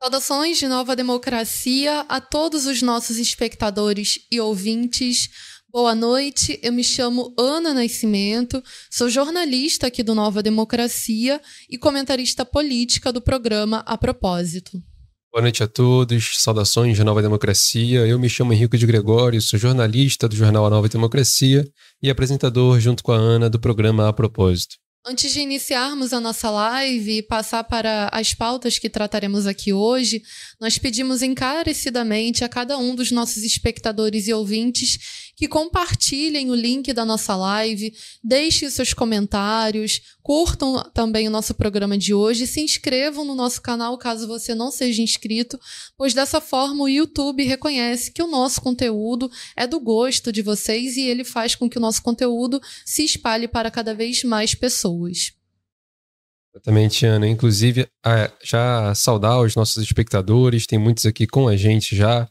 Saudações de nova democracia a todos os nossos espectadores e ouvintes. Boa noite, eu me chamo Ana Nascimento, sou jornalista aqui do Nova Democracia e comentarista política do programa A Propósito. Boa noite a todos, saudações de Nova Democracia. Eu me chamo Henrique de Gregório, sou jornalista do jornal A Nova Democracia e apresentador, junto com a Ana, do programa A Propósito. Antes de iniciarmos a nossa live e passar para as pautas que trataremos aqui hoje, nós pedimos encarecidamente a cada um dos nossos espectadores e ouvintes que compartilhem o link da nossa live, deixem seus comentários, curtam também o nosso programa de hoje, se inscrevam no nosso canal caso você não seja inscrito, pois dessa forma o YouTube reconhece que o nosso conteúdo é do gosto de vocês e ele faz com que o nosso conteúdo se espalhe para cada vez mais pessoas. Exatamente, Ana. Inclusive, já saudar os nossos espectadores, tem muitos aqui com a gente já.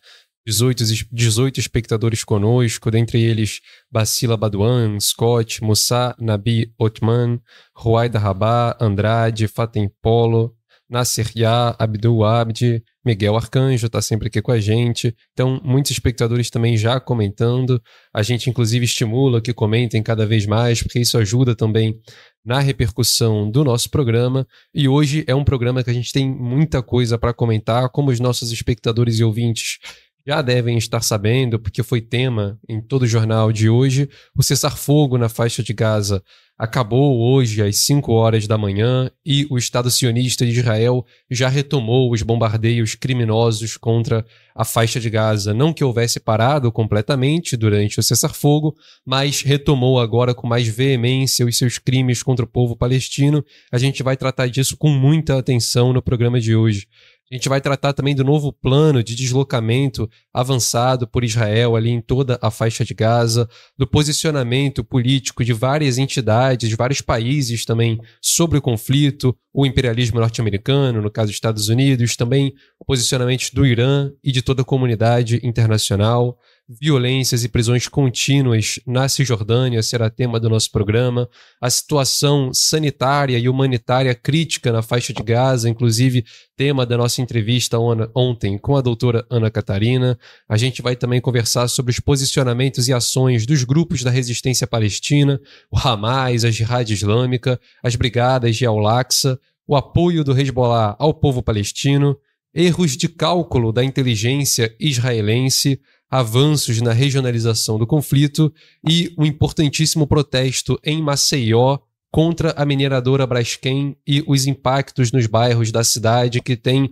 18, 18 espectadores conosco, dentre eles Bacila Baduan, Scott, Musa Nabi Otman, Ruaida Rabá, Andrade, Fatem Polo, Nasser Ya, Abdul Abdi, Miguel Arcanjo está sempre aqui com a gente. Então, muitos espectadores também já comentando. A gente, inclusive, estimula que comentem cada vez mais, porque isso ajuda também na repercussão do nosso programa. E hoje é um programa que a gente tem muita coisa para comentar, como os nossos espectadores e ouvintes já devem estar sabendo, porque foi tema em todo o jornal de hoje, o cessar-fogo na faixa de Gaza acabou hoje às 5 horas da manhã e o Estado sionista de Israel já retomou os bombardeios criminosos contra a faixa de Gaza. Não que houvesse parado completamente durante o cessar-fogo, mas retomou agora com mais veemência os seus crimes contra o povo palestino. A gente vai tratar disso com muita atenção no programa de hoje. A gente vai tratar também do novo plano de deslocamento avançado por Israel ali em toda a faixa de Gaza, do posicionamento político de várias entidades, de vários países também sobre o conflito, o imperialismo norte-americano, no caso dos Estados Unidos, também o posicionamento do Irã e de toda a comunidade internacional violências e prisões contínuas na Cisjordânia será tema do nosso programa, a situação sanitária e humanitária crítica na faixa de Gaza, inclusive tema da nossa entrevista ontem com a doutora Ana Catarina. A gente vai também conversar sobre os posicionamentos e ações dos grupos da resistência palestina, o Hamas, a Jihad Islâmica, as brigadas de Al-Aqsa, o apoio do Hezbollah ao povo palestino, erros de cálculo da inteligência israelense, avanços na regionalização do conflito e um importantíssimo protesto em Maceió contra a mineradora Braskem e os impactos nos bairros da cidade que tem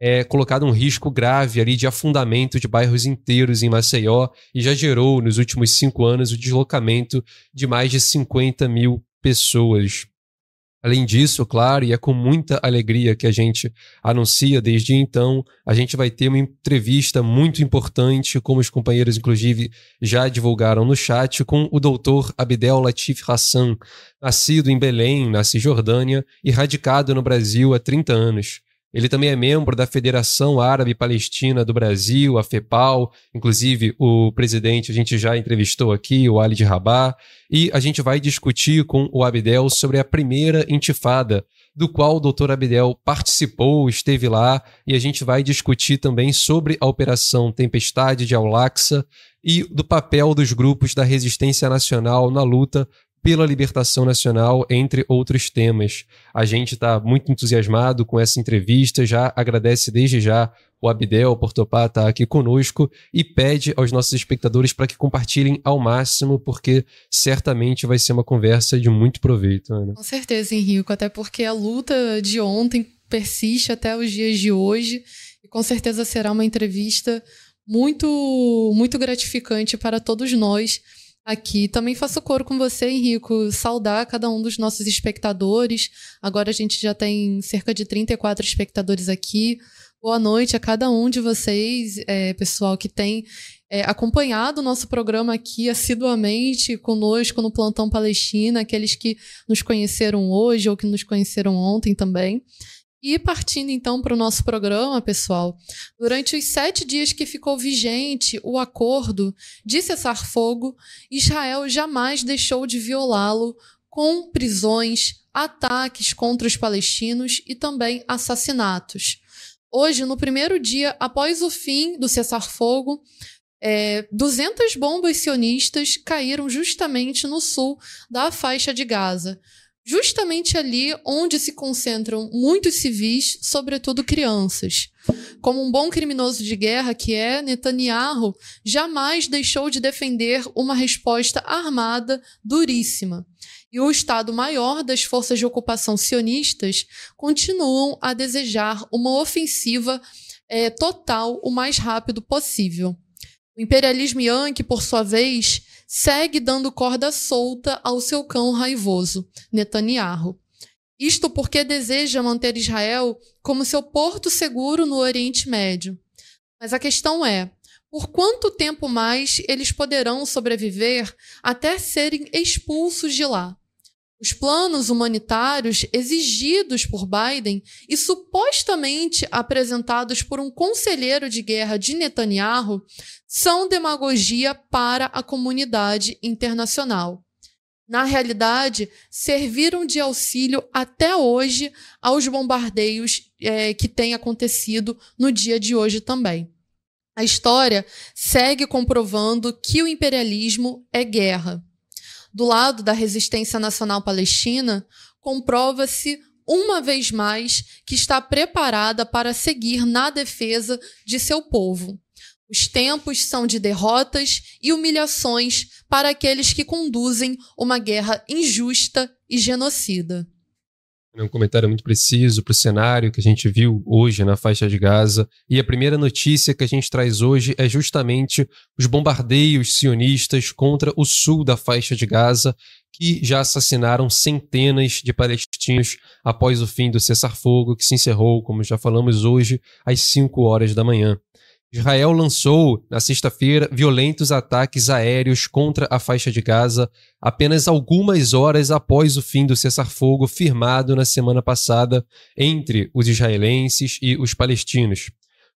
é, colocado um risco grave ali de afundamento de bairros inteiros em Maceió e já gerou nos últimos cinco anos o deslocamento de mais de 50 mil pessoas. Além disso, claro, e é com muita alegria que a gente anuncia desde então, a gente vai ter uma entrevista muito importante, como os companheiros, inclusive, já divulgaram no chat, com o doutor Abdel Latif Hassan, nascido em Belém, na Cisjordânia, e radicado no Brasil há 30 anos. Ele também é membro da Federação Árabe Palestina do Brasil, a FEPAL. Inclusive, o presidente a gente já entrevistou aqui, o Ali de Rabah. E a gente vai discutir com o Abdel sobre a primeira intifada, do qual o doutor Abdel participou, esteve lá. E a gente vai discutir também sobre a Operação Tempestade de Al-Aqsa e do papel dos grupos da resistência nacional na luta pela libertação nacional, entre outros temas. A gente está muito entusiasmado com essa entrevista, já agradece desde já o Abdel por topar estar tá aqui conosco e pede aos nossos espectadores para que compartilhem ao máximo, porque certamente vai ser uma conversa de muito proveito. Ana. Com certeza, Henrico, até porque a luta de ontem persiste até os dias de hoje e com certeza será uma entrevista muito, muito gratificante para todos nós aqui. Também faço coro com você, Henrico, saudar cada um dos nossos espectadores. Agora a gente já tem cerca de 34 espectadores aqui. Boa noite a cada um de vocês, é, pessoal que tem é, acompanhado o nosso programa aqui assiduamente conosco no Plantão Palestina, aqueles que nos conheceram hoje ou que nos conheceram ontem também. E partindo então para o nosso programa, pessoal, durante os sete dias que ficou vigente o acordo de cessar fogo, Israel jamais deixou de violá-lo com prisões, ataques contra os palestinos e também assassinatos. hoje, no primeiro dia após o fim do cessar-fogo, é, 200 bombas sionistas caíram justamente no sul da faixa de Gaza, justamente ali onde se concentram muitos civis, sobretudo crianças. Como um bom criminoso de guerra que é, Netanyahu jamais deixou de defender uma resposta armada duríssima. E o Estado-Maior das forças de ocupação sionistas continuam a desejar uma ofensiva é, total o mais rápido possível. O imperialismo Yankee, por sua vez, segue dando corda solta ao seu cão raivoso, Netanyahu. Isto porque deseja manter Israel como seu porto seguro no Oriente Médio. Mas a questão é: por quanto tempo mais eles poderão sobreviver até serem expulsos de lá? Os planos humanitários exigidos por Biden e supostamente apresentados por um conselheiro de guerra de Netanyahu são demagogia para a comunidade internacional. Na realidade, serviram de auxílio até hoje aos bombardeios é, que têm acontecido no dia de hoje também. A história segue comprovando que o imperialismo é guerra do lado da resistência nacional palestina, comprova-se uma vez mais que está preparada para seguir na defesa de seu povo. Os tempos são de derrotas e humilhações para aqueles que conduzem uma guerra injusta e genocida. É um comentário muito preciso para o cenário que a gente viu hoje na faixa de Gaza. E a primeira notícia que a gente traz hoje é justamente os bombardeios sionistas contra o sul da faixa de Gaza, que já assassinaram centenas de palestinos após o fim do cessar-fogo, que se encerrou, como já falamos hoje, às 5 horas da manhã. Israel lançou, na sexta-feira, violentos ataques aéreos contra a faixa de Gaza, apenas algumas horas após o fim do cessar-fogo firmado na semana passada entre os israelenses e os palestinos.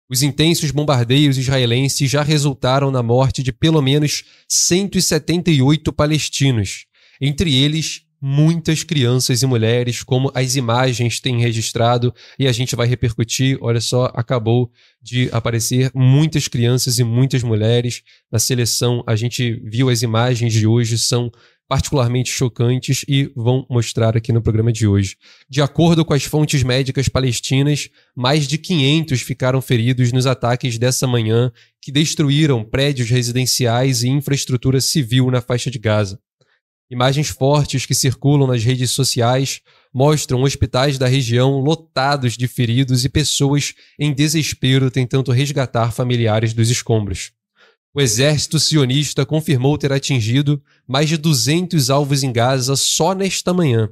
Os intensos bombardeios israelenses já resultaram na morte de pelo menos 178 palestinos, entre eles muitas crianças e mulheres, como as imagens têm registrado, e a gente vai repercutir. Olha só, acabou de aparecer muitas crianças e muitas mulheres na seleção. A gente viu as imagens de hoje, são particularmente chocantes e vão mostrar aqui no programa de hoje. De acordo com as fontes médicas palestinas, mais de 500 ficaram feridos nos ataques dessa manhã que destruíram prédios residenciais e infraestrutura civil na faixa de Gaza. Imagens fortes que circulam nas redes sociais mostram hospitais da região lotados de feridos e pessoas em desespero tentando resgatar familiares dos escombros. O exército sionista confirmou ter atingido mais de 200 alvos em Gaza só nesta manhã.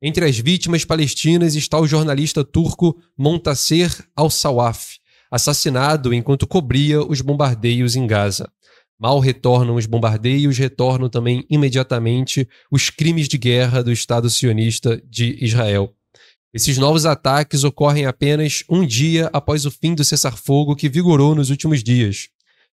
Entre as vítimas palestinas está o jornalista turco Montasser al-Sawaf, assassinado enquanto cobria os bombardeios em Gaza. Mal retornam os bombardeios, retornam também imediatamente os crimes de guerra do Estado sionista de Israel. Esses novos ataques ocorrem apenas um dia após o fim do cessar-fogo que vigorou nos últimos dias.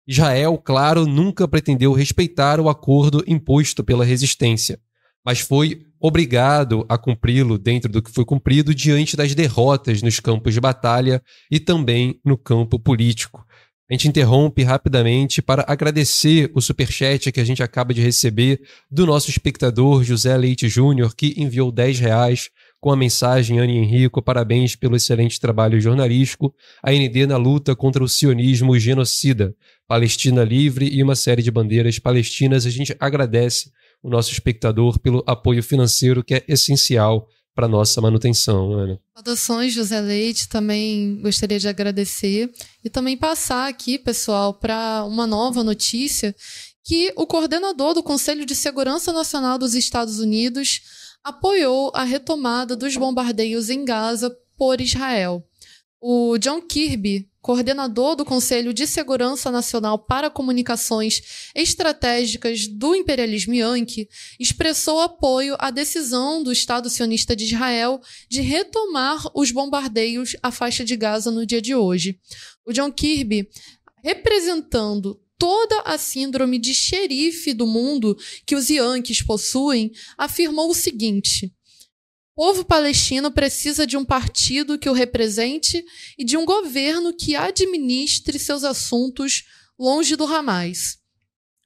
Israel, claro, nunca pretendeu respeitar o acordo imposto pela resistência, mas foi obrigado a cumpri-lo dentro do que foi cumprido diante das derrotas nos campos de batalha e também no campo político. A gente interrompe rapidamente para agradecer o superchat que a gente acaba de receber do nosso espectador José Leite Júnior, que enviou 10 reais com a mensagem Anne Henrico, parabéns pelo excelente trabalho jornalístico, a ND na luta contra o sionismo genocida, Palestina livre e uma série de bandeiras palestinas. A gente agradece o nosso espectador pelo apoio financeiro que é essencial para nossa manutenção, Ana. Saudações, José Leite, também gostaria de agradecer e também passar aqui, pessoal, para uma nova notícia que o coordenador do Conselho de Segurança Nacional dos Estados Unidos apoiou a retomada dos bombardeios em Gaza por Israel. O John Kirby, coordenador do Conselho de Segurança Nacional para Comunicações Estratégicas do imperialismo Yankee, expressou apoio à decisão do Estado sionista de Israel de retomar os bombardeios à faixa de Gaza no dia de hoje. O John Kirby, representando toda a síndrome de xerife do mundo que os Yankees possuem, afirmou o seguinte: povo palestino precisa de um partido que o represente e de um governo que administre seus assuntos longe do Hamas.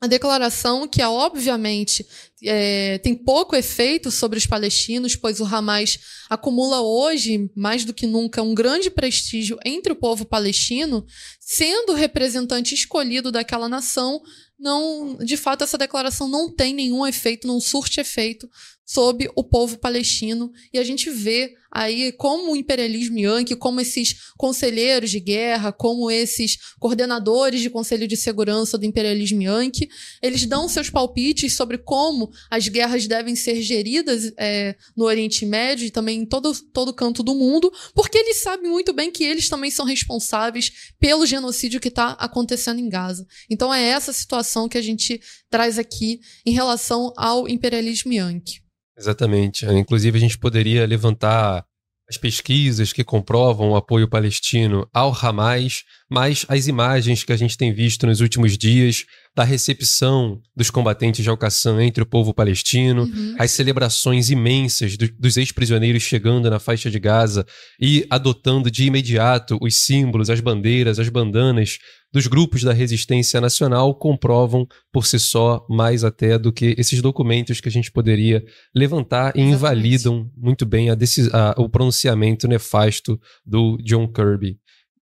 A declaração, que é, obviamente é, tem pouco efeito sobre os palestinos, pois o Hamas acumula hoje, mais do que nunca, um grande prestígio entre o povo palestino, sendo o representante escolhido daquela nação, não, de fato, essa declaração não tem nenhum efeito, não surte efeito sobre o povo palestino. E a gente vê aí como o imperialismo yankee, como esses conselheiros de guerra, como esses coordenadores de conselho de segurança do imperialismo yankee, eles dão seus palpites sobre como as guerras devem ser geridas é, no Oriente Médio e também em todo, todo canto do mundo, porque eles sabem muito bem que eles também são responsáveis pelo genocídio que está acontecendo em Gaza. Então é essa situação que a gente traz aqui em relação ao imperialismo yankee. Exatamente. Inclusive, a gente poderia levantar as pesquisas que comprovam o apoio palestino ao Hamas, mas as imagens que a gente tem visto nos últimos dias da recepção dos combatentes de Al-Qassam entre o povo palestino, uhum. as celebrações imensas do, dos ex-prisioneiros chegando na faixa de Gaza e adotando de imediato os símbolos, as bandeiras, as bandanas dos grupos da resistência nacional comprovam por si só mais até do que esses documentos que a gente poderia levantar e Exatamente. invalidam muito bem a a, o pronunciamento nefasto do John Kirby.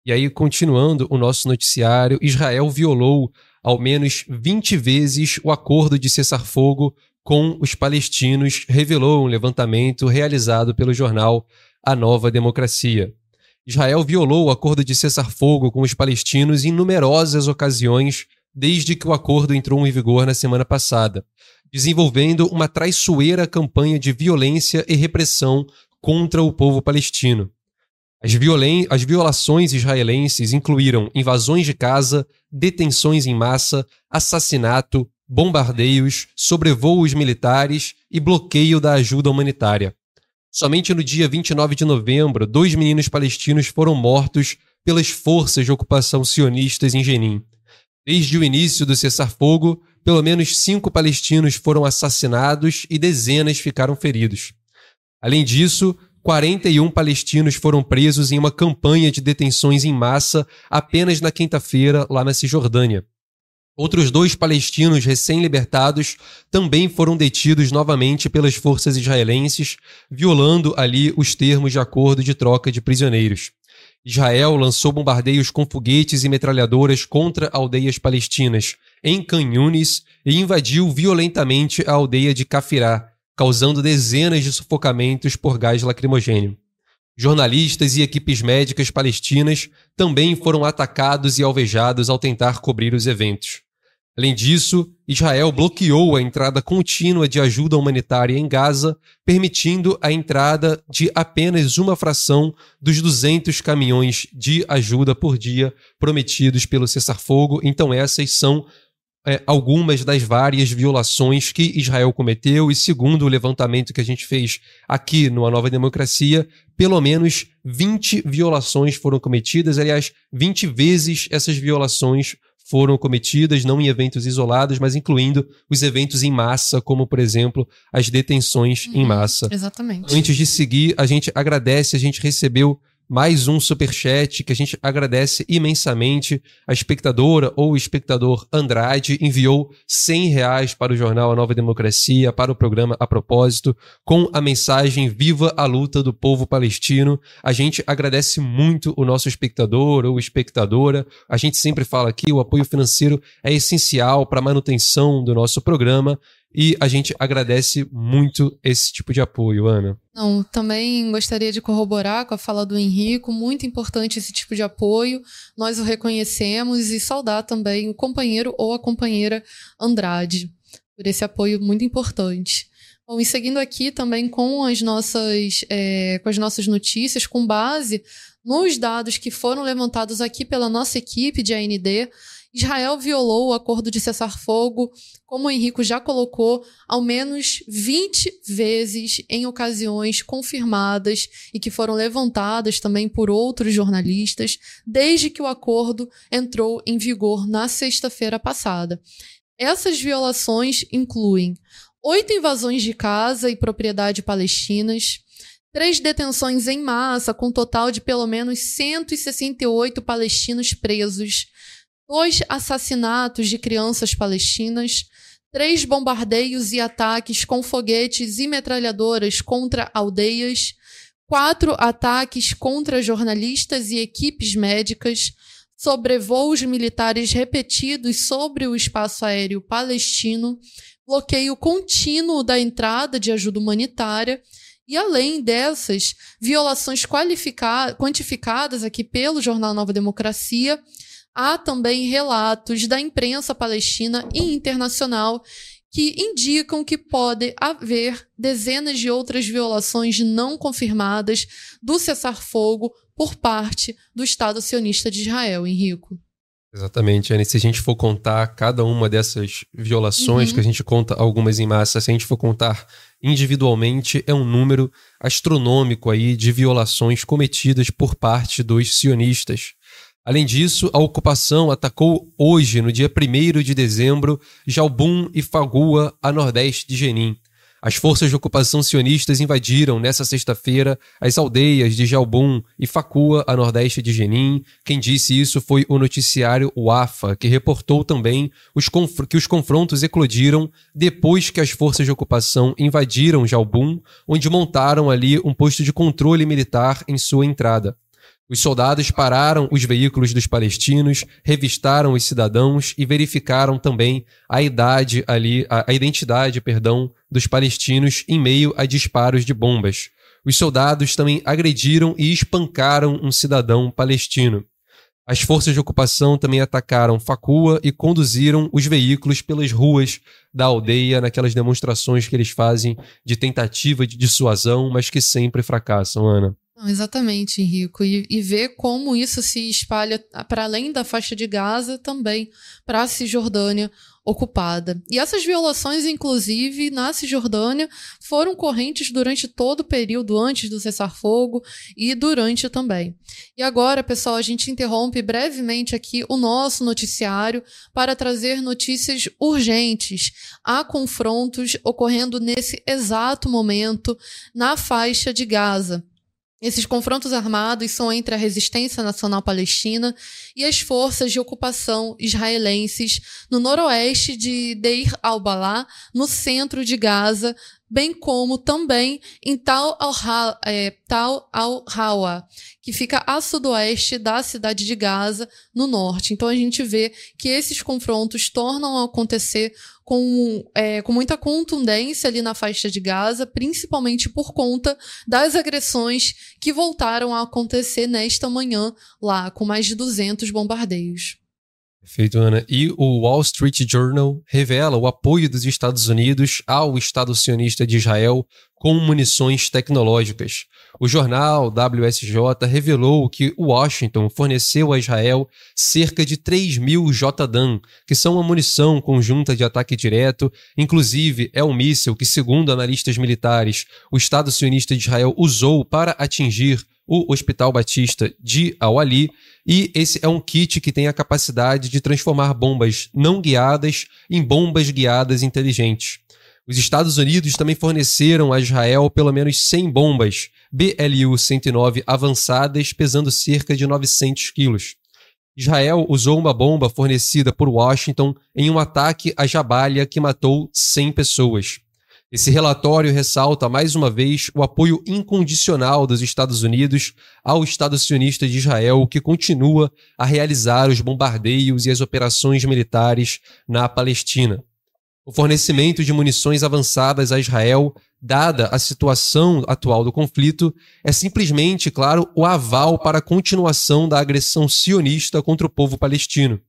E aí, continuando o nosso noticiário, Israel violou ao menos 20 vezes o acordo de cessar-fogo com os palestinos, revelou um levantamento realizado pelo jornal A Nova Democracia. Israel violou o acordo de cessar-fogo com os palestinos em numerosas ocasiões desde que o acordo entrou em vigor na semana passada, desenvolvendo uma traiçoeira campanha de violência e repressão contra o povo palestino. As, violen as violações israelenses incluíram invasões de casa, detenções em massa, assassinato, bombardeios, sobrevoos militares e bloqueio da ajuda humanitária. Somente no dia 29 de novembro, dois meninos palestinos foram mortos pelas forças de ocupação sionistas em Jenin. Desde o início do cessar-fogo, pelo menos cinco palestinos foram assassinados e dezenas ficaram feridos. Além disso, 41 palestinos foram presos em uma campanha de detenções em massa apenas na quinta-feira, lá na Cisjordânia. Outros dois palestinos recém-libertados também foram detidos novamente pelas forças israelenses, violando ali os termos de acordo de troca de prisioneiros. Israel lançou bombardeios com foguetes e metralhadoras contra aldeias palestinas em Canhunes e invadiu violentamente a aldeia de Kafirá, causando dezenas de sufocamentos por gás lacrimogênio. Jornalistas e equipes médicas palestinas também foram atacados e alvejados ao tentar cobrir os eventos. Além disso, Israel bloqueou a entrada contínua de ajuda humanitária em Gaza, permitindo a entrada de apenas uma fração dos 200 caminhões de ajuda por dia prometidos pelo cessar-fogo. Então, essas são é, algumas das várias violações que Israel cometeu, e segundo o levantamento que a gente fez aqui no A Nova Democracia, pelo menos 20 violações foram cometidas, aliás, 20 vezes essas violações foram cometidas, não em eventos isolados, mas incluindo os eventos em massa, como, por exemplo, as detenções uhum, em massa. Exatamente. Antes de seguir, a gente agradece, a gente recebeu mais um superchat que a gente agradece imensamente. A espectadora ou espectador Andrade enviou 100 reais para o jornal A Nova Democracia, para o programa A Propósito, com a mensagem Viva a luta do povo palestino. A gente agradece muito o nosso espectador ou espectadora. A gente sempre fala aqui, o apoio financeiro é essencial para a manutenção do nosso programa e a gente agradece muito esse tipo de apoio, Ana. Não, também gostaria de corroborar com a fala do Henrico, muito importante esse tipo de apoio. Nós o reconhecemos e saudar também o companheiro ou a companheira Andrade por esse apoio muito importante. Bom, e seguindo aqui também com as nossas, é, com as nossas notícias, com base nos dados que foram levantados aqui pela nossa equipe de AND, Israel violou o acordo de cessar-fogo, como o Henrico já colocou, ao menos 20 vezes em ocasiões confirmadas e que foram levantadas também por outros jornalistas, desde que o acordo entrou em vigor na sexta-feira passada. Essas violações incluem oito invasões de casa e propriedade palestinas, três detenções em massa, com um total de pelo menos 168 palestinos presos, dois assassinatos de crianças palestinas, três bombardeios e ataques com foguetes e metralhadoras contra aldeias, quatro ataques contra jornalistas e equipes médicas, sobrevoos militares repetidos sobre o espaço aéreo palestino, bloqueio contínuo da entrada de ajuda humanitária e, além dessas, violações quantificadas aqui pelo jornal Nova Democracia, há também relatos da imprensa palestina e internacional que indicam que pode haver dezenas de outras violações não confirmadas do cessar-fogo por parte do Estado sionista de Israel, Henrico. Exatamente, Anne. Se a gente for contar cada uma dessas violações, uhum. que a gente conta algumas em massa, se a gente for contar individualmente, é um número astronômico aí de violações cometidas por parte dos sionistas. Além disso, a ocupação atacou hoje, no dia 1 de dezembro, Jalbum e Fagua, a nordeste de Jenin. As forças de ocupação sionistas invadiram nessa sexta-feira as aldeias de Jalbum e Fakua, a nordeste de Jenin. Quem disse isso foi o noticiário Wafa, que reportou também os que os confrontos eclodiram depois que as forças de ocupação invadiram Jalbum, onde montaram ali um posto de controle militar em sua entrada. Os soldados pararam os veículos dos palestinos, revistaram os cidadãos e verificaram também a idade ali, a, a identidade, perdão, dos palestinos em meio a disparos de bombas. Os soldados também agrediram e espancaram um cidadão palestino. As forças de ocupação também atacaram Facua e conduziram os veículos pelas ruas da aldeia naquelas demonstrações que eles fazem de tentativa de dissuasão, mas que sempre fracassam, Ana. Exatamente, Henrico. E, e ver como isso se espalha para além da faixa de Gaza também para a Cisjordânia ocupada. E essas violações, inclusive, na Cisjordânia, foram correntes durante todo o período antes do cessar-fogo e durante também. E agora, pessoal, a gente interrompe brevemente aqui o nosso noticiário para trazer notícias urgentes. Há confrontos ocorrendo nesse exato momento na faixa de Gaza. Esses confrontos armados são entre a resistência nacional palestina e as forças de ocupação israelenses no noroeste de Deir al-Balá, no centro de Gaza, bem como também em Tal al-Hawa, é, que fica a sudoeste da cidade de Gaza, no norte. Então a gente vê que esses confrontos tornam a acontecer com, é, com muita contundência ali na faixa de Gaza, principalmente por conta das agressões que voltaram a acontecer nesta manhã lá, com mais de 200 bombardeios. Perfeito, Ana. E o Wall Street Journal revela o apoio dos Estados Unidos ao Estado sionista de Israel com munições tecnológicas. O jornal WSJ revelou que Washington forneceu a Israel cerca de 3 mil JDAM, que são uma munição conjunta de ataque direto. Inclusive, é um míssil que, segundo analistas militares, o Estado sionista de Israel usou para atingir o Hospital Batista de Al-Ali, e esse é um kit que tem a capacidade de transformar bombas não guiadas em bombas guiadas inteligentes. Os Estados Unidos também forneceram a Israel pelo menos 100 bombas BLU-109 avançadas, pesando cerca de 900 quilos. Israel usou uma bomba fornecida por Washington em um ataque a Jabalia que matou 100 pessoas. Esse relatório ressalta mais uma vez o apoio incondicional dos Estados Unidos ao Estado sionista de Israel, que continua a realizar os bombardeios e as operações militares na Palestina. O fornecimento de munições avançadas a Israel, dada a situação atual do conflito, é simplesmente, claro, o aval para a continuação da agressão sionista contra o povo palestino.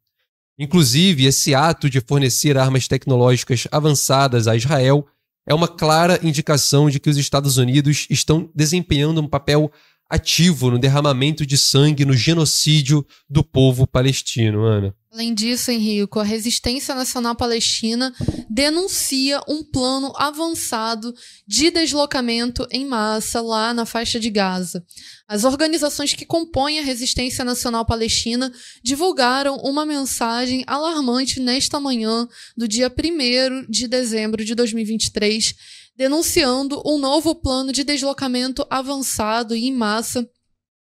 Inclusive, esse ato de fornecer armas tecnológicas avançadas a Israel é uma clara indicação de que os Estados Unidos estão desempenhando um papel ativo no derramamento de sangue, no genocídio do povo palestino, Ana. Além disso, Henrico, a Resistência Nacional Palestina denuncia um plano avançado de deslocamento em massa lá na faixa de Gaza. As organizações que compõem a Resistência Nacional Palestina divulgaram uma mensagem alarmante nesta manhã do dia 1 de dezembro de 2023 denunciando um novo plano de deslocamento avançado e em massa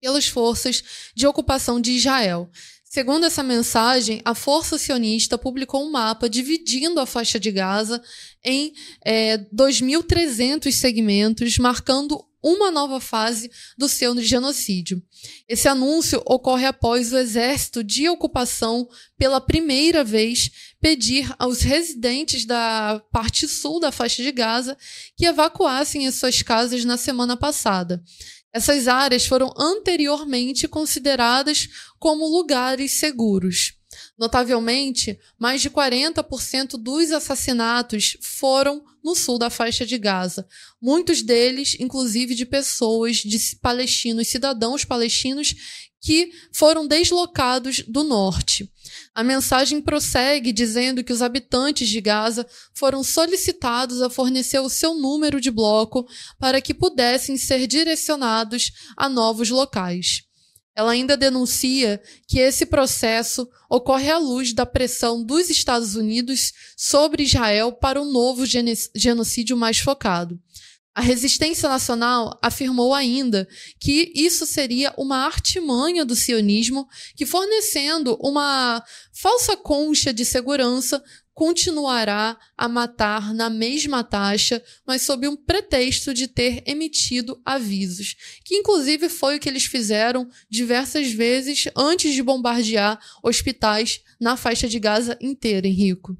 pelas forças de ocupação de Israel. Segundo essa mensagem, a Força Sionista publicou um mapa dividindo a faixa de Gaza em é, 2.300 segmentos, marcando uma nova fase do seu genocídio. Esse anúncio ocorre após o exército de ocupação, pela primeira vez, pedir aos residentes da parte sul da faixa de Gaza que evacuassem as suas casas na semana passada. Essas áreas foram anteriormente consideradas como lugares seguros. Notavelmente, mais de 40% dos assassinatos foram no sul da faixa de Gaza, muitos deles, inclusive, de pessoas, de palestinos, cidadãos palestinos que foram deslocados do norte. A mensagem prossegue dizendo que os habitantes de Gaza foram solicitados a fornecer o seu número de bloco para que pudessem ser direcionados a novos locais. Ela ainda denuncia que esse processo ocorre à luz da pressão dos Estados Unidos sobre Israel para um novo genocídio mais focado. A resistência nacional afirmou ainda que isso seria uma artimanha do sionismo que, fornecendo uma falsa concha de segurança, continuará a matar na mesma taxa, mas sob um pretexto de ter emitido avisos, que inclusive foi o que eles fizeram diversas vezes antes de bombardear hospitais na faixa de Gaza inteira, Henrico.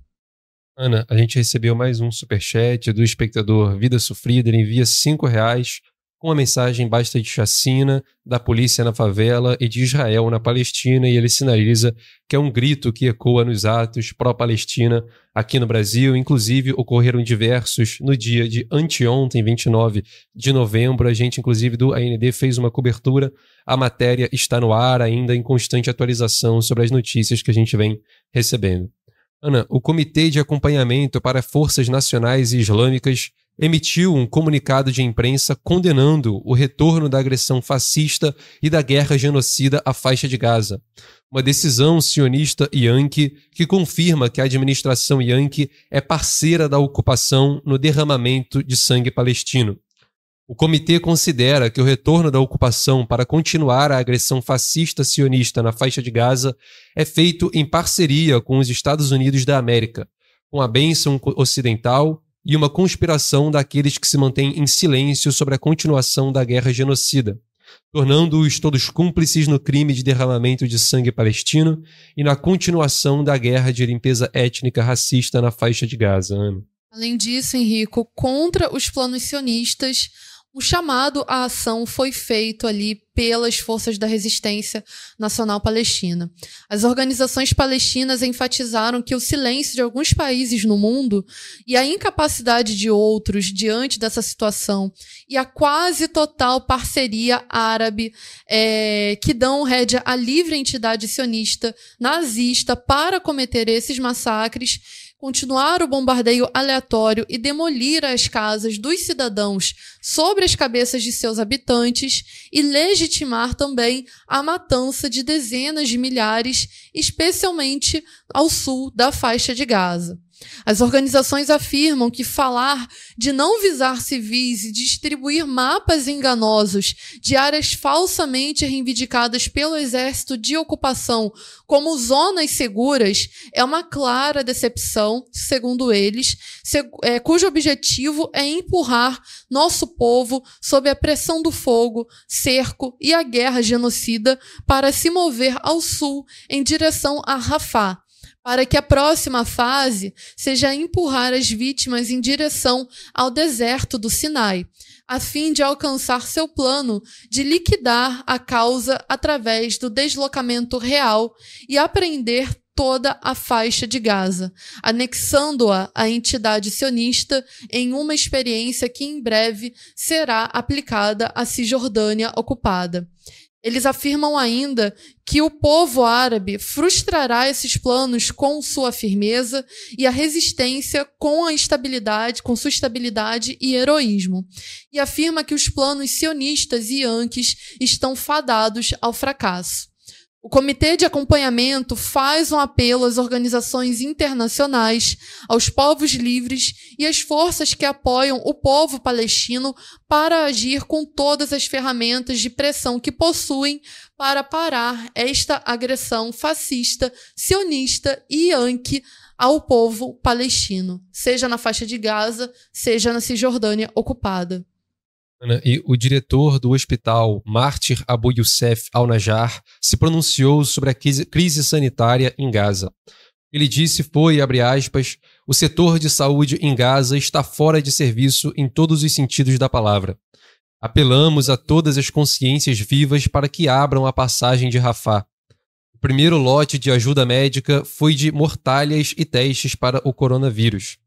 Ana, a gente recebeu mais um superchat do espectador Vida Sofrida. Ele envia cinco reais com a mensagem basta de chacina da polícia na favela e de Israel na Palestina, e ele sinaliza que é um grito que ecoa nos atos pró-Palestina aqui no Brasil. Inclusive, ocorreram diversos no dia de anteontem, 29 de novembro. A gente, inclusive, do AND fez uma cobertura. A matéria está no ar, ainda em constante atualização sobre as notícias que a gente vem recebendo. Ana, o Comitê de Acompanhamento para Forças Nacionais e Islâmicas emitiu um comunicado de imprensa condenando o retorno da agressão fascista e da guerra genocida à faixa de Gaza. Uma decisão sionista Yankee que confirma que a administração Yankee é parceira da ocupação no derramamento de sangue palestino. O comitê considera que o retorno da ocupação para continuar a agressão fascista sionista na faixa de Gaza é feito em parceria com os Estados Unidos da América, com a bênção ocidental e uma conspiração daqueles que se mantêm em silêncio sobre a continuação da guerra genocida, tornando-os todos cúmplices no crime de derramamento de sangue palestino e na continuação da guerra de limpeza étnica racista na faixa de Gaza. Além disso, Henrico, contra os planos sionistas, o chamado à ação foi feito ali pelas forças da resistência nacional palestina. As organizações palestinas enfatizaram que o silêncio de alguns países no mundo e a incapacidade de outros diante dessa situação e a quase total parceria árabe é, que dão rédea à livre entidade sionista nazista para cometer esses massacres continuar o bombardeio aleatório e demolir as casas dos cidadãos sobre as cabeças de seus habitantes e legitimar também a matança de dezenas de milhares, especialmente ao sul da faixa de Gaza. As organizações afirmam que falar de não visar civis e distribuir mapas enganosos de áreas falsamente reivindicadas pelo exército de ocupação como zonas seguras é uma clara decepção, segundo eles, é, cujo objetivo é empurrar nosso povo sob a pressão do fogo, cerco e a guerra genocida para se mover ao sul em direção a Rafah para que a próxima fase seja empurrar as vítimas em direção ao deserto do Sinai, a fim de alcançar seu plano de liquidar a causa através do deslocamento real e apreender toda a faixa de Gaza, anexando-a à entidade sionista em uma experiência que em breve será aplicada à Cisjordânia ocupada. Eles afirmam ainda que o povo árabe frustrará esses planos com sua firmeza e a resistência com a estabilidade, com sua estabilidade e heroísmo. E afirma que os planos sionistas e yankees estão fadados ao fracasso. O Comitê de Acompanhamento faz um apelo às organizações internacionais, aos povos livres e às forças que apoiam o povo palestino para agir com todas as ferramentas de pressão que possuem para parar esta agressão fascista, sionista e yankee ao povo palestino, seja na faixa de Gaza, seja na Cisjordânia ocupada. E o diretor do hospital Mártir Abu Youssef al-Najjar se pronunciou sobre a crise sanitária em Gaza. Ele disse foi, abre aspas, o setor de saúde em Gaza está fora de serviço em todos os sentidos da palavra. Apelamos a todas as consciências vivas para que abram a passagem de Rafah. O primeiro lote de ajuda médica foi de mortalhas e testes para o coronavírus.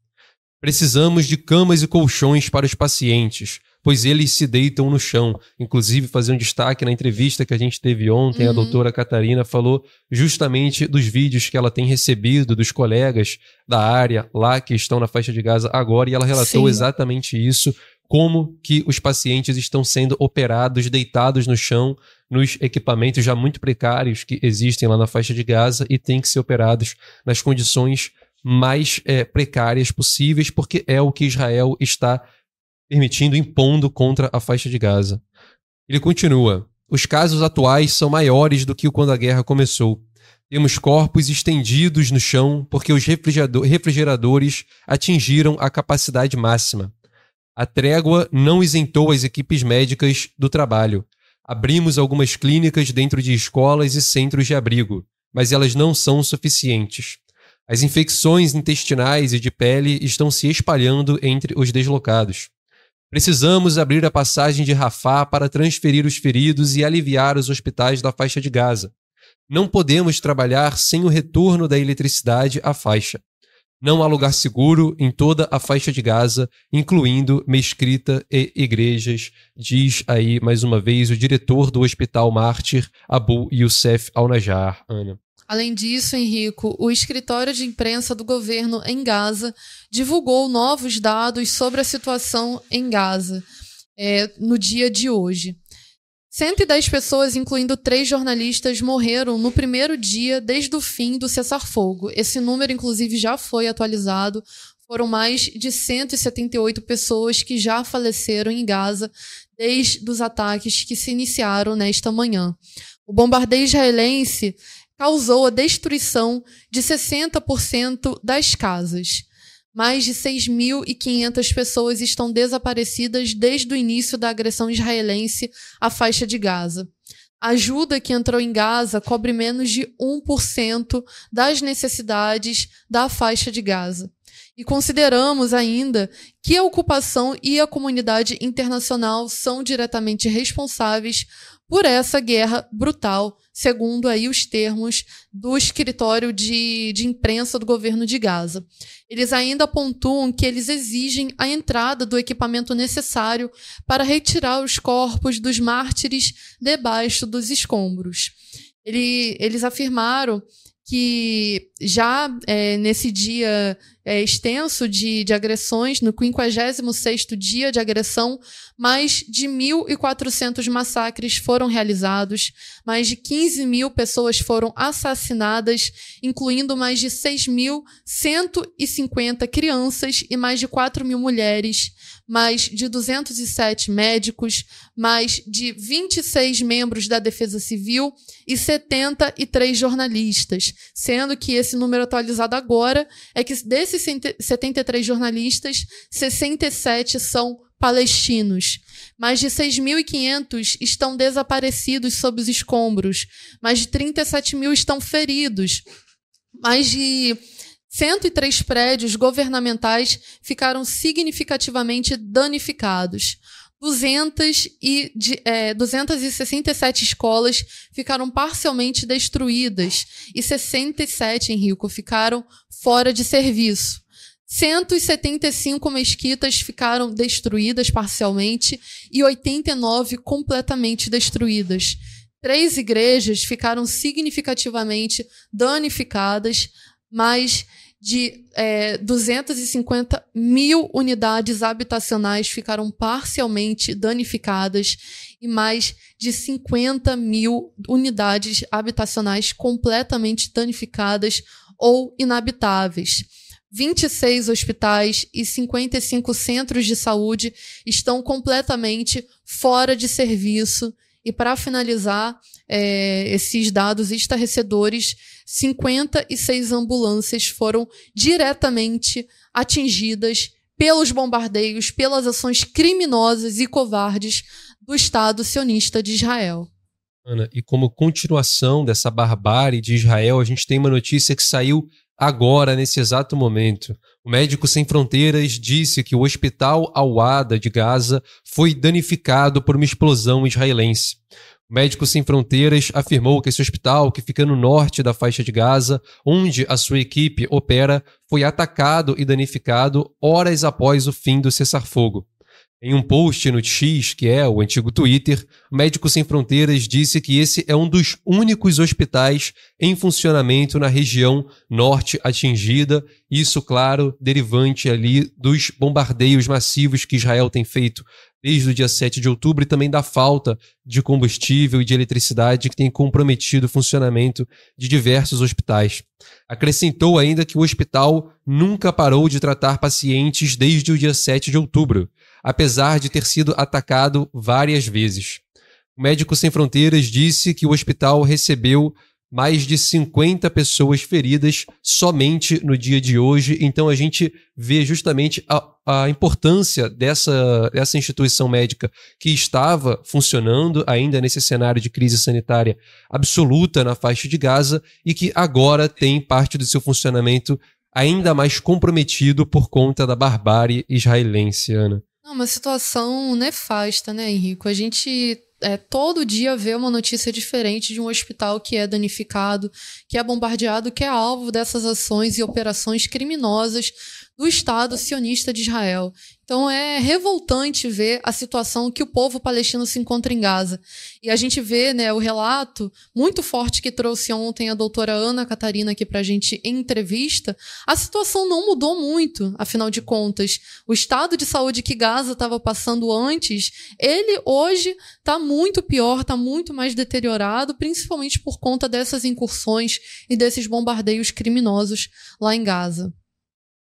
Precisamos de camas e colchões para os pacientes, pois eles se deitam no chão. Inclusive, fazer um destaque na entrevista que a gente teve ontem, uhum. a doutora Catarina falou justamente dos vídeos que ela tem recebido dos colegas da área lá que estão na faixa de Gaza agora, e ela relatou Sim. exatamente isso. Como que os pacientes estão sendo operados deitados no chão, nos equipamentos já muito precários que existem lá na faixa de Gaza e têm que ser operados nas condições mais é, precárias possíveis, porque é o que Israel está permitindo, impondo contra a faixa de Gaza. Ele continua: os casos atuais são maiores do que quando a guerra começou. Temos corpos estendidos no chão porque os refrigeradores atingiram a capacidade máxima. A trégua não isentou as equipes médicas do trabalho. Abrimos algumas clínicas dentro de escolas e centros de abrigo, mas elas não são suficientes. As infecções intestinais e de pele estão se espalhando entre os deslocados. Precisamos abrir a passagem de Rafah para transferir os feridos e aliviar os hospitais da faixa de Gaza. Não podemos trabalhar sem o retorno da eletricidade à faixa. Não há lugar seguro em toda a faixa de Gaza, incluindo mesquita e igrejas, diz aí mais uma vez o diretor do Hospital Mártir, Abu Youssef Al-Najjar. Ana. Além disso, Henrico, o escritório de imprensa do governo em Gaza divulgou novos dados sobre a situação em Gaza é, no dia de hoje. 110 pessoas, incluindo três jornalistas, morreram no primeiro dia desde o fim do cessar-fogo. Esse número, inclusive, já foi atualizado. Foram mais de 178 pessoas que já faleceram em Gaza desde os ataques que se iniciaram nesta manhã. O bombardeio israelense causou a destruição de 60% das casas. Mais de 6.500 pessoas estão desaparecidas desde o início da agressão israelense à faixa de Gaza. A ajuda que entrou em Gaza cobre menos de 1% das necessidades da faixa de Gaza. E consideramos ainda que a ocupação e a comunidade internacional são diretamente responsáveis por essa guerra brutal, segundo aí os termos do escritório de, de imprensa do governo de Gaza. Eles ainda pontuam que eles exigem a entrada do equipamento necessário para retirar os corpos dos mártires debaixo dos escombros. Ele, eles afirmaram que já é, nesse dia é, extenso de, de agressões, no 56º dia de agressão, mais de 1.400 massacres foram realizados, mais de 15 mil pessoas foram assassinadas, incluindo mais de 6.150 crianças e mais de 4 mil mulheres, mais de 207 médicos, mais de 26 membros da Defesa Civil e 73 jornalistas, sendo que esse número atualizado agora é que desses 73 jornalistas, 67 são palestinos. Mais de 6.500 estão desaparecidos sob os escombros. Mais de 37 mil estão feridos. Mais de 103 prédios governamentais ficaram significativamente danificados. 200 e, de, é, 267 escolas ficaram parcialmente destruídas e 67 em Rico ficaram fora de serviço. 175 mesquitas ficaram destruídas parcialmente e 89 completamente destruídas. Três igrejas ficaram significativamente danificadas, mais de é, 250 mil unidades habitacionais ficaram parcialmente danificadas e mais de 50 mil unidades habitacionais completamente danificadas ou inabitáveis. 26 hospitais e 55 centros de saúde estão completamente fora de serviço. E para finalizar é, esses dados estarrecedores, 56 ambulâncias foram diretamente atingidas pelos bombardeios, pelas ações criminosas e covardes do Estado sionista de Israel. Ana, e como continuação dessa barbárie de Israel, a gente tem uma notícia que saiu agora, nesse exato momento. O Médico Sem Fronteiras disse que o hospital Al-Wada de Gaza foi danificado por uma explosão israelense. O Médico Sem Fronteiras afirmou que esse hospital, que fica no norte da faixa de Gaza, onde a sua equipe opera, foi atacado e danificado horas após o fim do cessar-fogo. Em um post no X, que é o antigo Twitter, Médicos Sem Fronteiras disse que esse é um dos únicos hospitais em funcionamento na região norte atingida, isso, claro, derivante ali dos bombardeios massivos que Israel tem feito desde o dia 7 de outubro e também da falta de combustível e de eletricidade que tem comprometido o funcionamento de diversos hospitais. Acrescentou ainda que o hospital nunca parou de tratar pacientes desde o dia 7 de outubro, apesar de ter sido atacado várias vezes. O Médico Sem Fronteiras disse que o hospital recebeu mais de 50 pessoas feridas somente no dia de hoje. Então a gente vê justamente a, a importância dessa, dessa instituição médica que estava funcionando ainda nesse cenário de crise sanitária absoluta na faixa de Gaza e que agora tem parte do seu funcionamento ainda mais comprometido por conta da barbárie israelense, Ana. Uma situação nefasta, né, Henrico? A gente é, todo dia vê uma notícia diferente de um hospital que é danificado, que é bombardeado, que é alvo dessas ações e operações criminosas do Estado sionista de Israel. Então é revoltante ver a situação que o povo palestino se encontra em Gaza. E a gente vê né, o relato muito forte que trouxe ontem a doutora Ana Catarina aqui para a gente em entrevista. A situação não mudou muito, afinal de contas. O estado de saúde que Gaza estava passando antes, ele hoje está muito pior, está muito mais deteriorado, principalmente por conta dessas incursões e desses bombardeios criminosos lá em Gaza.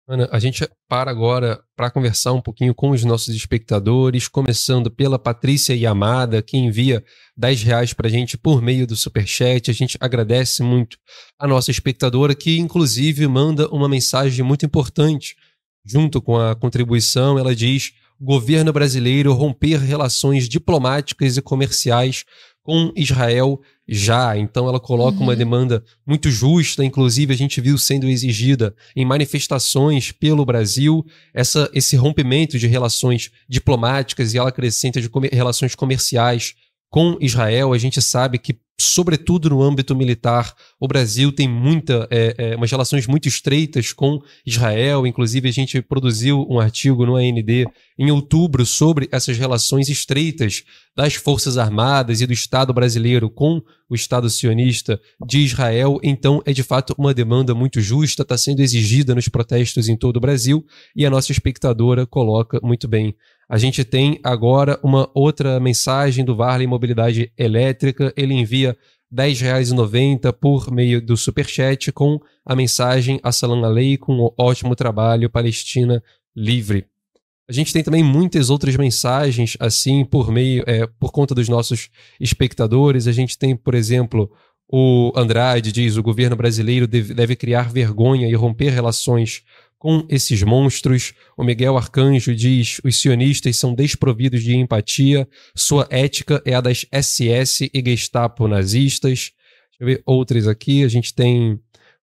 Ana, a gente para agora para conversar um pouquinho com os nossos espectadores, começando pela Patrícia Yamada, que envia 10 reais para a gente por meio do Superchat. A gente agradece muito a nossa espectadora, que inclusive manda uma mensagem muito importante. Junto com a contribuição, ela diz: governo brasileiro romper relações diplomáticas e comerciais com Israel já. Então ela coloca uhum. uma demanda muito justa, inclusive a gente viu sendo exigida em manifestações pelo Brasil essa, esse rompimento de relações diplomáticas e ela acrescenta de comer, relações comerciais com Israel. A gente sabe que sobretudo no âmbito militar, o Brasil tem muita, é, é, umas relações muito estreitas com Israel. Inclusive, a gente produziu um artigo no AND em outubro sobre essas relações estreitas das Forças Armadas e do Estado brasileiro com o Estado sionista de Israel. Então, é de fato uma demanda muito justa, está sendo exigida nos protestos em todo o Brasil e a nossa espectadora coloca muito bem. A gente tem agora uma outra mensagem do Varley Mobilidade Elétrica. Ele envia R$ 10,90 por meio do Superchat com a mensagem Assalam com um ótimo trabalho, Palestina livre. A gente tem também muitas outras mensagens assim por meio, é, por conta dos nossos espectadores. A gente tem, por exemplo, o Andrade diz: o governo brasileiro deve, deve criar vergonha e romper relações com esses monstros. O Miguel Arcanjo diz: os sionistas são desprovidos de empatia, sua ética é a das SS e Gestapo nazistas. Deixa eu ver outras aqui. A gente tem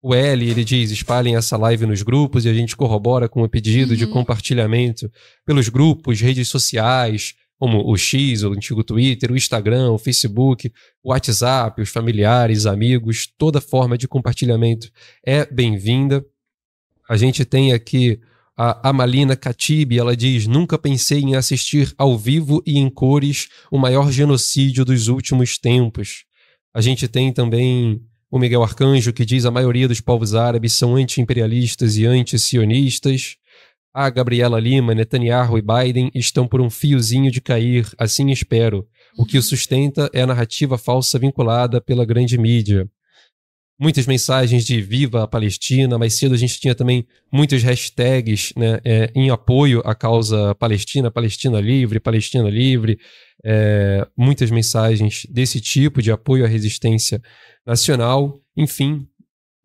o L, ele diz: espalhem essa live nos grupos e a gente corrobora com o pedido uhum. de compartilhamento pelos grupos, redes sociais, como o X, o antigo Twitter, o Instagram, o Facebook, o WhatsApp, os familiares, amigos, toda forma de compartilhamento é bem-vinda. A gente tem aqui a Amalina Katibi, ela diz: Nunca pensei em assistir ao vivo e em cores o maior genocídio dos últimos tempos. A gente tem também o Miguel Arcanjo, que diz a maioria dos povos árabes são anti-imperialistas e anti-sionistas. A Gabriela Lima, Netanyahu e Biden estão por um fiozinho de cair, assim espero. O que o sustenta é a narrativa falsa vinculada pela grande mídia muitas mensagens de viva a Palestina. Mais cedo a gente tinha também muitas hashtags né, é, em apoio à causa palestina, Palestina livre, Palestina livre. É, muitas mensagens desse tipo de apoio à resistência nacional. Enfim,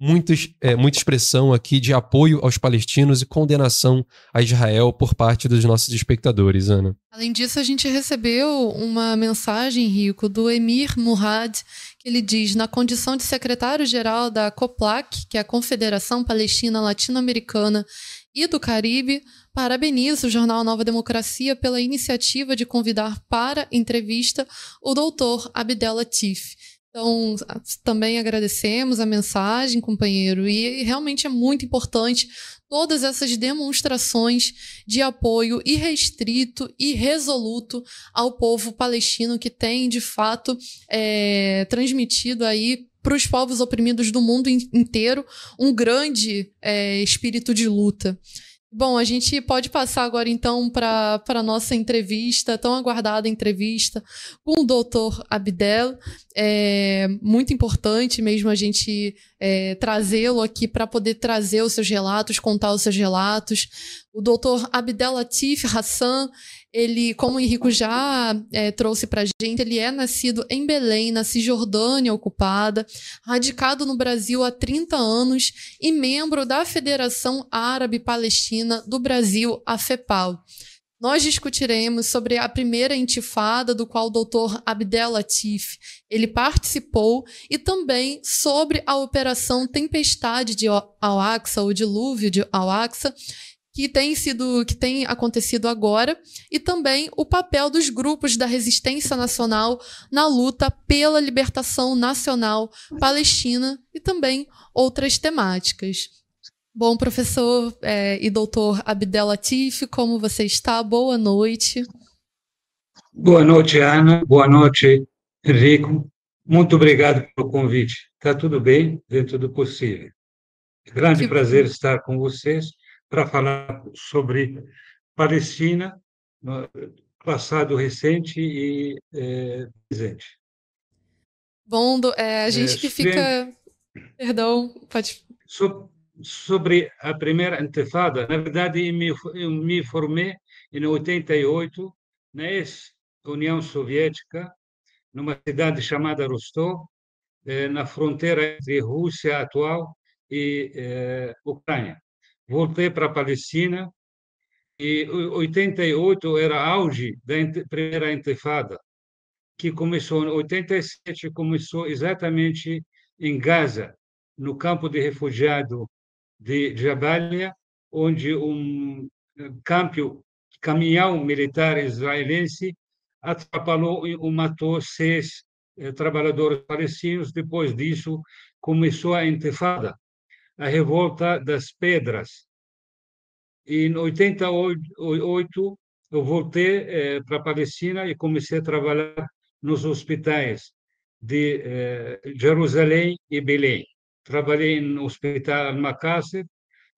muitos, é, muita expressão aqui de apoio aos palestinos e condenação a Israel por parte dos nossos espectadores, Ana. Além disso, a gente recebeu uma mensagem, Rico, do Emir Murad, ele diz: na condição de secretário-geral da COPLAC, que é a Confederação Palestina Latino-Americana e do Caribe, parabenizo o jornal Nova Democracia pela iniciativa de convidar para entrevista o doutor Abdel Latif. Então, também agradecemos a mensagem, companheiro, e realmente é muito importante todas essas demonstrações de apoio irrestrito e resoluto ao povo palestino que tem, de fato, é, transmitido aí para os povos oprimidos do mundo inteiro um grande é, espírito de luta. Bom, a gente pode passar agora então para a nossa entrevista, tão aguardada entrevista com o doutor Abdel. É muito importante mesmo a gente é, trazê-lo aqui para poder trazer os seus relatos, contar os seus relatos. O doutor Abdel Latif Hassan ele, como o Henrico já é, trouxe para a gente, ele é nascido em Belém, na Cisjordânia ocupada, radicado no Brasil há 30 anos e membro da Federação Árabe Palestina do Brasil, a FEPAL. Nós discutiremos sobre a primeira intifada, do qual o doutor Abdel Latif ele participou, e também sobre a Operação Tempestade de Al-Aqsa, o dilúvio de Al-Aqsa, que tem sido que tem acontecido agora e também o papel dos grupos da resistência nacional na luta pela libertação nacional palestina e também outras temáticas. Bom, professor é, e doutor Abdel Latif, como você está? Boa noite. Boa noite, Ana. Boa noite, Henrico. Muito obrigado pelo convite. Está tudo bem, dentro do possível. Grande que... prazer estar com vocês para falar sobre Palestina, passado recente e é, presente. Bom, é, a gente é, que fica. Perdão, pode. sobre a primeira intifada, na verdade, eu me, eu me formei em 88 na ex-União Soviética, numa cidade chamada Rostov, é, na fronteira entre Rússia atual e é, Ucrânia voltei para a Palestina e 88 era auge da primeira intifada, que começou em 87, começou exatamente em Gaza, no campo de refugiado de Jabalia, onde um campo, caminhão militar israelense atrapalhou e matou seis eh, trabalhadores palestinos. Depois disso, começou a intifada, a revolta das pedras. E em 88 eu voltei eh, para a Palestina e comecei a trabalhar nos hospitais de eh, Jerusalém e Belém. Trabalhei no Hospital Al-Maqasid,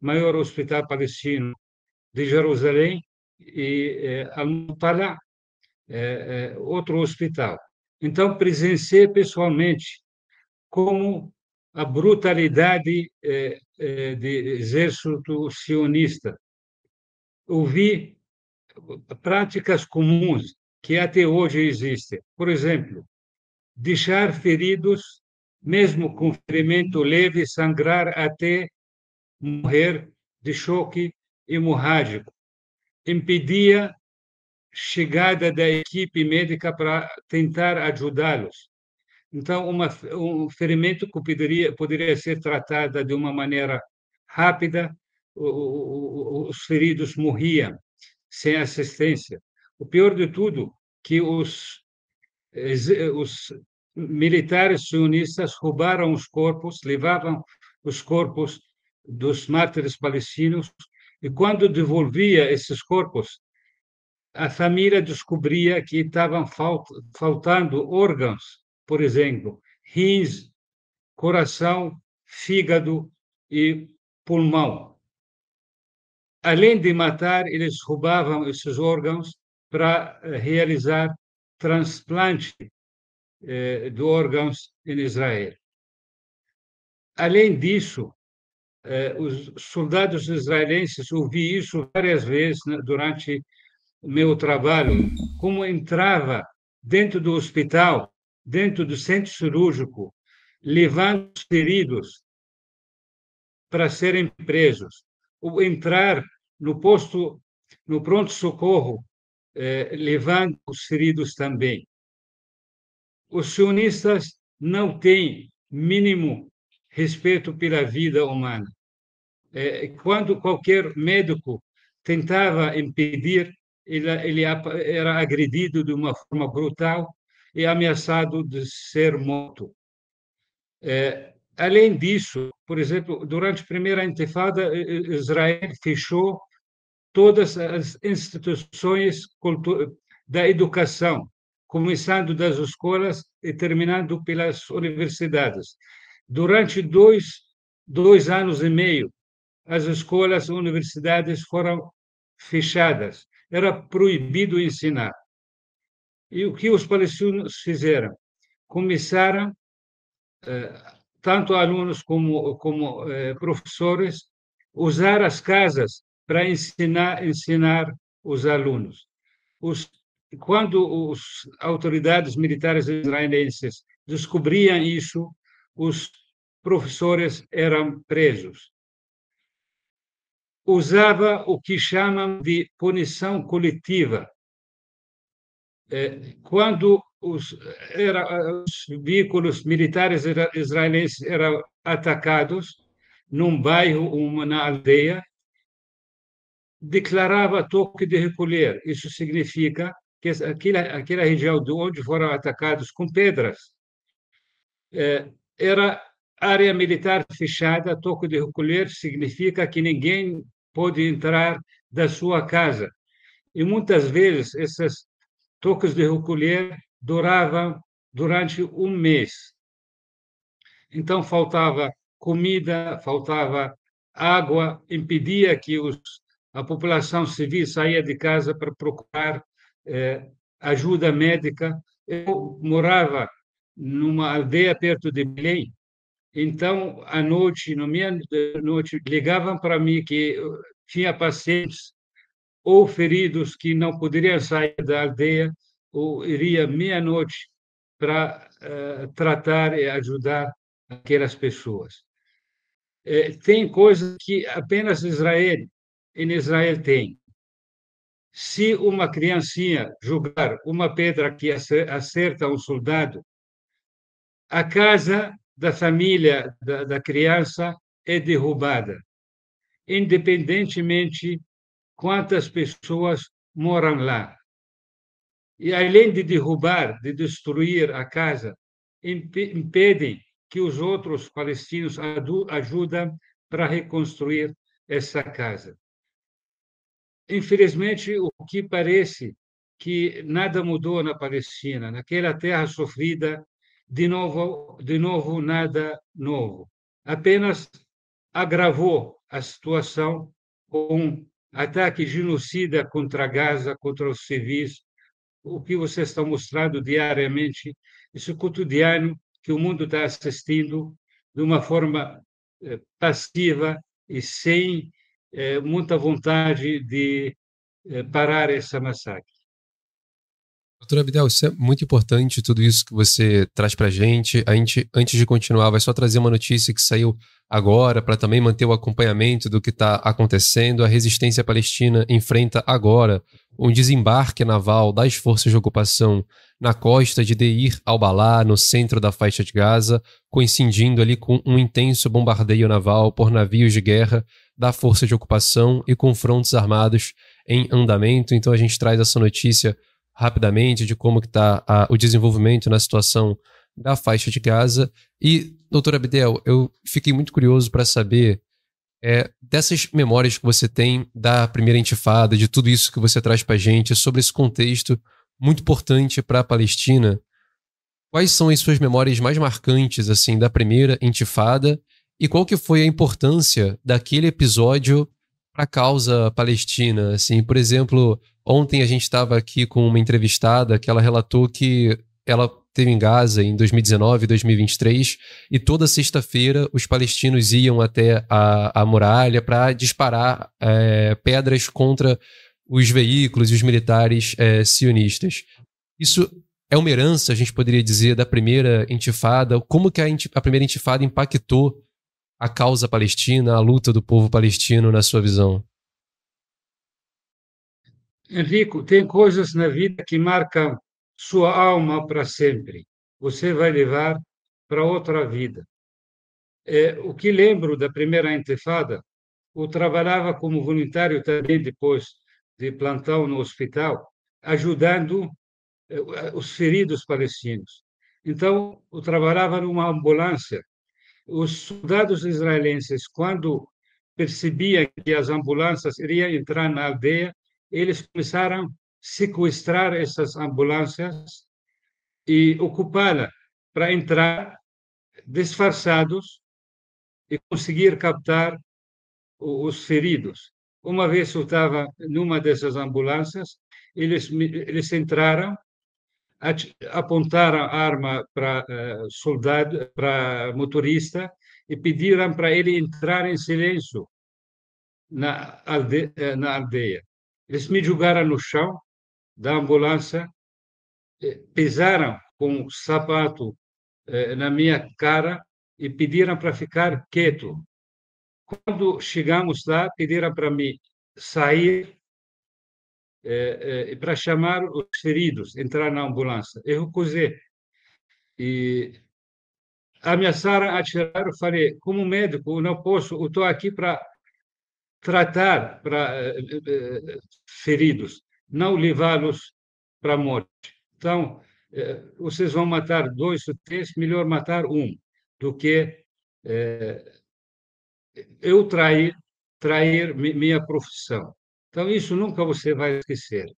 maior hospital palestino de Jerusalém, e eh, Al-Mutala, eh, outro hospital. Então, presenciei pessoalmente como a brutalidade eh, eh, do exército sionista. Ouvi práticas comuns que até hoje existem. Por exemplo, deixar feridos, mesmo com ferimento leve, sangrar até morrer de choque hemorrágico. Impedia chegada da equipe médica para tentar ajudá-los. Então, uma, um ferimento poderia, poderia ser tratada de uma maneira rápida, os feridos morriam sem assistência. O pior de tudo, que os, os militares sionistas roubaram os corpos, levavam os corpos dos mártires palestinos, e quando devolvia esses corpos, a família descobria que estavam faltando órgãos por exemplo, rins coração, fígado e pulmão. Além de matar, eles roubavam esses órgãos para eh, realizar transplante eh, de órgãos em Israel. Além disso, eh, os soldados israelenses, ouvi isso várias vezes né, durante meu trabalho, como entrava dentro do hospital, dentro do centro cirúrgico, levando os feridos para serem presos, ou entrar no posto, no pronto-socorro, eh, levando os feridos também. Os sionistas não têm mínimo respeito pela vida humana. Eh, quando qualquer médico tentava impedir ele, ele era agredido de uma forma brutal e ameaçado de ser morto. É, além disso, por exemplo, durante a primeira intifada, Israel fechou todas as instituições da educação, começando das escolas e terminando pelas universidades. Durante dois, dois anos e meio, as escolas e universidades foram fechadas era proibido ensinar. E o que os palestinos fizeram? Começaram, eh, tanto alunos como, como eh, professores, usar as casas para ensinar, ensinar os alunos. Os, quando as autoridades militares israelenses descobriam isso, os professores eram presos usava o que chamam de punição coletiva. É, quando os, era, os veículos militares israelenses eram atacados num bairro ou na aldeia, declarava toque de recolher. Isso significa que aquela, aquela região de onde foram atacados com pedras é, era área militar fechada, toque de recolher significa que ninguém pode entrar da sua casa. E muitas vezes esses toques de recolher duravam durante um mês. Então faltava comida, faltava água, impedia que os, a população civil saia de casa para procurar eh, ajuda médica. Eu morava numa aldeia perto de Belém então, à noite, no meia noite, ligavam para mim que tinha pacientes ou feridos que não poderiam sair da aldeia, ou iria meia-noite para uh, tratar e ajudar aquelas pessoas. É, tem coisas que apenas Israel, em Israel tem. Se uma criancinha jogar uma pedra que acerta um soldado, a casa da família da, da criança é derrubada, independentemente quantas pessoas moram lá. E além de derrubar, de destruir a casa, impedem que os outros palestinos ajudem para reconstruir essa casa. Infelizmente, o que parece que nada mudou na Palestina, naquela terra sofrida de novo, de novo nada novo. Apenas agravou a situação com ataque genocida contra Gaza, contra os civis, o que vocês estão mostrando diariamente, esse cotidiano que o mundo está assistindo de uma forma eh, passiva e sem eh, muita vontade de eh, parar essa massacre. Doutor Abdel, isso é muito importante, tudo isso que você traz para a gente. A gente, antes de continuar, vai só trazer uma notícia que saiu agora para também manter o acompanhamento do que está acontecendo. A resistência palestina enfrenta agora um desembarque naval das forças de ocupação na costa de Deir al-Balá, no centro da faixa de Gaza, coincidindo ali com um intenso bombardeio naval por navios de guerra da força de ocupação e confrontos armados em andamento. Então a gente traz essa notícia rapidamente de como está o desenvolvimento na situação da faixa de Gaza. E, doutor Abdel, eu fiquei muito curioso para saber é, dessas memórias que você tem da primeira intifada, de tudo isso que você traz para a gente, sobre esse contexto muito importante para a Palestina. quais são as suas memórias mais marcantes assim da primeira intifada e qual que foi a importância daquele episódio para a causa palestina? Assim, por exemplo, ontem a gente estava aqui com uma entrevistada que ela relatou que ela teve em Gaza em 2019 e 2023 e toda sexta-feira os palestinos iam até a, a muralha para disparar é, pedras contra os veículos e os militares é, sionistas. Isso é uma herança, a gente poderia dizer, da primeira intifada? Como que a, a primeira intifada impactou a causa palestina, a luta do povo palestino, na sua visão? Henrico, tem coisas na vida que marcam sua alma para sempre. Você vai levar para outra vida. É, o que lembro da primeira intifada, eu trabalhava como voluntário também depois de plantão no hospital, ajudando é, os feridos palestinos. Então, eu trabalhava numa ambulância. Os soldados israelenses, quando percebiam que as ambulâncias iriam entrar na aldeia, eles começaram a sequestrar essas ambulâncias e ocupá-la para entrar disfarçados e conseguir captar os feridos. Uma vez eu estava numa dessas ambulâncias, eles, eles entraram, apontaram a arma para uh, soldado, para motorista e pediram para ele entrar em silêncio na eh, na aldeia. Eles me jogaram no chão da ambulância, pisaram com o sapato eh, na minha cara e pediram para ficar quieto. Quando chegamos lá, pediram para mim sair eh, para chamar os feridos, entrar na ambulância. Eu recusei. E ameaçaram atirar. Eu falei, como médico, não posso, eu estou aqui para tratar para feridos não levá-los para a morte. Então, eh, vocês vão matar dois ou três, melhor matar um, do que eh, eu trair, trair minha profissão. Então, isso nunca você vai esquecer.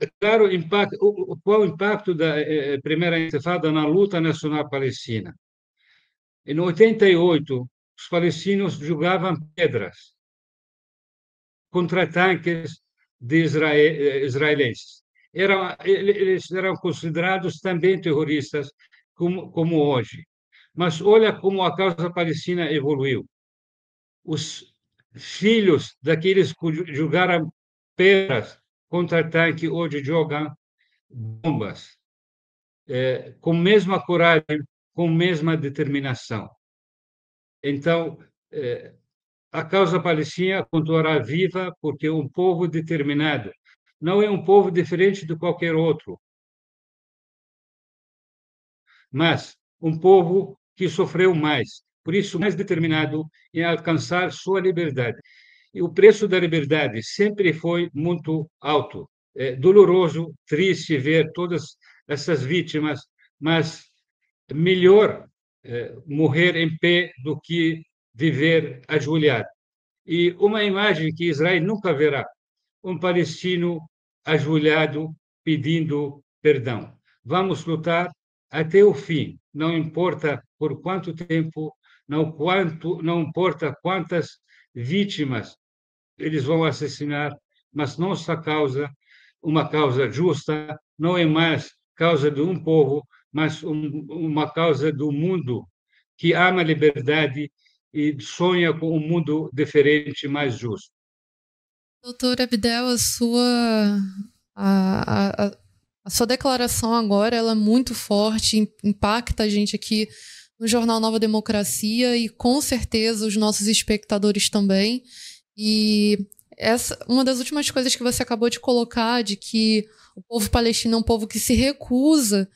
É claro, impacto, qual o impacto da eh, primeira intifada na luta nacional palestina? Em 88, os palestinos jogavam pedras contra tanques de Israel, israelenses. Eram, eles eram considerados também terroristas, como, como hoje. Mas olha como a causa palestina evoluiu. Os filhos daqueles que jogaram pedras contra tanque hoje jogam bombas, é, com mesma coragem, com mesma determinação. Então, é, a causa palestina continuará viva porque é um povo determinado. Não é um povo diferente de qualquer outro, mas um povo que sofreu mais, por isso mais determinado em alcançar sua liberdade. E o preço da liberdade sempre foi muito alto. É doloroso, triste ver todas essas vítimas, mas melhor morrer em pé do que viver ajoelhado. E uma imagem que Israel nunca verá: um palestino ajoelhado pedindo perdão. Vamos lutar até o fim, não importa por quanto tempo, não, quanto, não importa quantas vítimas eles vão assassinar, mas nossa causa, uma causa justa, não é mais causa de um povo, mas um, uma causa do mundo que ama a liberdade e sonha com um mundo diferente, mais justo. Doutora Abdel, a sua, a, a, a sua declaração agora ela é muito forte, impacta a gente aqui no Jornal Nova Democracia e com certeza os nossos espectadores também. E essa uma das últimas coisas que você acabou de colocar de que o povo palestino é um povo que se recusa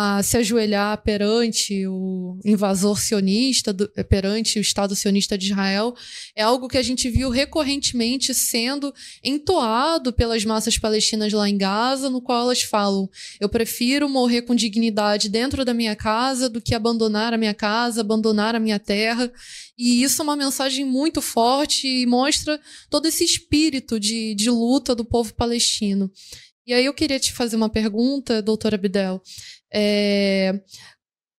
a se ajoelhar perante o invasor sionista, do, perante o Estado sionista de Israel, é algo que a gente viu recorrentemente sendo entoado pelas massas palestinas lá em Gaza, no qual elas falam: eu prefiro morrer com dignidade dentro da minha casa do que abandonar a minha casa, abandonar a minha terra. E isso é uma mensagem muito forte e mostra todo esse espírito de, de luta do povo palestino. E aí eu queria te fazer uma pergunta, doutora Abdel. É,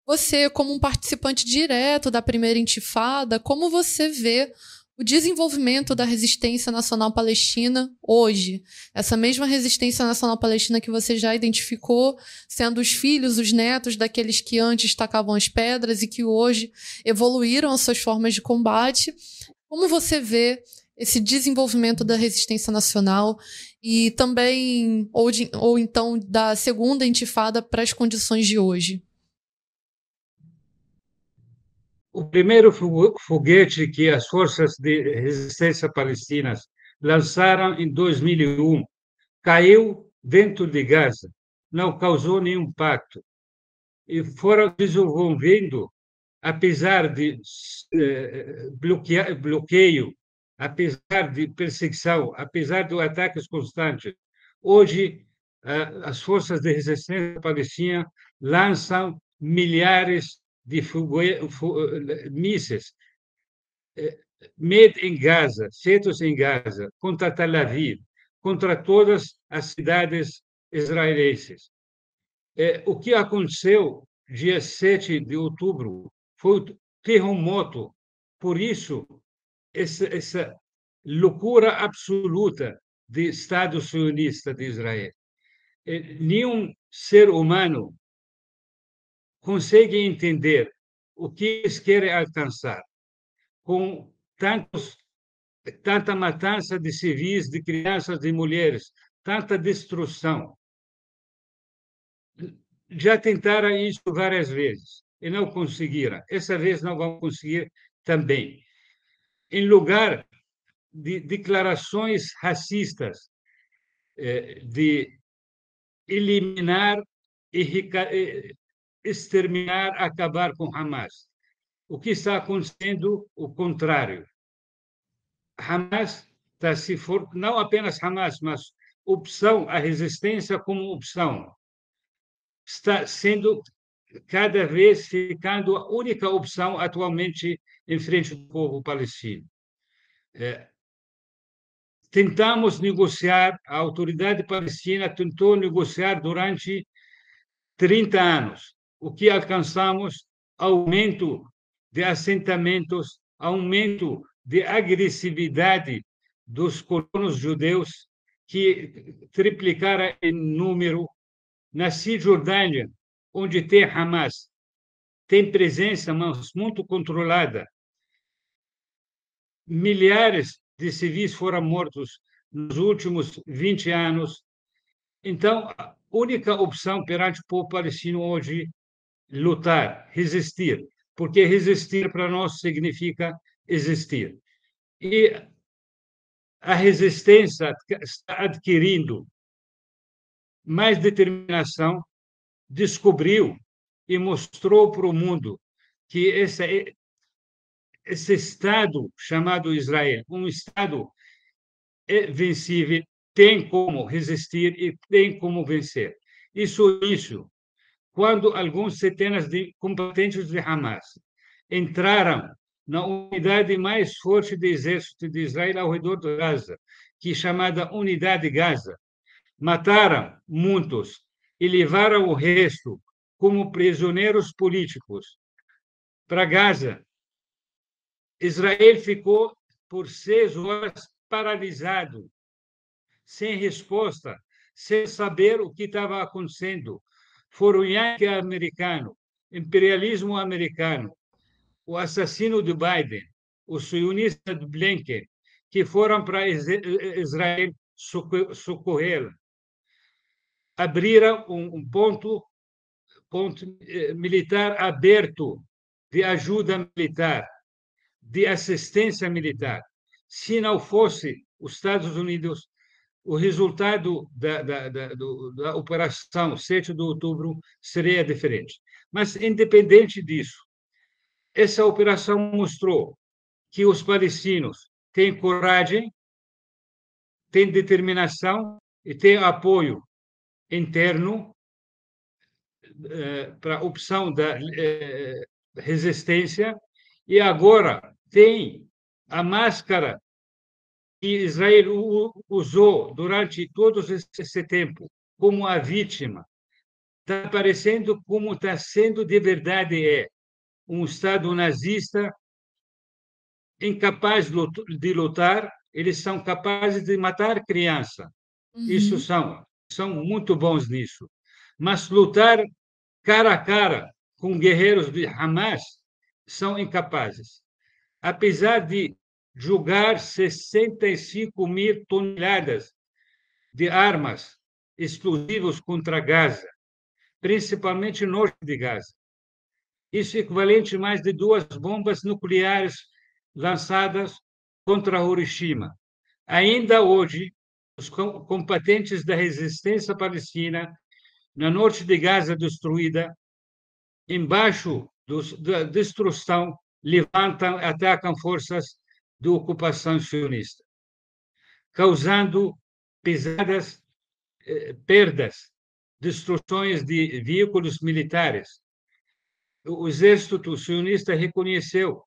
você, como um participante direto da primeira intifada, como você vê o desenvolvimento da resistência nacional palestina hoje. Essa mesma resistência nacional palestina que você já identificou, sendo os filhos, os netos daqueles que antes tacavam as pedras e que hoje evoluíram as suas formas de combate. Como você vê esse desenvolvimento da resistência nacional e também, ou, de, ou então, da segunda intifada para as condições de hoje? O primeiro foguete que as forças de resistência palestinas lançaram em 2001 caiu dentro de Gaza, não causou nenhum impacto. E foram desenvolvendo, apesar de eh, bloqueio, apesar de perseguição, apesar de ataques constantes. Hoje, as forças de resistência palestina lançam milhares de mísseis made em Gaza, feitos em Gaza, contra Tel Aviv, contra todas as cidades israelenses. O que aconteceu dia 7 de outubro foi terremoto. Por isso, essa, essa loucura absoluta do Estado sionista de Israel. Nenhum ser humano consegue entender o que eles querem alcançar com tantos, tanta matança de civis, de crianças, de mulheres, tanta destruição. Já tentaram isso várias vezes e não conseguiram. Essa vez não vão conseguir também. Em lugar de declarações racistas, eh, de eliminar e exterminar, acabar com Hamas. O que está acontecendo? O contrário. Hamas está se for, não apenas Hamas, mas opção, a resistência como opção, está sendo cada vez ficando a única opção atualmente em frente do povo palestino. É, tentamos negociar, a autoridade palestina tentou negociar durante 30 anos o que alcançamos? Aumento de assentamentos, aumento de agressividade dos colonos judeus, que triplicaram em número. Na Cisjordânia, onde tem Hamas, tem presença, mas muito controlada. Milhares de civis foram mortos nos últimos 20 anos. Então, a única opção perante o povo palestino hoje lutar, resistir, porque resistir para nós significa existir. E a resistência está adquirindo mais determinação, descobriu e mostrou para o mundo que esse, esse Estado chamado Israel, um Estado vencível, tem como resistir e tem como vencer. Isso, isso quando alguns centenas de combatentes de Hamas entraram na unidade mais forte do exército de Israel ao redor de Gaza, que é chamada Unidade Gaza. Mataram muitos e levaram o resto como prisioneiros políticos para Gaza. Israel ficou por seis horas paralisado, sem resposta, sem saber o que estava acontecendo foram Yankee americano, imperialismo americano, o assassino de Biden, o sionista de Blinken, que foram para Israel socorrê-la. Abriram um ponto, ponto eh, militar aberto de ajuda militar, de assistência militar. Se não fosse os Estados Unidos o resultado da, da, da, da, operação 7 de outubro seria diferente. Mas, independente disso, essa operação mostrou que os palestinos têm coragem, têm determinação e têm apoio interno eh, para a opção da eh, resistência e agora tem a máscara que Israel usou durante todo esse tempo como a vítima, está aparecendo como está sendo de verdade é um Estado nazista incapaz de lutar, eles são capazes de matar criança. Uhum. Isso são, são muito bons nisso. Mas lutar cara a cara com guerreiros de Hamas são incapazes. Apesar de julgar 65 mil toneladas de armas explosivos contra Gaza, principalmente no norte de Gaza. Isso é equivalente a mais de duas bombas nucleares lançadas contra Hiroshima. Ainda hoje, os combatentes da resistência palestina, no norte de Gaza destruída, embaixo da destruição, levantam, atacam forças de ocupação sionista, causando pesadas eh, perdas, destruições de veículos militares. O exército sionista reconheceu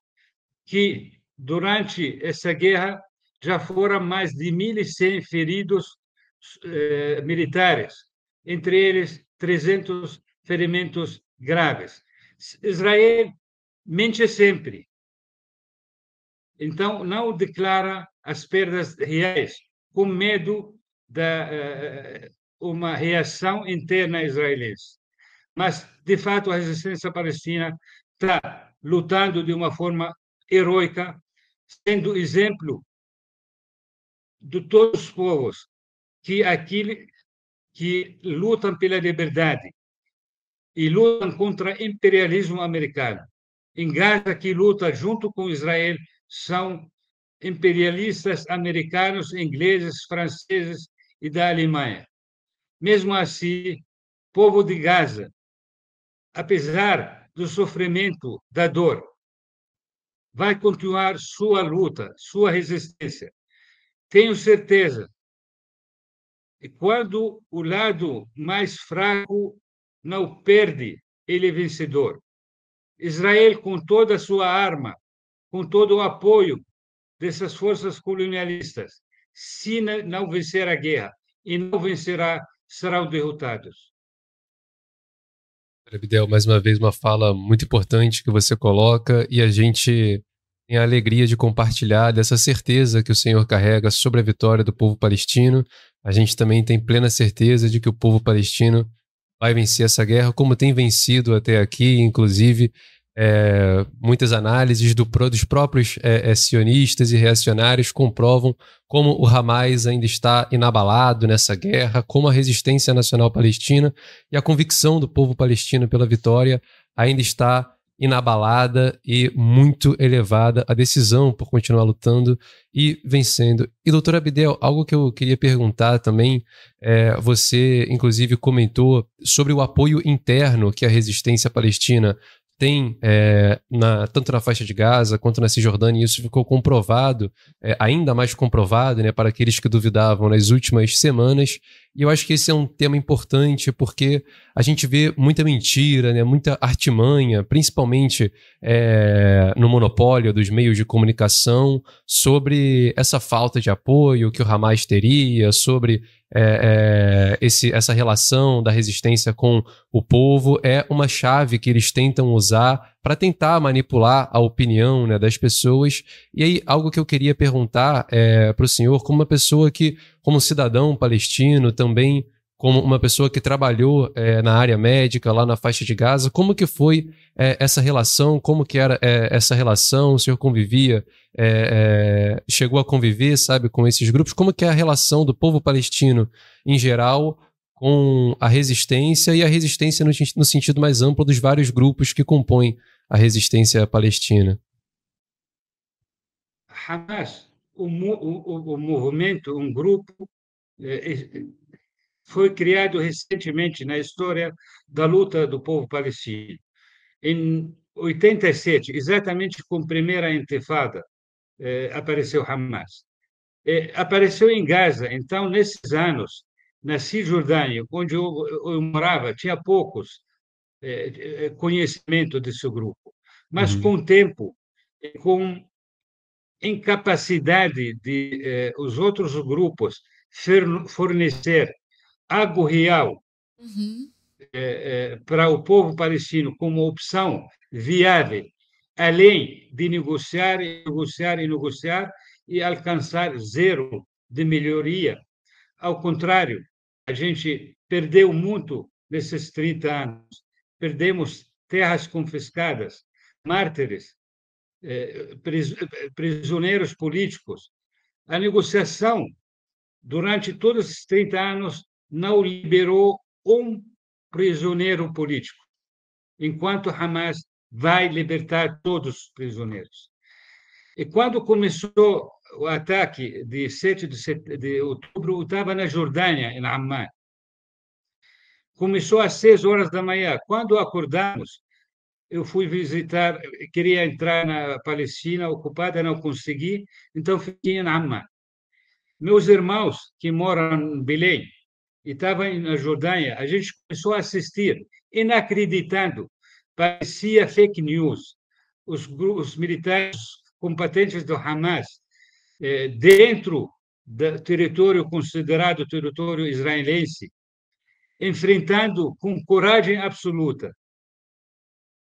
que, durante essa guerra, já foram mais de 1.100 feridos eh, militares, entre eles 300 ferimentos graves. Israel mente sempre. Então, não declara as perdas reais, com medo de uh, uma reação interna israelense. Mas, de fato, a resistência palestina está lutando de uma forma heroica, sendo exemplo de todos os povos que aquele que lutam pela liberdade e lutam contra o imperialismo americano. Em Gaza, que luta junto com Israel, são imperialistas americanos, ingleses, franceses e da Alemanha. Mesmo assim, povo de Gaza, apesar do sofrimento, da dor, vai continuar sua luta, sua resistência. Tenho certeza. E quando o lado mais fraco não perde, ele é vencedor. Israel, com toda a sua arma, com todo o apoio dessas forças colonialistas, se não vencer a guerra e não vencerá, serão derrotados. Abdel, mais uma vez uma fala muito importante que você coloca e a gente tem a alegria de compartilhar dessa certeza que o Senhor carrega sobre a vitória do povo palestino. A gente também tem plena certeza de que o povo palestino vai vencer essa guerra, como tem vencido até aqui, inclusive é, muitas análises do, dos próprios é, é, sionistas e reacionários comprovam como o Hamas ainda está inabalado nessa guerra, como a resistência nacional palestina e a convicção do povo palestino pela vitória ainda está inabalada e muito elevada, a decisão por continuar lutando e vencendo. E, doutor Abdel, algo que eu queria perguntar também, é, você inclusive comentou sobre o apoio interno que a resistência palestina tem é, na, tanto na faixa de Gaza quanto na Cisjordânia, e isso ficou comprovado, é, ainda mais comprovado, né, para aqueles que duvidavam nas últimas semanas. E eu acho que esse é um tema importante porque a gente vê muita mentira, né, muita artimanha, principalmente é, no monopólio dos meios de comunicação, sobre essa falta de apoio que o Hamas teria, sobre é, é, esse, essa relação da resistência com o povo é uma chave que eles tentam usar para tentar manipular a opinião né, das pessoas. E aí, algo que eu queria perguntar é, para o senhor, como uma pessoa que, como cidadão palestino, também como uma pessoa que trabalhou é, na área médica lá na faixa de Gaza, como que foi é, essa relação, como que era é, essa relação, o senhor convivia, é, é, chegou a conviver, sabe, com esses grupos, como que é a relação do povo palestino em geral com a resistência e a resistência no, no sentido mais amplo dos vários grupos que compõem a resistência palestina? Hamas, o, o, o movimento, um grupo é, foi criado recentemente na história da luta do povo palestino. Em 87, exatamente com a primeira intifada, eh, apareceu Hamas. Eh, apareceu em Gaza, então, nesses anos, na Cisjordânia, onde eu, eu morava, tinha poucos eh, conhecimento desse grupo. Mas, uhum. com o tempo, com incapacidade de os outros grupos fornecer algo real uhum. é, é, para o povo palestino como opção viável, além de negociar e negociar e negociar e alcançar zero de melhoria. Ao contrário, a gente perdeu muito nesses 30 anos. Perdemos terras confiscadas, mártires, eh, prisioneiros políticos. A negociação, durante todos esses 30 anos, não liberou um prisioneiro político, enquanto Hamas vai libertar todos os prisioneiros. E quando começou o ataque de 7 de, de outubro, eu estava na Jordânia, em Amman. Começou às 6 horas da manhã. Quando acordamos, eu fui visitar, queria entrar na Palestina ocupada, não consegui, então fiquei em Amman. Meus irmãos que moram em Belém e estavam na Jordânia, a gente começou a assistir, inacreditando, parecia fake news. Os, os militares combatentes do Hamas eh, dentro do território considerado território israelense, enfrentando com coragem absoluta,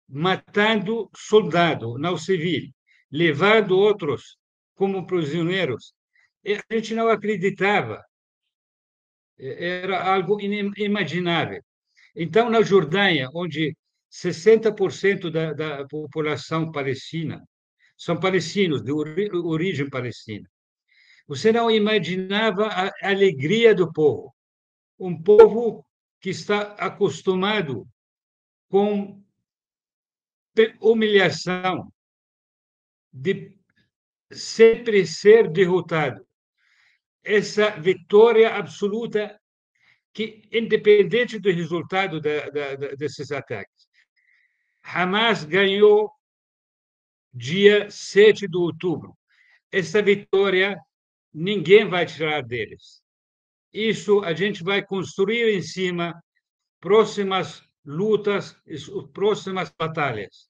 matando soldado, não civil, levando outros como prisioneiros. A gente não acreditava. Era algo inimaginável. Então, na Jordânia, onde 60% da, da população palestina são palestinos, de origem palestina. Você não imaginava a alegria do povo. Um povo que está acostumado com humilhação, de sempre ser derrotado. Essa vitória absoluta que, independente do resultado da, da, desses ataques, Hamas ganhou dia 7 de outubro. Essa vitória ninguém vai tirar deles. Isso a gente vai construir em cima próximas lutas, próximas batalhas.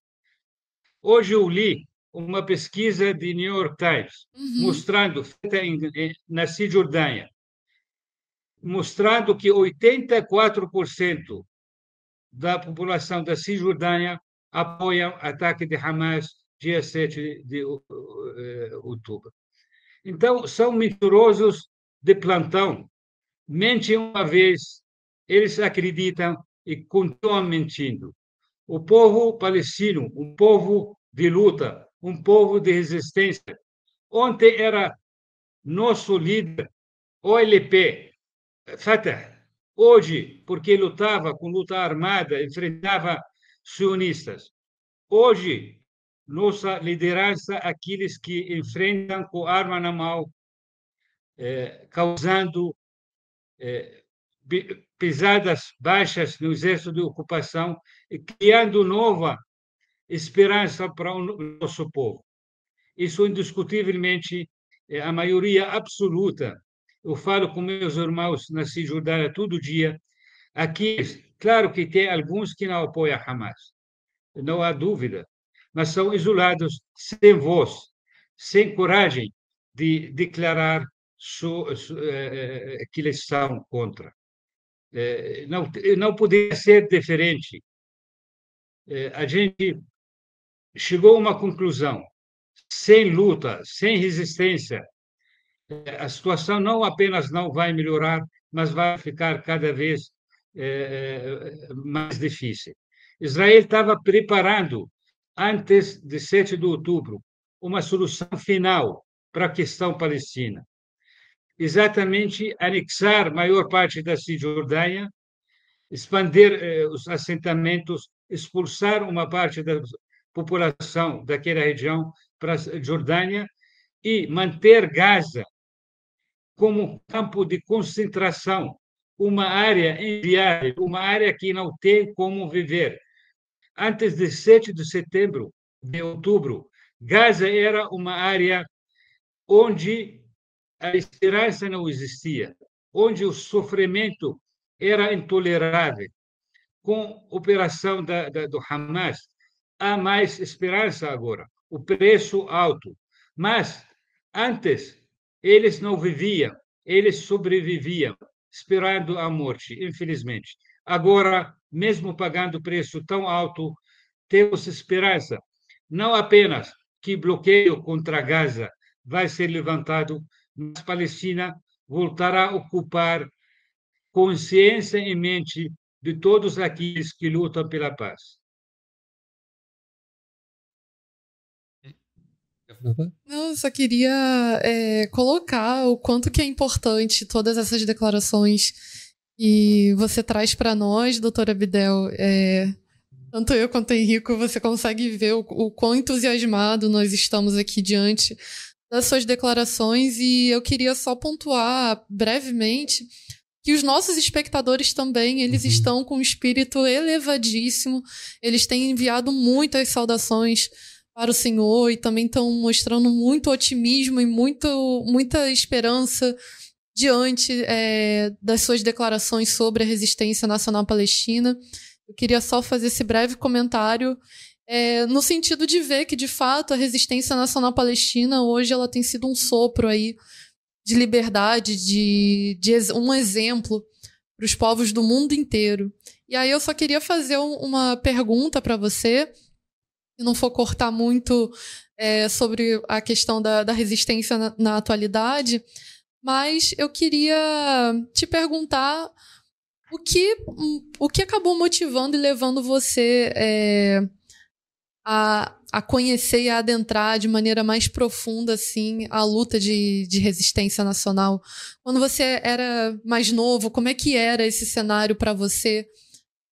Hoje eu li uma pesquisa de New York Times uhum. mostrando feita em, na Cisjordânia, mostrando que 84% da população da Cisjordânia apoiam o ataque de Hamas dia 7 de eh, outubro. Então, são mentirosos de plantão. Mentem uma vez, eles acreditam e continuam mentindo. O povo palestino, um povo de luta, um povo de resistência. Ontem era nosso líder, OLP, Fatah. Hoje, porque lutava com luta armada, enfrentava sionistas. Hoje, nossa liderança aqueles que enfrentam com arma na mão, é, causando é, pesadas baixas no exército de ocupação criando nova esperança para o nosso povo. Isso, indiscutivelmente, é a maioria absoluta. Eu falo com meus irmãos na Cisjordânia todo dia. Aqui, claro que tem alguns que não apoiam Hamas, não há dúvida mas são isolados, sem voz, sem coragem de declarar su, su, eh, eh, que eles são contra. Não, não poderia ser diferente. A gente chegou a uma conclusão. Sem luta, sem resistência, a situação não apenas não vai melhorar, mas vai ficar cada vez eh, mais difícil. Israel estava preparando antes de 7 de outubro, uma solução final para a questão palestina. Exatamente anexar maior parte da Cisjordânia, expandir eh, os assentamentos, expulsar uma parte da população daquela região para a Jordânia e manter Gaza como campo de concentração, uma área inviável, uma área que não tem como viver, antes de 7 de setembro, de outubro, Gaza era uma área onde a esperança não existia, onde o sofrimento era intolerável. Com a operação da, da, do Hamas, há mais esperança agora, o preço alto. Mas, antes, eles não viviam, eles sobreviviam, esperando a morte, infelizmente. Agora, mesmo pagando preço tão alto, temos esperança, não apenas que bloqueio contra Gaza vai ser levantado, mas Palestina voltará a ocupar consciência e mente de todos aqueles que lutam pela paz. Não, eu só queria é, colocar o quanto que é importante todas essas declarações que você traz para nós, doutora Abdel. É, tanto eu quanto Henrico, você consegue ver o, o quão entusiasmado nós estamos aqui diante das suas declarações e eu queria só pontuar brevemente que os nossos espectadores também, eles uhum. estão com um espírito elevadíssimo, eles têm enviado muitas saudações para o Senhor e também estão mostrando muito otimismo e muito, muita esperança diante é, das suas declarações sobre a resistência nacional palestina. Eu queria só fazer esse breve comentário é, no sentido de ver que, de fato, a resistência nacional palestina hoje ela tem sido um sopro aí de liberdade, de, de um exemplo para os povos do mundo inteiro. E aí eu só queria fazer um, uma pergunta para você não for cortar muito é, sobre a questão da, da resistência na, na, atualidade, mas eu queria te perguntar o que, o que acabou motivando e levando você é, a, a conhecer e a adentrar de maneira mais profunda assim a luta de, de resistência nacional. Quando você era mais novo, como é que era esse cenário para você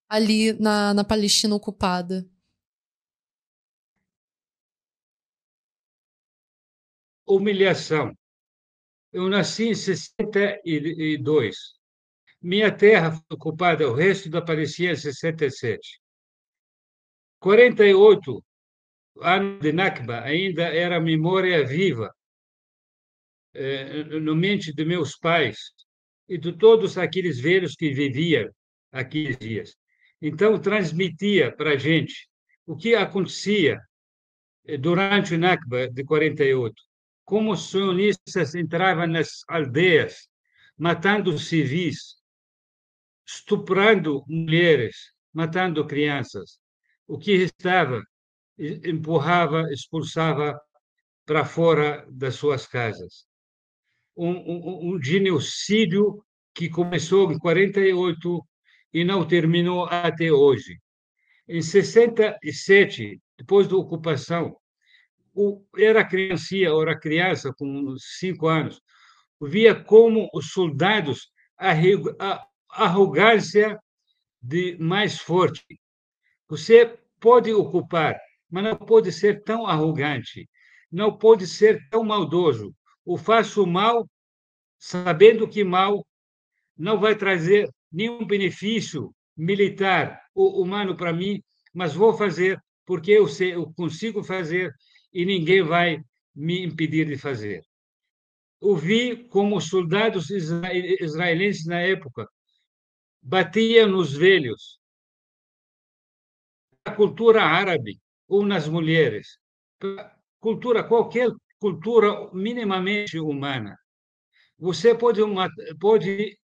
ali na, na Palestina ocupada? Humilhação. Eu nasci em 62. Minha terra foi ocupada, o resto da Palestina em 67. 48 anos de Nakba ainda era memória viva eh, no mente de meus pais e de todos aqueles velhos que viviam aqueles dias. Então, transmitia para a gente o que acontecia eh, durante o Nakba de 48 como os sionistas entravam nas aldeias, matando civis, estuprando mulheres, matando crianças. O que estava empurrava, expulsava para fora das suas casas. Um, um, um genocídio que começou em 48 e não terminou até hoje. Em 67, depois da ocupação, era criança, era criança com cinco anos, via como os soldados arrogância de mais forte. Você pode ocupar, mas não pode ser tão arrogante, não pode ser tão maldoso. O faço mal sabendo que mal não vai trazer nenhum benefício militar ou humano para mim, mas vou fazer porque eu sei, eu consigo fazer e ninguém vai me impedir de fazer. Ouvi como os soldados israelenses na época batiam nos velhos, a cultura árabe ou nas mulheres, cultura qualquer cultura minimamente humana. Você pode pode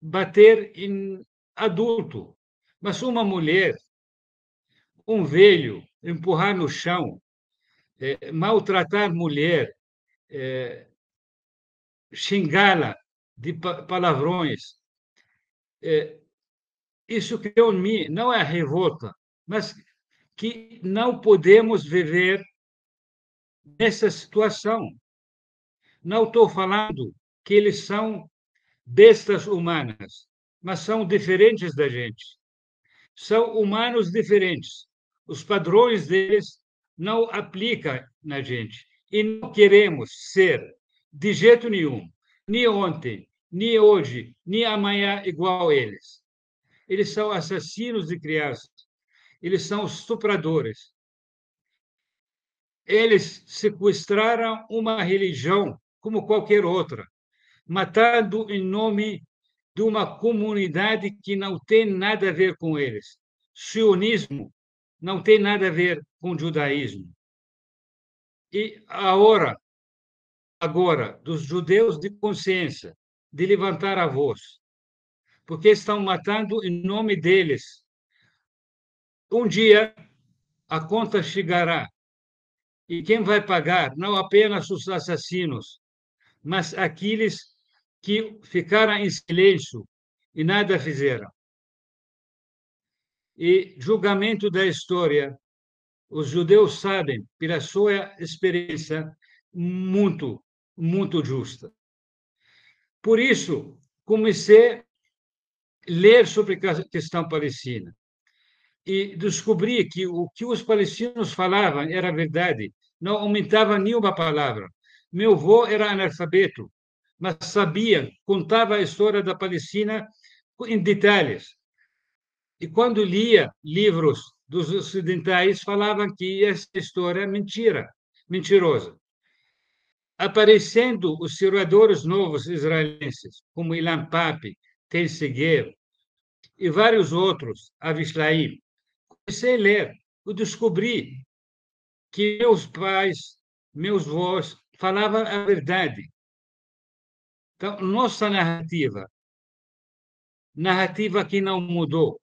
bater em adulto, mas uma mulher, um velho, empurrar no chão, é, maltratar mulher, é, xingá-la de palavrões. É, isso criou em mim, não é revolta, mas que não podemos viver nessa situação. Não estou falando que eles são bestas humanas, mas são diferentes da gente. São humanos diferentes. Os padrões deles não aplica na gente. E não queremos ser, de jeito nenhum, nem ontem, nem hoje, nem amanhã igual eles. Eles são assassinos de crianças, eles são estupradores. Eles sequestraram uma religião como qualquer outra, matando em nome de uma comunidade que não tem nada a ver com eles. Sionismo não tem nada a ver com o judaísmo. E a hora, agora, dos judeus de consciência, de levantar a voz, porque estão matando em nome deles. Um dia a conta chegará. E quem vai pagar? Não apenas os assassinos, mas aqueles que ficaram em silêncio e nada fizeram. E julgamento da história, os judeus sabem, pela sua experiência, muito, muito justa. Por isso, comecei a ler sobre a questão palestina e descobri que o que os palestinos falavam era verdade, não aumentava nenhuma palavra. Meu avô era analfabeto, mas sabia, contava a história da Palestina em detalhes. E quando lia livros dos ocidentais, falavam que essa história é mentira, mentirosa. Aparecendo os historiadores novos israelenses, como Ilan Pape, Tel Seguer e vários outros, Avislaim, comecei a ler, eu descobri que meus pais, meus avós, falavam a verdade. Então, nossa narrativa, narrativa que não mudou,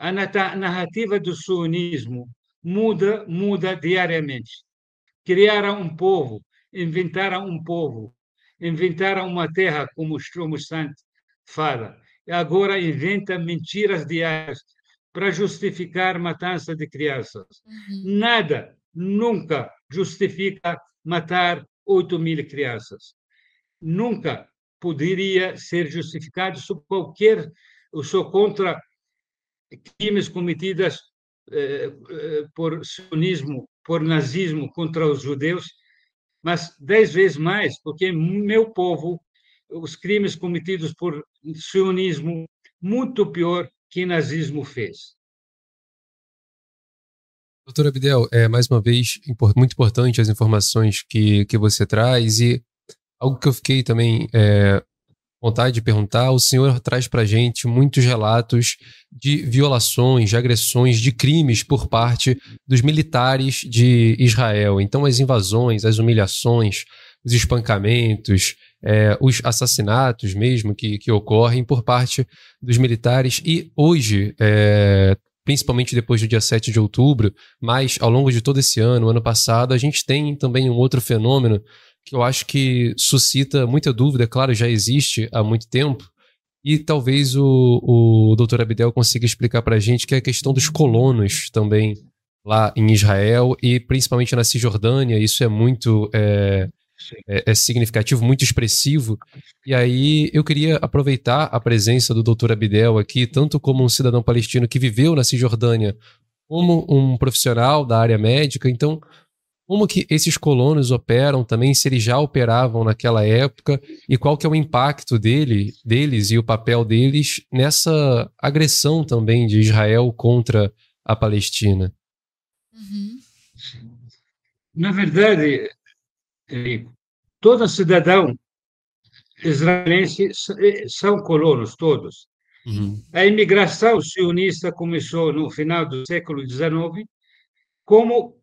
a narrativa do sionismo muda, muda diariamente. Criaram um povo, inventaram um povo, inventaram uma terra, como Stromsand fala, e agora inventa mentiras diárias para justificar matança de crianças. Uhum. Nada, nunca justifica matar 8 mil crianças. Nunca poderia ser justificado sob qualquer. Eu sou contra crimes cometidos eh, eh, por sionismo, por nazismo contra os judeus, mas dez vezes mais, porque meu povo, os crimes cometidos por sionismo, muito pior que nazismo fez. Doutora Abdel, é, mais uma vez, muito importante as informações que, que você traz e algo que eu fiquei também é, vontade de perguntar, o senhor traz para gente muitos relatos de violações, de agressões, de crimes por parte dos militares de Israel. Então, as invasões, as humilhações, os espancamentos, é, os assassinatos mesmo que, que ocorrem por parte dos militares. E hoje, é, principalmente depois do dia 7 de outubro, mas ao longo de todo esse ano, ano passado, a gente tem também um outro fenômeno que eu acho que suscita muita dúvida, claro, já existe há muito tempo, e talvez o, o Dr. Abdel consiga explicar para a gente que é a questão dos colonos também lá em Israel e principalmente na Cisjordânia, isso é muito é, é, é, significativo, muito expressivo. E aí eu queria aproveitar a presença do Dr. Abdel aqui, tanto como um cidadão palestino que viveu na Cisjordânia, como um profissional da área médica. Então, como que esses colonos operam também, se eles já operavam naquela época e qual que é o impacto dele, deles e o papel deles nessa agressão também de Israel contra a Palestina. Uhum. Na verdade, todo cidadão israelense eh, são colonos todos. Uhum. A imigração sionista começou no final do século XIX como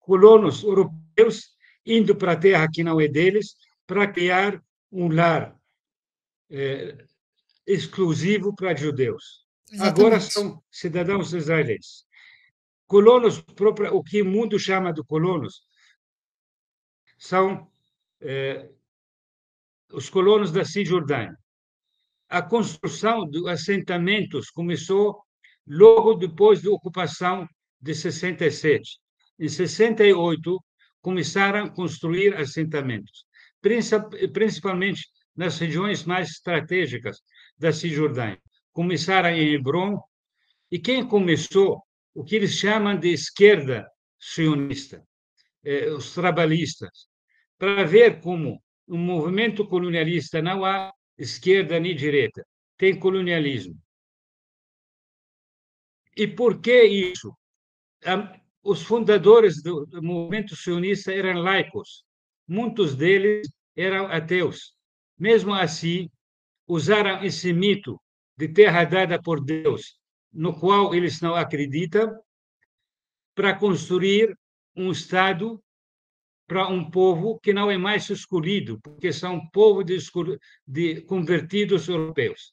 colonos europeus indo para a terra que não é deles para criar um lar é, exclusivo para judeus. Exatamente. Agora são cidadãos israelenses. Colonos, o que o mundo chama de colonos, são é, os colonos da Cisjordânia. A construção de assentamentos começou logo depois da ocupação de 67. Em 68, começaram a construir assentamentos, principalmente nas regiões mais estratégicas da Cisjordânia. Começaram em Hebron, e quem começou o que eles chamam de esquerda sionista, eh, os trabalhistas, para ver como no movimento colonialista não há esquerda nem direita, tem colonialismo. E por que isso? Os fundadores do, movimento sionista eram laicos, muitos deles eram ateus. Mesmo assim, usaram esse mito de terra dada por Deus, no qual eles não acreditam, para construir um Estado para um povo que não é mais escolhido, porque são povo de, de convertidos europeus.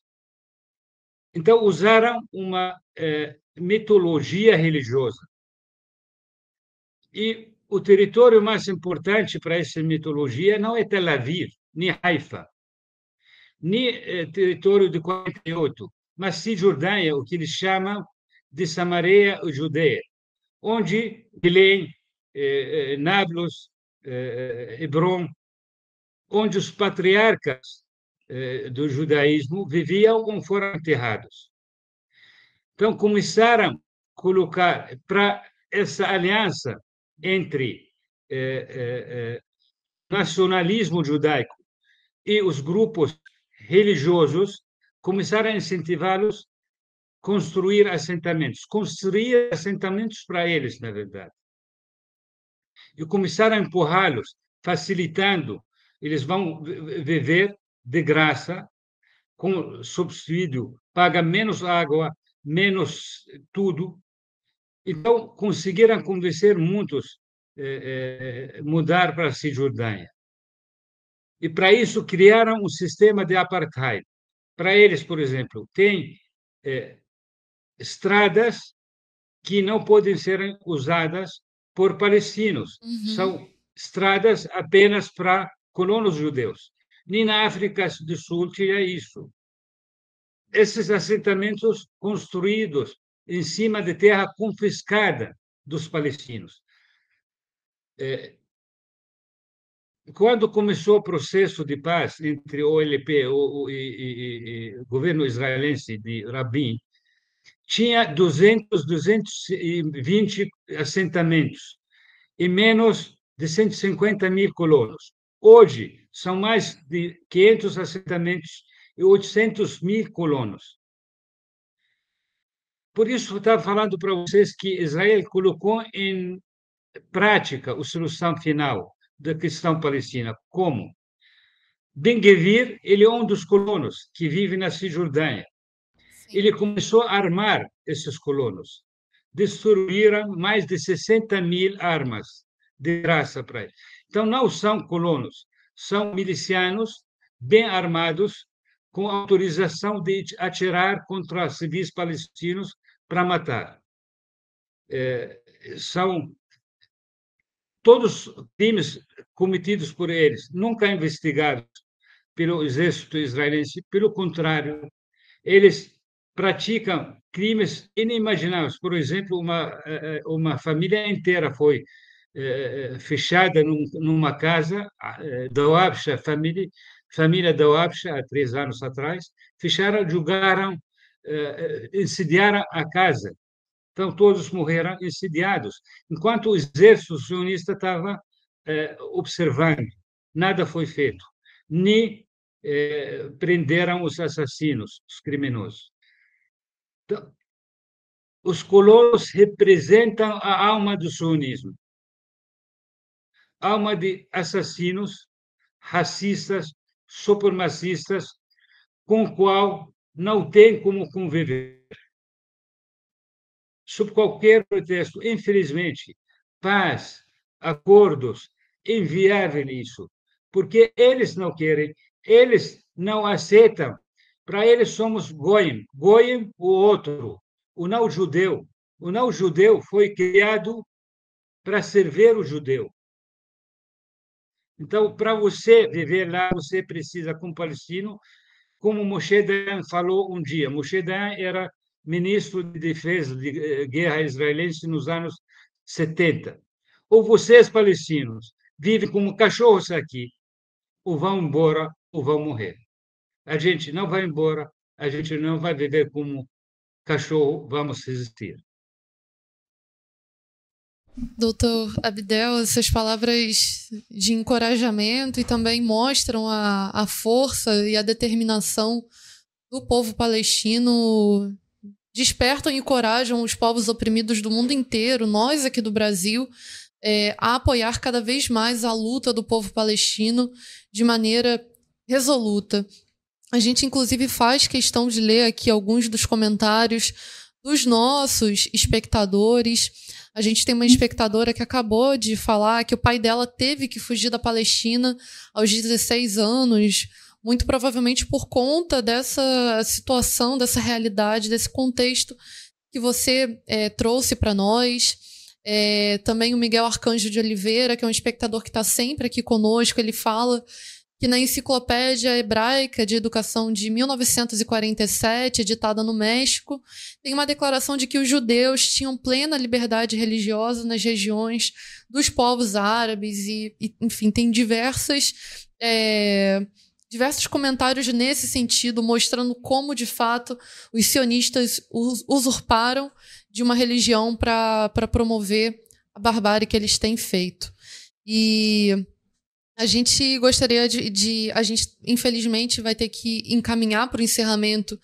Então, usaram uma eh, mitologia religiosa. E o território mais importante para essa mitologia não é Tel Aviv, nem Haifa, nem eh, território de 48, mas Cisjordânia, o que eles chamam de Samaria Judeia, onde Belém, eh, eh, Nablus, eh, Hebron, onde os patriarcas eh, do judaísmo viviam ou foram enterrados. Então, começaram a colocar para essa aliança entre eh, eh, nacionalismo judaico e os grupos religiosos, começaram a incentivá-los a construir assentamentos, construir assentamentos para eles, na verdade. E começaram a empurrá-los, facilitando. Eles vão viver de graça, com subsídio, paga menos água, menos tudo. Então, conseguiram convencer muitos eh, eh, mudar para a Cisjordânia. E, para isso, criaram um sistema de apartheid. Para eles, por exemplo, tem eh, estradas que não podem ser usadas por palestinos. Uhum. São estradas apenas para colonos judeus. Nem na África do Sul tinha isso. Esses assentamentos construídos em cima de terra confiscada dos palestinos. É, quando começou o processo de paz entre o OLP e o governo israelense de Rabin, tinha 200, 220 assentamentos e menos de 150 mil colonos. Hoje, são mais de 500 assentamentos e 800 mil colonos. Por isso, estava falando para vocês que Israel colocou em prática a solução final da questão palestina. Como? Ben-Gvir, ele é um dos colonos que vive na Cisjordânia. Ele começou a armar esses colonos. Destruíram mais de 60 mil armas de graça para eles. Então, não são colonos, são milicianos bem armados, com autorização de atirar contra civis palestinos para matar. É, são todos crimes cometidos por eles, nunca investigados pelo exército israelense. Pelo contrário, eles praticam crimes inimagináveis. Por exemplo, uma, é, é, uma família inteira foi eh, fechada num, numa casa da Oabsha, família, família da Oabsha, há três anos atrás, fecharam, julgaram, eh, incendiaram a casa. Então, todos morreram incendiados, enquanto o exército sionista estava observando. Nada foi feito. Nem prenderam os assassinos, os criminosos. Então, os colonos representam a alma do sionismo alma de assassinos, racistas, supremacistas, com o qual não tem como conviver. Sob qualquer pretexto, infelizmente, paz, acordos, inviável isso, porque eles não querem, eles não aceitam. Para eles somos goim, goim o outro, o não judeu. O não judeu foi criado para servir o judeu. Então, para você viver lá, você precisa, como palestino, como Moshe Dayan falou um dia. Moshe Dayan era ministro de defesa de eh, guerra israelense nos anos 70. Ou vocês, palestinos, vivem como cachorros aqui, ou vão embora, ou vão morrer. A gente não vai embora, a gente não vai viver como cachorro, vamos resistir. Doutor Abdel, essas palavras de encorajamento e também mostram a, a força e a determinação do povo palestino, despertam e encorajam os povos oprimidos do mundo inteiro, nós aqui do Brasil, é, a apoiar cada vez mais a luta do povo palestino de maneira resoluta. A gente, inclusive, faz questão de ler aqui alguns dos comentários dos nossos espectadores. A gente tem uma espectadora que acabou de falar que o pai dela teve que fugir da Palestina aos 16 anos, muito provavelmente por conta dessa situação, dessa realidade, desse contexto que você é, trouxe para nós. É, também o Miguel Arcanjo de Oliveira, que é um espectador que está sempre aqui conosco, ele fala que na Enciclopédia Hebraica de Educação de 1947, editada no México, tem uma declaração de que os judeus tinham plena liberdade religiosa nas regiões dos povos árabes e, e enfim, tem diversas é, diversos comentários nesse sentido, mostrando como, de fato, os sionistas usurparam de uma religião para promover a barbárie que eles têm feito. E a gente gostaria de, de, A gente, infelizmente, vai ter que encaminhar para o encerramento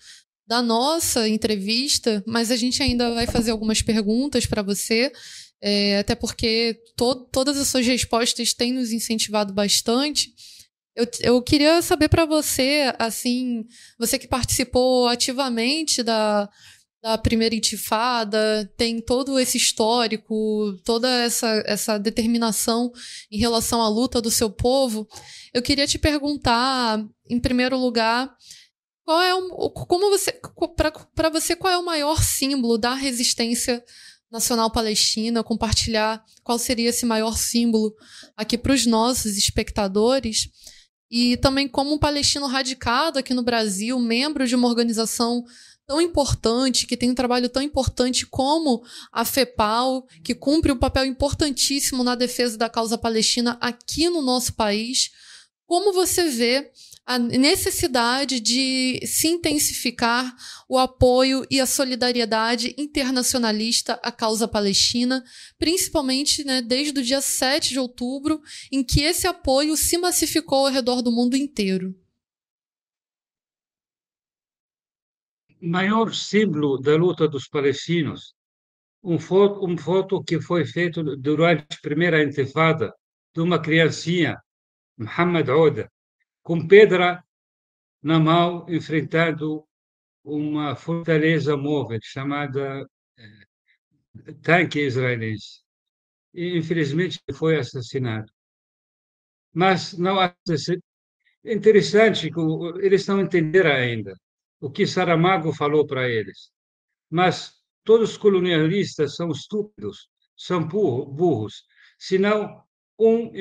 da nossa entrevista, mas a gente ainda vai fazer algumas perguntas para você. É, até porque to, todas as suas respostas têm nos incentivado bastante. Eu, eu queria saber para você, assim, você que participou ativamente da, da primeira intifada, tem todo esse histórico, toda essa, essa determinação em relação à luta do seu povo. Eu queria te perguntar, em primeiro lugar, qual é o, como você para você qual é o maior símbolo da resistência nacional palestina? Compartilhar qual seria esse maior símbolo aqui para os nossos espectadores. E também como um palestino radicado aqui no Brasil, membro de uma organização tão importante, que tem um trabalho tão importante como a FEPAL, que cumpre um papel importantíssimo na defesa da causa palestina aqui no nosso país. Como você vê a necessidade de se intensificar o apoio e a solidariedade internacionalista à causa palestina, principalmente né, desde o dia 7 de outubro, em que esse apoio se massificou ao redor do mundo inteiro. Maior símbolo da luta dos palestinos, um foto, um foto que foi feito durante a primeira intifada de uma criancinha, Muhammad Oda, com pedra na mão, enfrentando uma fortaleza móvel chamada eh, tanque israelense. E, infelizmente, foi assassinado. Mas não é interessante que eles não entenderam ainda o que Saramago falou para eles. Mas todos os colonialistas são estúpidos, são burros, senão um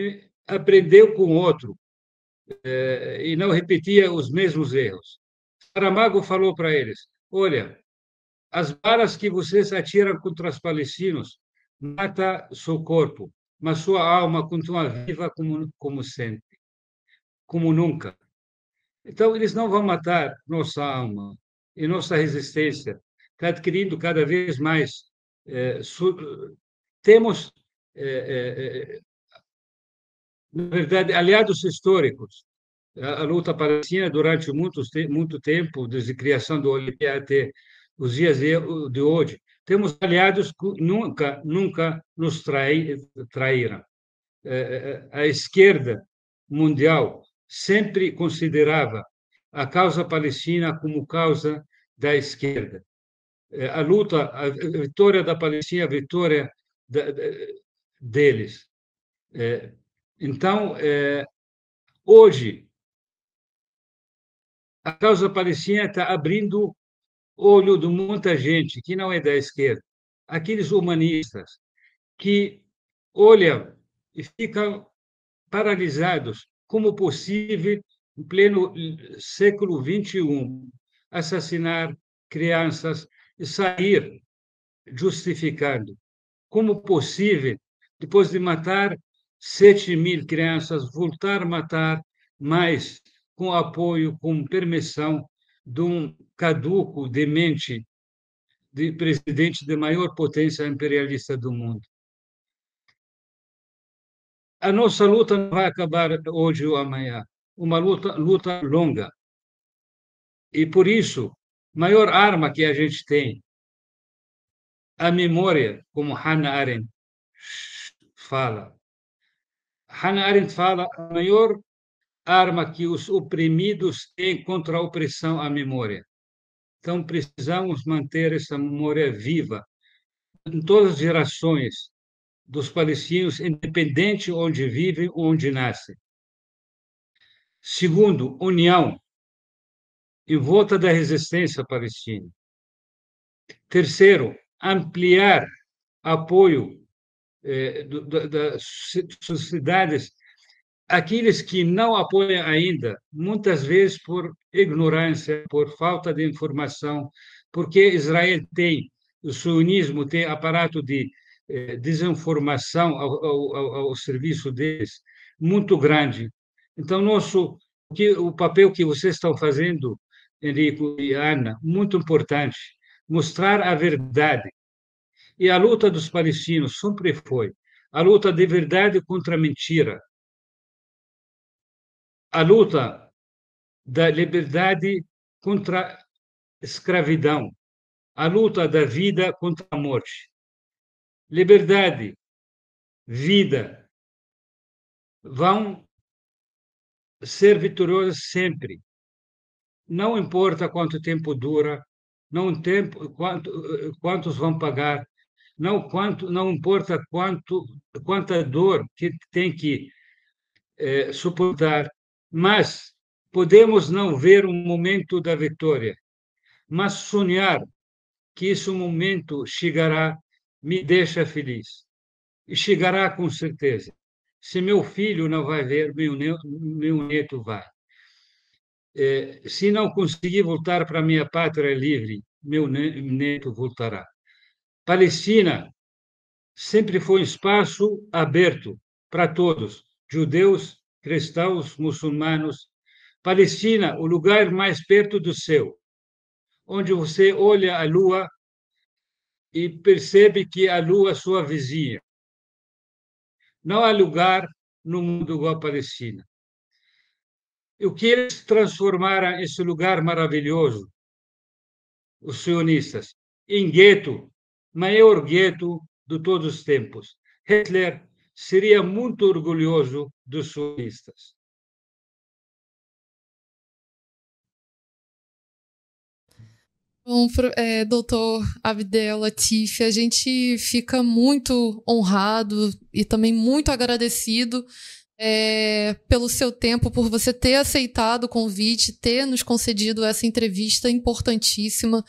aprendeu com o outro eh, e não repetia os mesmos erros. Saramago falou para eles: olha, as balas que vocês atiram contra os palestinos mata seu corpo, mas sua alma continua viva como, como sempre, como nunca. Então, eles não vão matar nossa alma e nossa resistência está adquirindo cada vez mais. Eh, temos eh, na verdade, aliados históricos. A, luta palestina, durante muito, muito tempo, desde a criação do OLP até os dias de, de hoje, temos aliados que nunca, nunca nos trai, traíram. É, é, a esquerda mundial sempre considerava a causa palestina como causa da esquerda. É, a luta, a vitória da Palestina, a vitória da, deles. Então, é, hoje, a causa palestina está abrindo olho de muita gente que não é da esquerda, aqueles humanistas que olham e ficam paralisados. Como possível, em pleno século XXI, assassinar crianças e sair justificando? Como possível, depois de matar 7 mil crianças voltar a matar, mas com apoio, com permissão de um caduco demente de presidente da maior potência imperialista do mundo. A nossa luta não vai acabar hoje ou amanhã, uma luta, luta longa. E por isso, maior arma que a gente tem, a memória, como Hannah Arendt fala, Hannah Arendt fala a maior arma que os oprimidos têm contra a opressão a memória. Então, precisamos manter essa memória viva em todas as gerações dos palestinos, independente onde vivem ou onde nascem. Segundo, união em volta da resistência palestina. Terceiro, ampliar apoio eh, das sociedades, aqueles que não apoiam ainda, muitas vezes por ignorância, por falta de informação, porque Israel tem, o sionismo tem aparato de desinformação ao, ao, ao, serviço deles muito grande. Então, nosso que, o papel que vocês estão fazendo, Enrico e Ana, muito importante, mostrar a verdade. E a luta dos palestinos sempre foi a luta de verdade contra a mentira, a luta da liberdade contra a escravidão, a luta da vida contra a morte. Liberdade, vida vão ser vitoriosas sempre. Não importa quanto tempo dura, não tempo quanto quantos vão pagar, não quanto não importa quanto quanta dor que tem que é, suportar, mas podemos não ver o momento da vitória, mas sonhar que esse momento chegará me deixa feliz. E chegará com certeza. Se meu filho não vai ver, meu meu neto vai. É, se não conseguir voltar para minha pátria livre, meu neto voltará. Palestina sempre foi um espaço aberto para todos, judeus, cristãos, muçulmanos. Palestina, o lugar mais perto do céu, onde você olha a lua e percebe que a lua é sua vizinha. Não há lugar no mundo igual a Palestina. E o que eles transformaram esse lugar maravilhoso, os sionistas, em gueto, maior gueto de todos os tempos. Hitler seria muito orgulhoso dos sionistas. Bom, é, doutor Abdel Latif, a gente fica muito honrado e também muito agradecido é, pelo seu tempo, por você ter aceitado o convite, ter nos concedido essa entrevista importantíssima.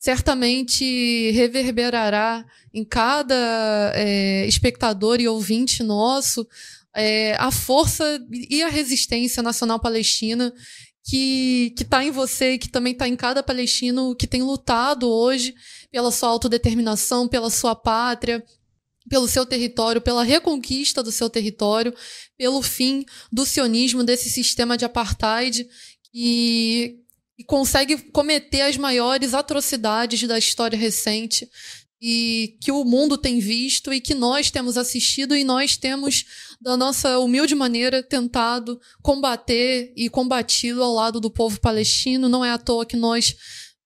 Certamente reverberará em cada é, espectador e ouvinte nosso é, a força e a resistência nacional palestina que está em você e que também está em cada palestino que tem lutado hoje pela sua autodeterminação, pela sua pátria, pelo seu território, pela reconquista do seu território, pelo fim do sionismo, desse sistema de apartheid e, e consegue cometer as maiores atrocidades da história recente e que o mundo tem visto e que nós temos assistido e nós temos, da nossa humilde maneira, tentado combater e combatido ao lado do povo palestino. Não é à toa que nós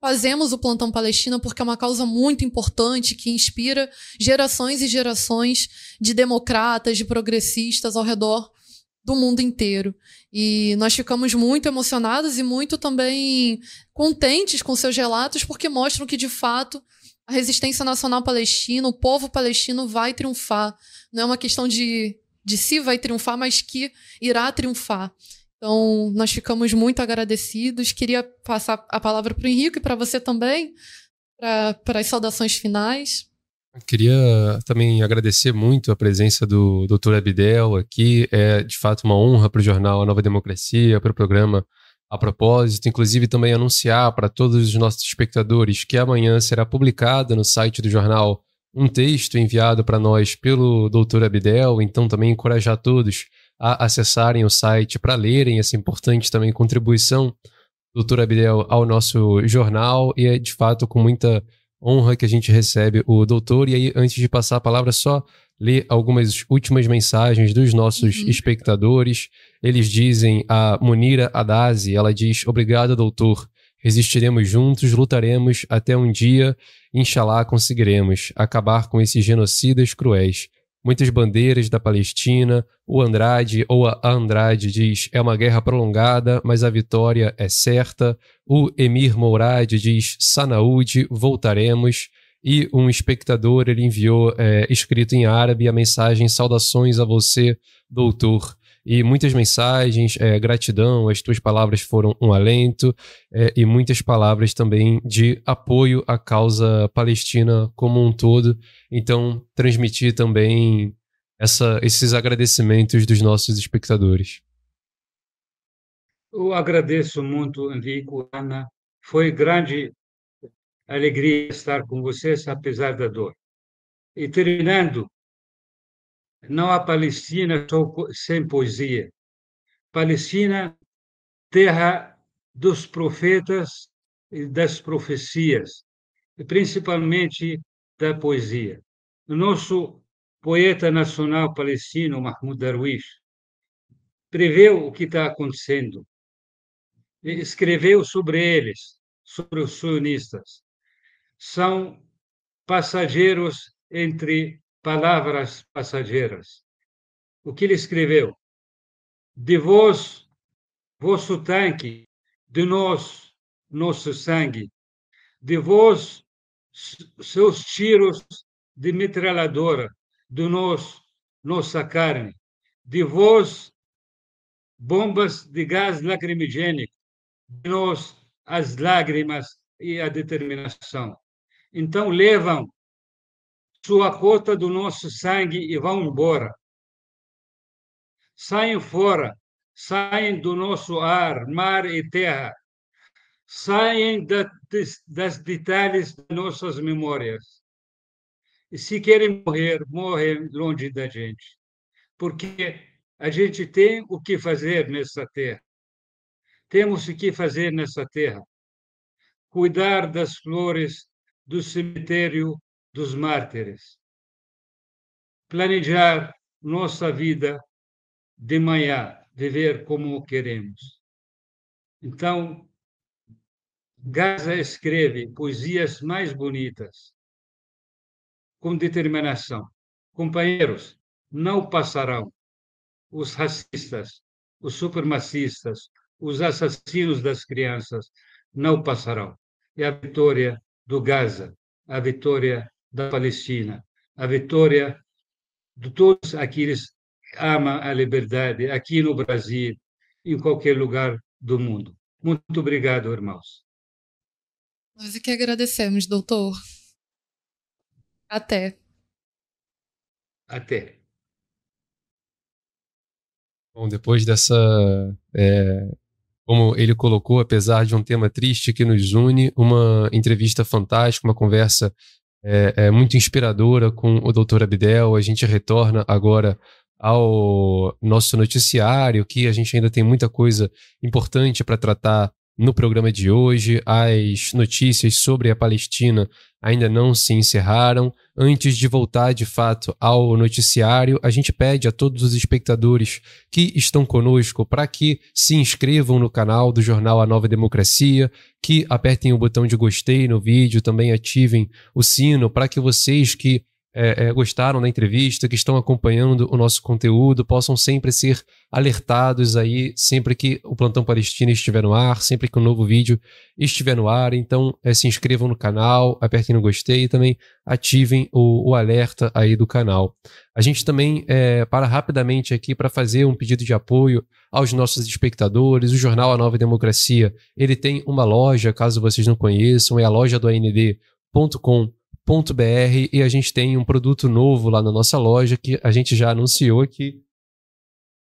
fazemos o Plantão Palestina porque é uma causa muito importante que inspira gerações e gerações de democratas, de progressistas ao redor do mundo inteiro. E nós ficamos muito emocionados e muito também contentes com seus relatos porque mostram que, de fato, a resistência nacional palestina, o povo palestino vai triunfar. Não é uma questão de, de se vai triunfar, mas que irá triunfar. Então, nós ficamos muito agradecidos. Queria passar a palavra para o Henrique e para você também, para as saudações finais. queria também agradecer muito a presença do Dr. Abdel aqui. É de fato uma honra para o jornal A Nova Democracia, para o programa a propósito, inclusive também anunciar para todos os nossos espectadores que amanhã será publicado no site do jornal um texto enviado para nós pelo Dr. Abdel, então também encorajar todos a acessarem o site para lerem essa importante também contribuição do Dr. Abdel ao nosso jornal e é de fato com muita honra que a gente recebe o doutor. E aí, antes de passar a palavra, só ler algumas últimas mensagens dos nossos uhum. espectadores. Eles dizem a Munira Adazi, ela diz: Obrigado, doutor. Resistiremos juntos, lutaremos até um dia, inshallah, conseguiremos acabar com esses genocidas cruéis. Muitas bandeiras da Palestina, o Andrade ou a Andrade diz é uma guerra prolongada, mas a vitória é certa. O Emir Mourad diz Sanaúde, voltaremos. E um espectador ele enviou é, escrito em árabe a mensagem saudações a você, doutor e muitas mensagens, é, gratidão, as tuas palavras foram um alento, é, e muitas palavras também de apoio à causa palestina como um todo. Então, transmitir também essa, esses agradecimentos dos nossos espectadores. Eu agradeço muito, Enrico, Ana. Foi grande alegria estar com vocês, apesar da dor. E terminando, não há Palestina sem poesia. Palestina, terra dos profetas e das profecias, e principalmente da poesia. O nosso poeta nacional palestino, Mahmoud Darwish, preveu o que está acontecendo, escreveu sobre eles, sobre os sionistas. São passageiros entre palavras passageiras. O que ele escreveu? De vós, vosso tanque, de nós, nosso sangue, de vós, seus tiros de metralhadora, de nós, nossa carne, de vós, bombas de gás lacrimogênico, de nós, as lágrimas e a determinação. Então, levam sua cota do nosso sangue e vão embora. Saem fora, saem do nosso ar, mar e terra, saem da, das detalhes das nossas memórias. E se querem morrer, morrem longe da gente, porque a gente tem o que fazer nessa terra. Temos o que fazer nessa terra. Cuidar das flores do cemitério dos mártires. Planejar nossa vida de manhã, viver como queremos. Então, Gaza escreve poesias mais bonitas, com determinação. Companheiros, não passarão os racistas, os supremacistas, os assassinos das crianças, não passarão. É a vitória do Gaza, a vitória da Palestina, a vitória de todos aqueles que amam a liberdade aqui no Brasil, em qualquer lugar do mundo. Muito obrigado, irmãos. Nós é que agradecemos, doutor. Até. Até. Bom, depois dessa. É, como ele colocou, apesar de um tema triste que nos une, uma entrevista fantástica, uma conversa é, é muito inspiradora com o Dr. Abdel. A gente retorna agora ao nosso noticiário, que a gente ainda tem muita coisa importante para tratar no programa de hoje. As notícias sobre a Palestina ainda não se encerraram. Antes de voltar de fato ao noticiário, a gente pede a todos os espectadores que estão conosco para que se inscrevam no canal do jornal A Nova Democracia, que apertem o botão de gostei no vídeo, também ativem o sino para que vocês que é, é, gostaram da entrevista, que estão acompanhando o nosso conteúdo, possam sempre ser alertados aí, sempre que o Plantão Palestina estiver no ar, sempre que um novo vídeo estiver no ar. Então, é, se inscrevam no canal, apertem no gostei e também ativem o, o alerta aí do canal. A gente também é, para rapidamente aqui para fazer um pedido de apoio aos nossos espectadores. O jornal A Nova Democracia, ele tem uma loja, caso vocês não conheçam, é a loja do AND.com br e a gente tem um produto novo lá na nossa loja que a gente já anunciou aqui.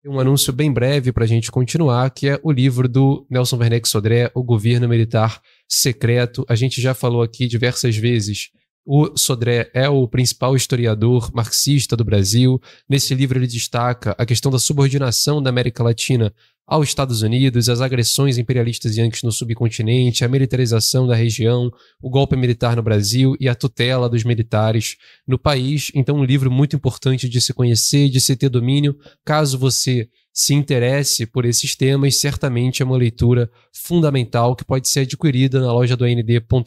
Um anúncio bem breve para a gente continuar, que é o livro do Nelson Werneck Sodré, O Governo Militar Secreto. A gente já falou aqui diversas vezes o Sodré é o principal historiador marxista do Brasil. Nesse livro, ele destaca a questão da subordinação da América Latina aos Estados Unidos, as agressões imperialistas yankees no subcontinente, a militarização da região, o golpe militar no Brasil e a tutela dos militares no país. Então, um livro muito importante de se conhecer, de se ter domínio, caso você se interesse por esses temas, certamente é uma leitura fundamental que pode ser adquirida na loja do AND.com.br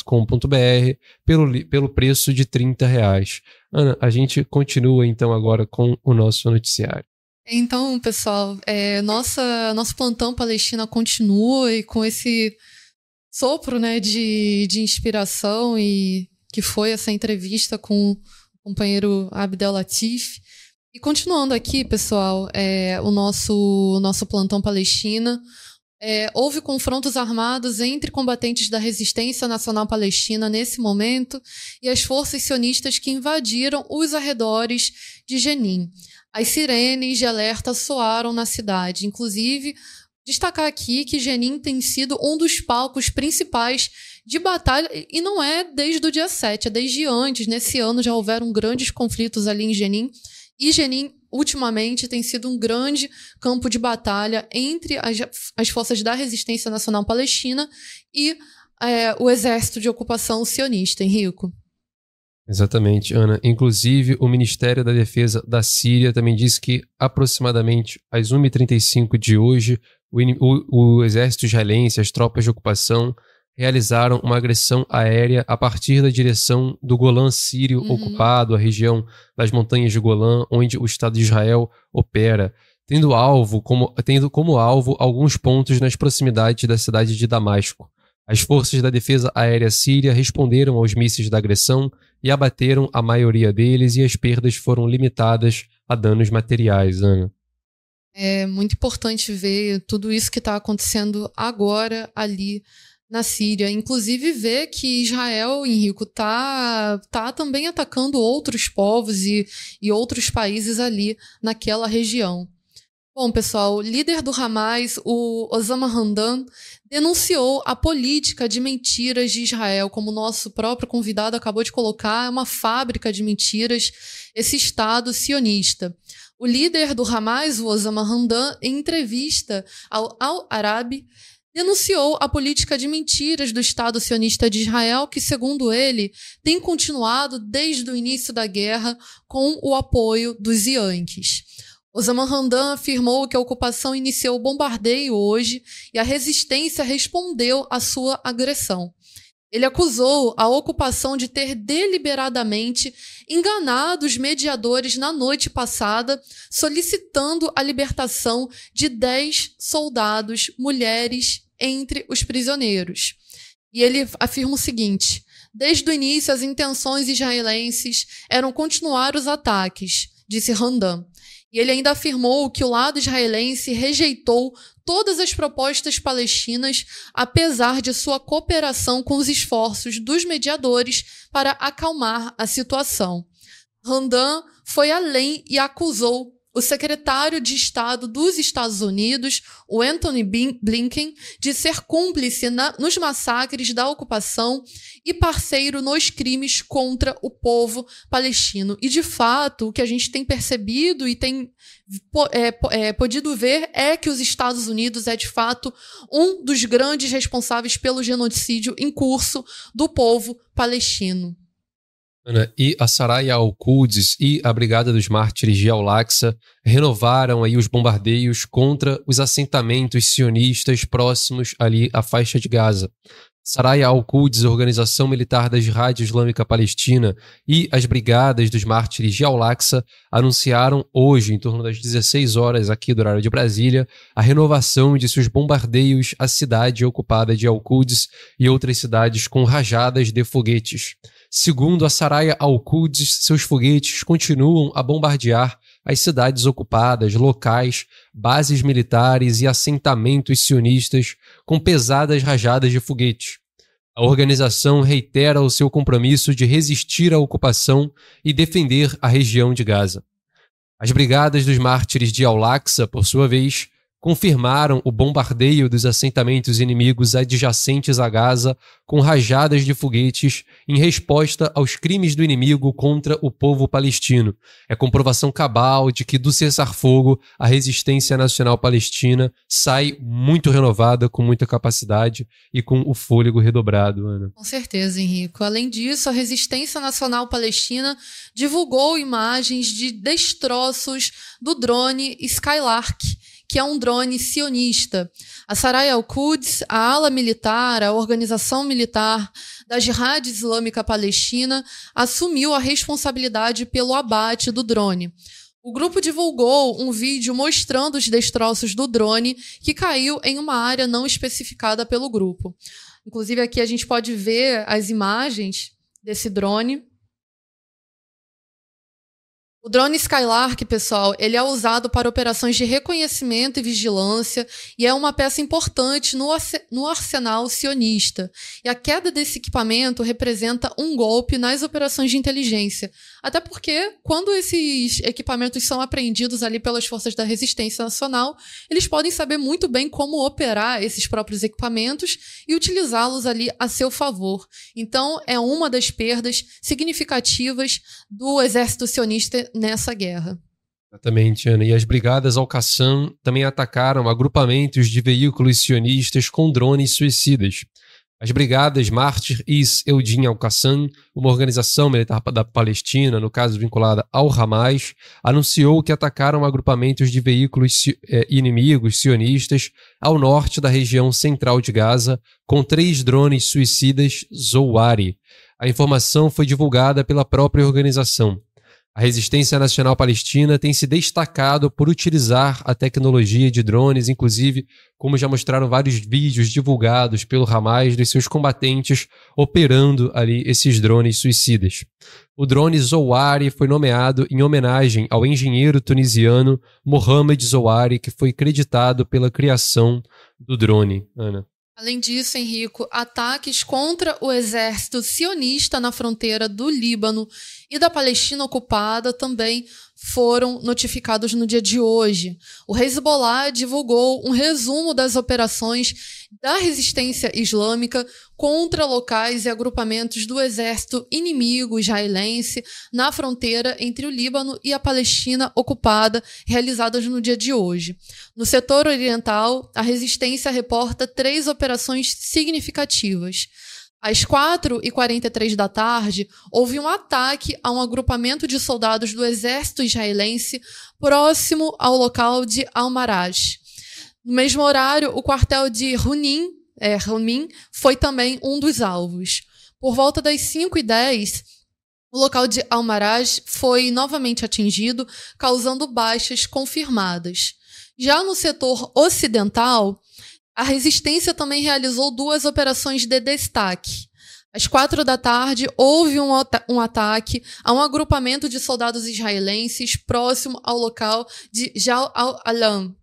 pelo, pelo preço de 30 reais. Ana, a gente continua então agora com o nosso noticiário. Então, pessoal, é, nossa, nosso plantão Palestina continua e com esse sopro né, de, de inspiração e que foi essa entrevista com o companheiro Abdel Latif. E continuando aqui, pessoal, é, o nosso, nosso plantão Palestina. É, houve confrontos armados entre combatentes da resistência nacional palestina nesse momento e as forças sionistas que invadiram os arredores de Jenin. As sirenes de alerta soaram na cidade. Inclusive, destacar aqui que Jenin tem sido um dos palcos principais de batalha, e não é desde o dia 7, é desde antes. Nesse ano já houveram grandes conflitos ali em Jenin. E Jenin, ultimamente, tem sido um grande campo de batalha entre as, as forças da resistência nacional palestina e é, o exército de ocupação sionista, Henrico. Exatamente, Ana. Inclusive, o Ministério da Defesa da Síria também disse que aproximadamente às 1h35 de hoje, o, o, o exército israelense, as tropas de ocupação, realizaram uma agressão aérea a partir da direção do Golã sírio uhum. ocupado, a região das montanhas de Golã, onde o Estado de Israel opera, tendo alvo como, tendo como alvo alguns pontos nas proximidades da cidade de Damasco. As forças da defesa aérea síria responderam aos mísseis da agressão e abateram a maioria deles, e as perdas foram limitadas a danos materiais, Ana. É muito importante ver tudo isso que está acontecendo agora ali na Síria. Inclusive ver que Israel, Henrico, tá, tá também atacando outros povos e, e outros países ali naquela região. Bom, pessoal, líder do Hamas, o Osama Hamdan, denunciou a política de mentiras de Israel, como nosso próprio convidado acabou de colocar, é uma fábrica de mentiras, esse Estado sionista. O líder do Hamas, o Osama Hamdan, em entrevista ao Al Arabi, denunciou a política de mentiras do Estado sionista de Israel, que, segundo ele, tem continuado desde o início da guerra com o apoio dos Yankees. Osama Hamdan afirmou que a ocupação iniciou o bombardeio hoje e a resistência respondeu à sua agressão. Ele acusou a ocupação de ter deliberadamente enganado os mediadores na noite passada, solicitando a libertação de 10 soldados, mulheres, entre os prisioneiros. E ele afirma o seguinte: desde o início, as intenções israelenses eram continuar os ataques, disse Hamdan. E ele ainda afirmou que o lado israelense rejeitou todas as propostas palestinas, apesar de sua cooperação com os esforços dos mediadores para acalmar a situação. Randan foi além e acusou o secretário de Estado dos Estados Unidos, o Anthony Blinken, de ser cúmplice na, nos massacres da ocupação e parceiro nos crimes contra o povo palestino. E, de fato, o que a gente tem percebido e tem é, é, podido ver é que os Estados Unidos é, de fato, um dos grandes responsáveis pelo genocídio em curso do povo palestino. E a Saraya al-Quds e a Brigada dos Mártires de Al-Aqsa renovaram aí os bombardeios contra os assentamentos sionistas próximos ali à faixa de Gaza. Saraya al-Quds, organização militar da Jihad Islâmica Palestina, e as Brigadas dos Mártires de Al-Aqsa anunciaram hoje, em torno das 16 horas aqui do horário de Brasília, a renovação de seus bombardeios à cidade ocupada de Al-Quds e outras cidades com rajadas de foguetes. Segundo a Saraya al-Quds, seus foguetes continuam a bombardear as cidades ocupadas, locais, bases militares e assentamentos sionistas com pesadas rajadas de foguetes. A organização reitera o seu compromisso de resistir à ocupação e defender a região de Gaza. As Brigadas dos Mártires de Al-Aqsa, por sua vez, confirmaram o bombardeio dos assentamentos inimigos adjacentes a Gaza com rajadas de foguetes em resposta aos crimes do inimigo contra o povo palestino. É comprovação cabal de que do cessar-fogo a resistência nacional palestina sai muito renovada, com muita capacidade e com o fôlego redobrado, Ana. Com certeza, Henrico. Além disso, a resistência nacional palestina divulgou imagens de destroços do drone Skylark que é um drone sionista. A Sarai al-Quds, a ala militar, a organização militar da Jihad Islâmica Palestina, assumiu a responsabilidade pelo abate do drone. O grupo divulgou um vídeo mostrando os destroços do drone que caiu em uma área não especificada pelo grupo. Inclusive, aqui a gente pode ver as imagens desse drone. O drone Skylark, pessoal, ele é usado para operações de reconhecimento e vigilância e é uma peça importante no, arsenal sionista. E a queda desse equipamento representa um golpe nas operações de inteligência. Até porque, quando esses equipamentos são apreendidos ali pelas forças da resistência nacional, eles podem saber muito bem como operar esses próprios equipamentos e utilizá-los ali a seu favor. Então, é uma das perdas significativas do exército sionista nessa guerra. Exatamente, Ana. E as brigadas Al-Qassam também atacaram agrupamentos de veículos sionistas com drones suicidas. As brigadas Mártir Is Eudin Al-Qassam, uma organização militar da Palestina, no caso vinculada ao Hamas, anunciou que atacaram agrupamentos de veículos eh, inimigos sionistas ao norte da região central de Gaza com três drones suicidas Zouari. A informação foi divulgada pela própria organização. A resistência nacional palestina tem se destacado por utilizar a tecnologia de drones, inclusive, como já mostraram vários vídeos divulgados pelo Hamas dos seus combatentes operando ali esses drones suicidas. O drone Zouari foi nomeado em homenagem ao engenheiro tunisiano Mohamed Zouari, que foi creditado pela criação do drone. Ana. Além disso, Henrico, ataques contra o exército sionista na fronteira do Líbano e da Palestina ocupada também foram notificados no dia de hoje. O Hezbollah divulgou um resumo das operações da resistência islâmica contra locais e agrupamentos do exército inimigo israelense na fronteira entre o Líbano e a Palestina ocupada, realizadas no dia de hoje. No setor oriental, a resistência reporta três operações significativas. Às 4h43 da tarde, houve um ataque a um agrupamento de soldados do exército israelense próximo ao local de Al-Maraj. No mesmo horário, o quartel de Runim, é, Runim foi também um dos alvos. Por volta das 5h10, o local de Al-Maraj foi novamente atingido, causando baixas confirmadas. Já no setor ocidental, a resistência também realizou duas operações de destaque. Às quatro da tarde, houve um, um, ataque a um agrupamento de soldados israelenses próximo ao local de Jal al-Alam,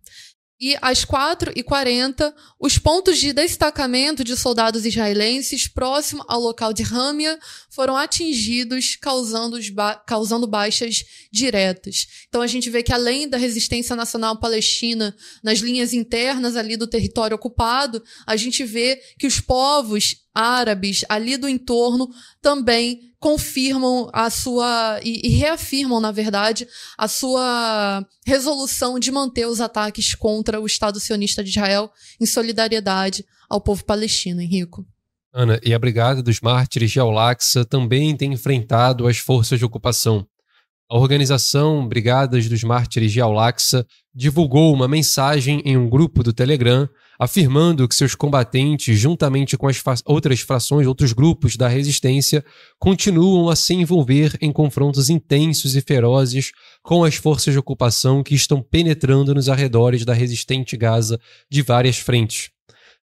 e às 4h40, os pontos de destacamento de soldados israelenses próximo ao local de Ramia foram atingidos, causando, ba causando baixas diretas. Então a gente vê que além da resistência nacional palestina nas linhas internas ali do território ocupado, a gente vê que os povos árabes ali do entorno também confirmam a sua e, e, reafirmam, na verdade, a sua resolução de manter os ataques contra o Estado sionista de Israel em solidariedade ao povo palestino, Henrico. Ana, e a Brigada dos Mártires de Al-Aqsa também tem enfrentado as forças de ocupação. A organização Brigadas dos Mártires de Al-Aqsa divulgou uma mensagem em um grupo do Telegram afirmando que seus combatentes, juntamente com as outras frações, outros grupos da resistência, continuam a se envolver em confrontos intensos e ferozes com as forças de ocupação que estão penetrando nos arredores da resistente Gaza de várias frentes.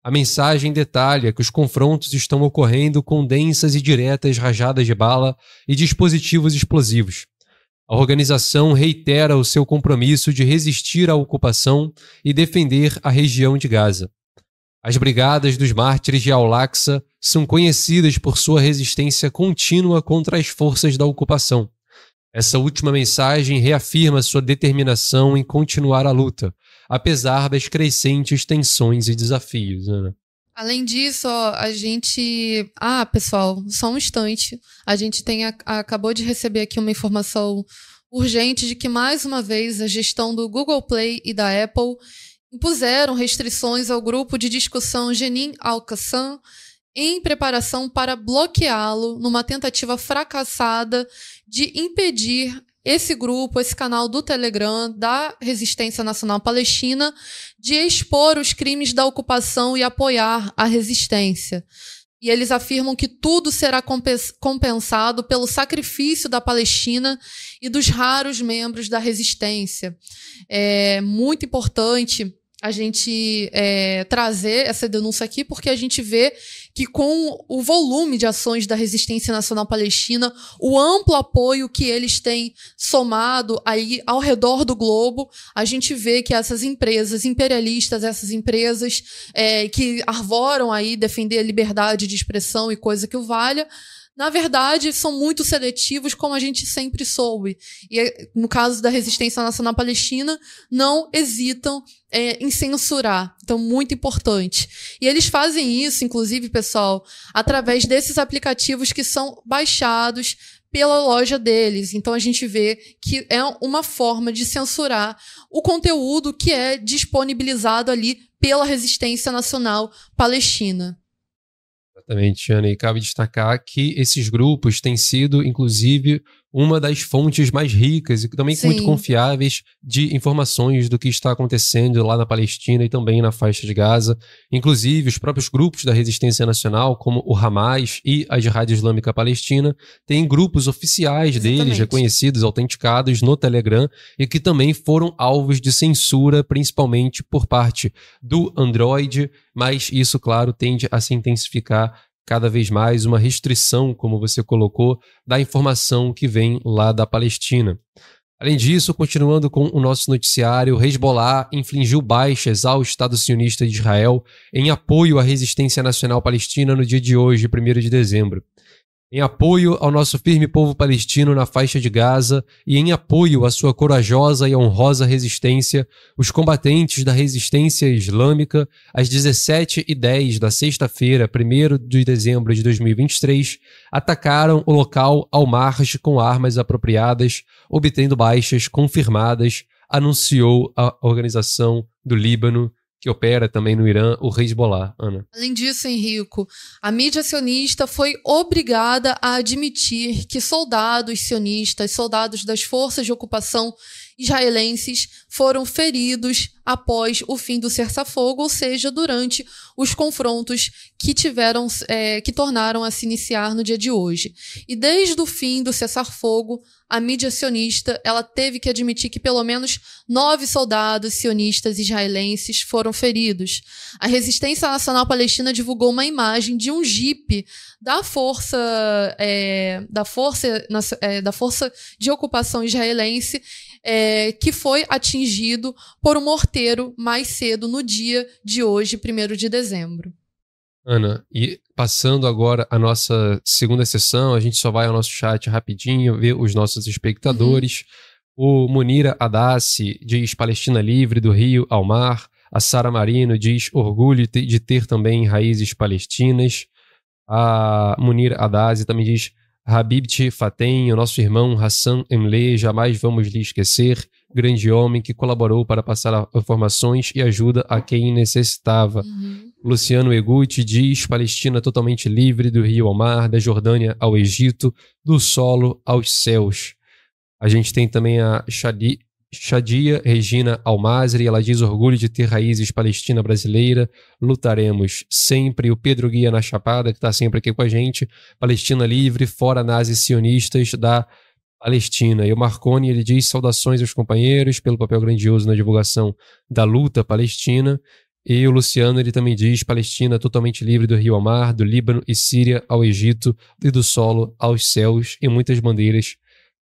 A mensagem detalha que os confrontos estão ocorrendo com densas e diretas rajadas de bala e dispositivos explosivos. A organização reitera o seu compromisso de resistir à ocupação e defender a região de Gaza. As Brigadas dos Mártires de Al-Aqsa são conhecidas por sua resistência contínua contra as forças da ocupação. Essa última mensagem reafirma sua determinação em continuar a luta, apesar das crescentes tensões e desafios. Ana. Além disso, ó, a gente. Ah, pessoal, só um instante. A gente tem a... acabou de receber aqui uma informação urgente de que, mais uma vez, a gestão do Google Play e da Apple impuseram restrições ao grupo de discussão Genin Alcaçan em preparação para bloqueá-lo numa tentativa fracassada de impedir esse grupo, esse canal do Telegram da Resistência Nacional Palestina, de expor os crimes da ocupação e apoiar a resistência. E eles afirmam que tudo será compensado pelo sacrifício da Palestina e dos raros membros da resistência. É muito importante a gente é, trazer essa denúncia aqui, porque a gente vê que com o volume de ações da resistência nacional palestina, o amplo apoio que eles têm somado aí ao redor do globo, a gente vê que essas empresas imperialistas, essas empresas é, que arvoram aí defender a liberdade de expressão e coisa que o valha, na verdade, são muito seletivos, como a gente sempre soube. E no caso da resistência nacional palestina, não hesitam é, em censurar. Então, muito importante. E eles fazem isso, inclusive, pessoal, através desses aplicativos que são baixados pela loja deles. Então a gente vê que é uma forma de censurar o conteúdo que é disponibilizado ali pela resistência nacional palestina. Exatamente, Ana. E cabe destacar que esses grupos têm sido, inclusive, uma das fontes mais ricas e também Sim. muito confiáveis de informações do que está acontecendo lá na Palestina e também na faixa de Gaza. Inclusive, os próprios grupos da resistência nacional, como o Hamas e a Jihad Islâmica Palestina, têm grupos oficiais Exatamente. deles, reconhecidos, autenticados no Telegram e que também foram alvos de censura, principalmente por parte do Android, mas isso, claro, tende a se intensificar cada vez mais uma restrição, como você colocou, da informação que vem lá da Palestina. Além disso, continuando com o nosso noticiário, Hezbollah infligiu baixas ao Estado sionista de Israel em apoio à resistência nacional palestina no dia de hoje, 1 de dezembro em apoio ao nosso firme povo palestino na faixa de Gaza e em apoio à sua corajosa e honrosa resistência, os combatentes da resistência islâmica, às 17h10 da sexta-feira, 1 de dezembro de 2023, atacaram o local ao marge com armas apropriadas, obtendo baixas confirmadas, anunciou a organização do Líbano que opera também no Irã, o Hezbollah, Ana. Além disso, Henrico, a mídia sionista foi obrigada a admitir que soldados sionistas, soldados das forças de ocupação israelenses foram feridos após o fim do cessar-fogo, ou seja, durante os confrontos que tiveram, é, que tornaram a se iniciar no dia de hoje. E desde o fim do cessar-fogo, a mídia sionista ela teve que admitir que pelo menos nove soldados sionistas israelenses foram feridos. A Resistência Nacional Palestina divulgou uma imagem de um jipe da força é, da força é, da força de ocupação israelense é, que foi atingido por um morteiro mais cedo no dia de hoje, 1 de dezembro. Ana, e passando agora a nossa segunda sessão, a gente só vai ao nosso chat rapidinho, ver os nossos espectadores. Uhum. O Munira Adassi diz Palestina livre do Rio ao mar. A Sara Marino diz orgulho de ter também raízes palestinas. A Munira Adassi também diz Habib Fatem, o nosso irmão Hassan Emle, jamais vamos lhe esquecer, grande homem que colaborou para passar informações e ajuda a quem necessitava. Uhum. Luciano Eguti diz: Palestina totalmente livre do rio ao mar, da Jordânia ao Egito, do solo aos céus. A gente tem também a Shadi, Shadia Regina Almazri, ela diz orgulho de ter raízes palestina brasileira, lutaremos sempre. O Pedro Guia na Chapada, que está sempre aqui com a gente, Palestina livre, fora nazis sionistas da Palestina. E o Marconi, ele diz saudações aos companheiros pelo papel grandioso na divulgação da luta palestina. E o Luciano, ele também diz Palestina totalmente livre do rio ao do Líbano e Síria ao Egito e do solo aos céus e muitas bandeiras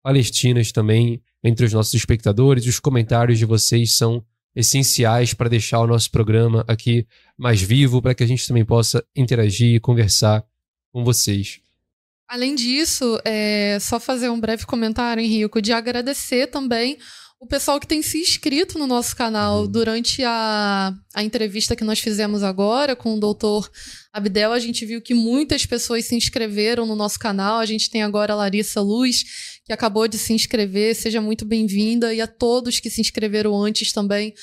palestinas também entre os nossos espectadores. Os comentários de vocês são essenciais para deixar o nosso programa aqui mais vivo, para que a gente também possa interagir e conversar com vocês. Além disso, é só fazer um breve comentário, Henrico, de agradecer também o pessoal que tem se inscrito no nosso canal uhum. durante a, a entrevista que nós fizemos agora com o doutor Abdel, a gente viu que muitas pessoas se inscreveram no nosso canal. A gente tem agora a Larissa Luz, que acabou de se inscrever. Seja muito bem-vinda. E a todos que se inscreveram antes também.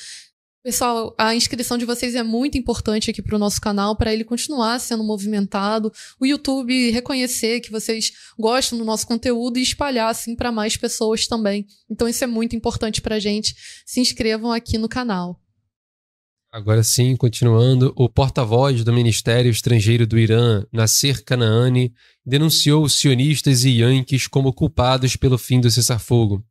Pessoal, a inscrição de vocês é muito importante aqui para o nosso canal, para ele continuar sendo movimentado, o YouTube reconhecer que vocês gostam do nosso conteúdo e espalhar assim para mais pessoas também. Então isso é muito importante para a gente. Se inscrevam aqui no canal. Agora sim, continuando, o porta-voz do Ministério Estrangeiro do Irã, Nasser Kanaani, denunciou os sionistas e yankees como culpados pelo fim do cessar-fogo.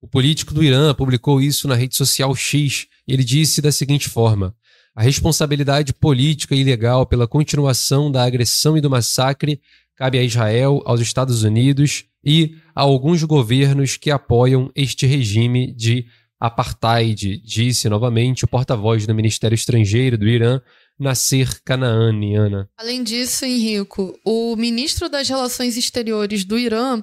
O político do Irã publicou isso na rede social X e ele disse da seguinte forma: a responsabilidade política e legal pela continuação da agressão e do massacre cabe a Israel, aos Estados Unidos e a alguns governos que apoiam este regime de apartheid, disse novamente o porta-voz do Ministério Estrangeiro do Irã, Nasser Kanaaniana. Além disso, Henrico, o ministro das Relações Exteriores do Irã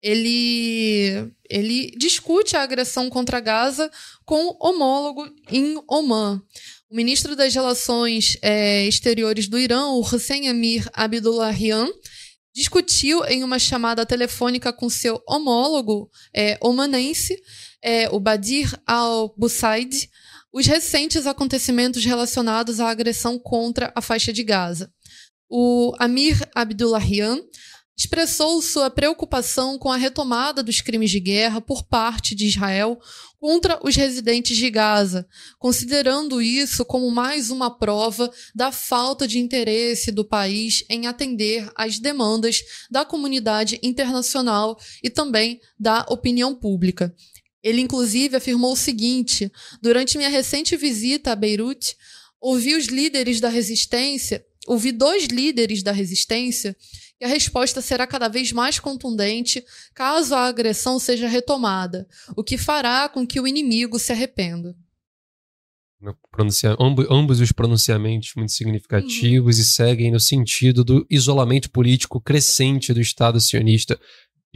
ele, ele discute a agressão contra Gaza com homólogo em Oman. O ministro das Relações é, Exteriores do Irã, o Hussein Amir Abdullahian, discutiu em uma chamada telefônica com seu homólogo é, omanense, é, o Badir al-Busaid, os recentes acontecimentos relacionados à agressão contra a faixa de Gaza. O Amir Abdullahian expressou sua preocupação com a retomada dos crimes de guerra por parte de Israel contra os residentes de Gaza, considerando isso como mais uma prova da falta de interesse do país em atender às demandas da comunidade internacional e também da opinião pública. Ele, inclusive, afirmou o seguinte: durante minha recente visita a Beirute, ouvi os líderes da resistência, ouvi dois líderes da resistência e a resposta será cada vez mais contundente caso a agressão seja retomada, o que fará com que o inimigo se arrependa. Pronuncia, ambos os pronunciamentos muito significativos uhum. e seguem no sentido do isolamento político crescente do Estado sionista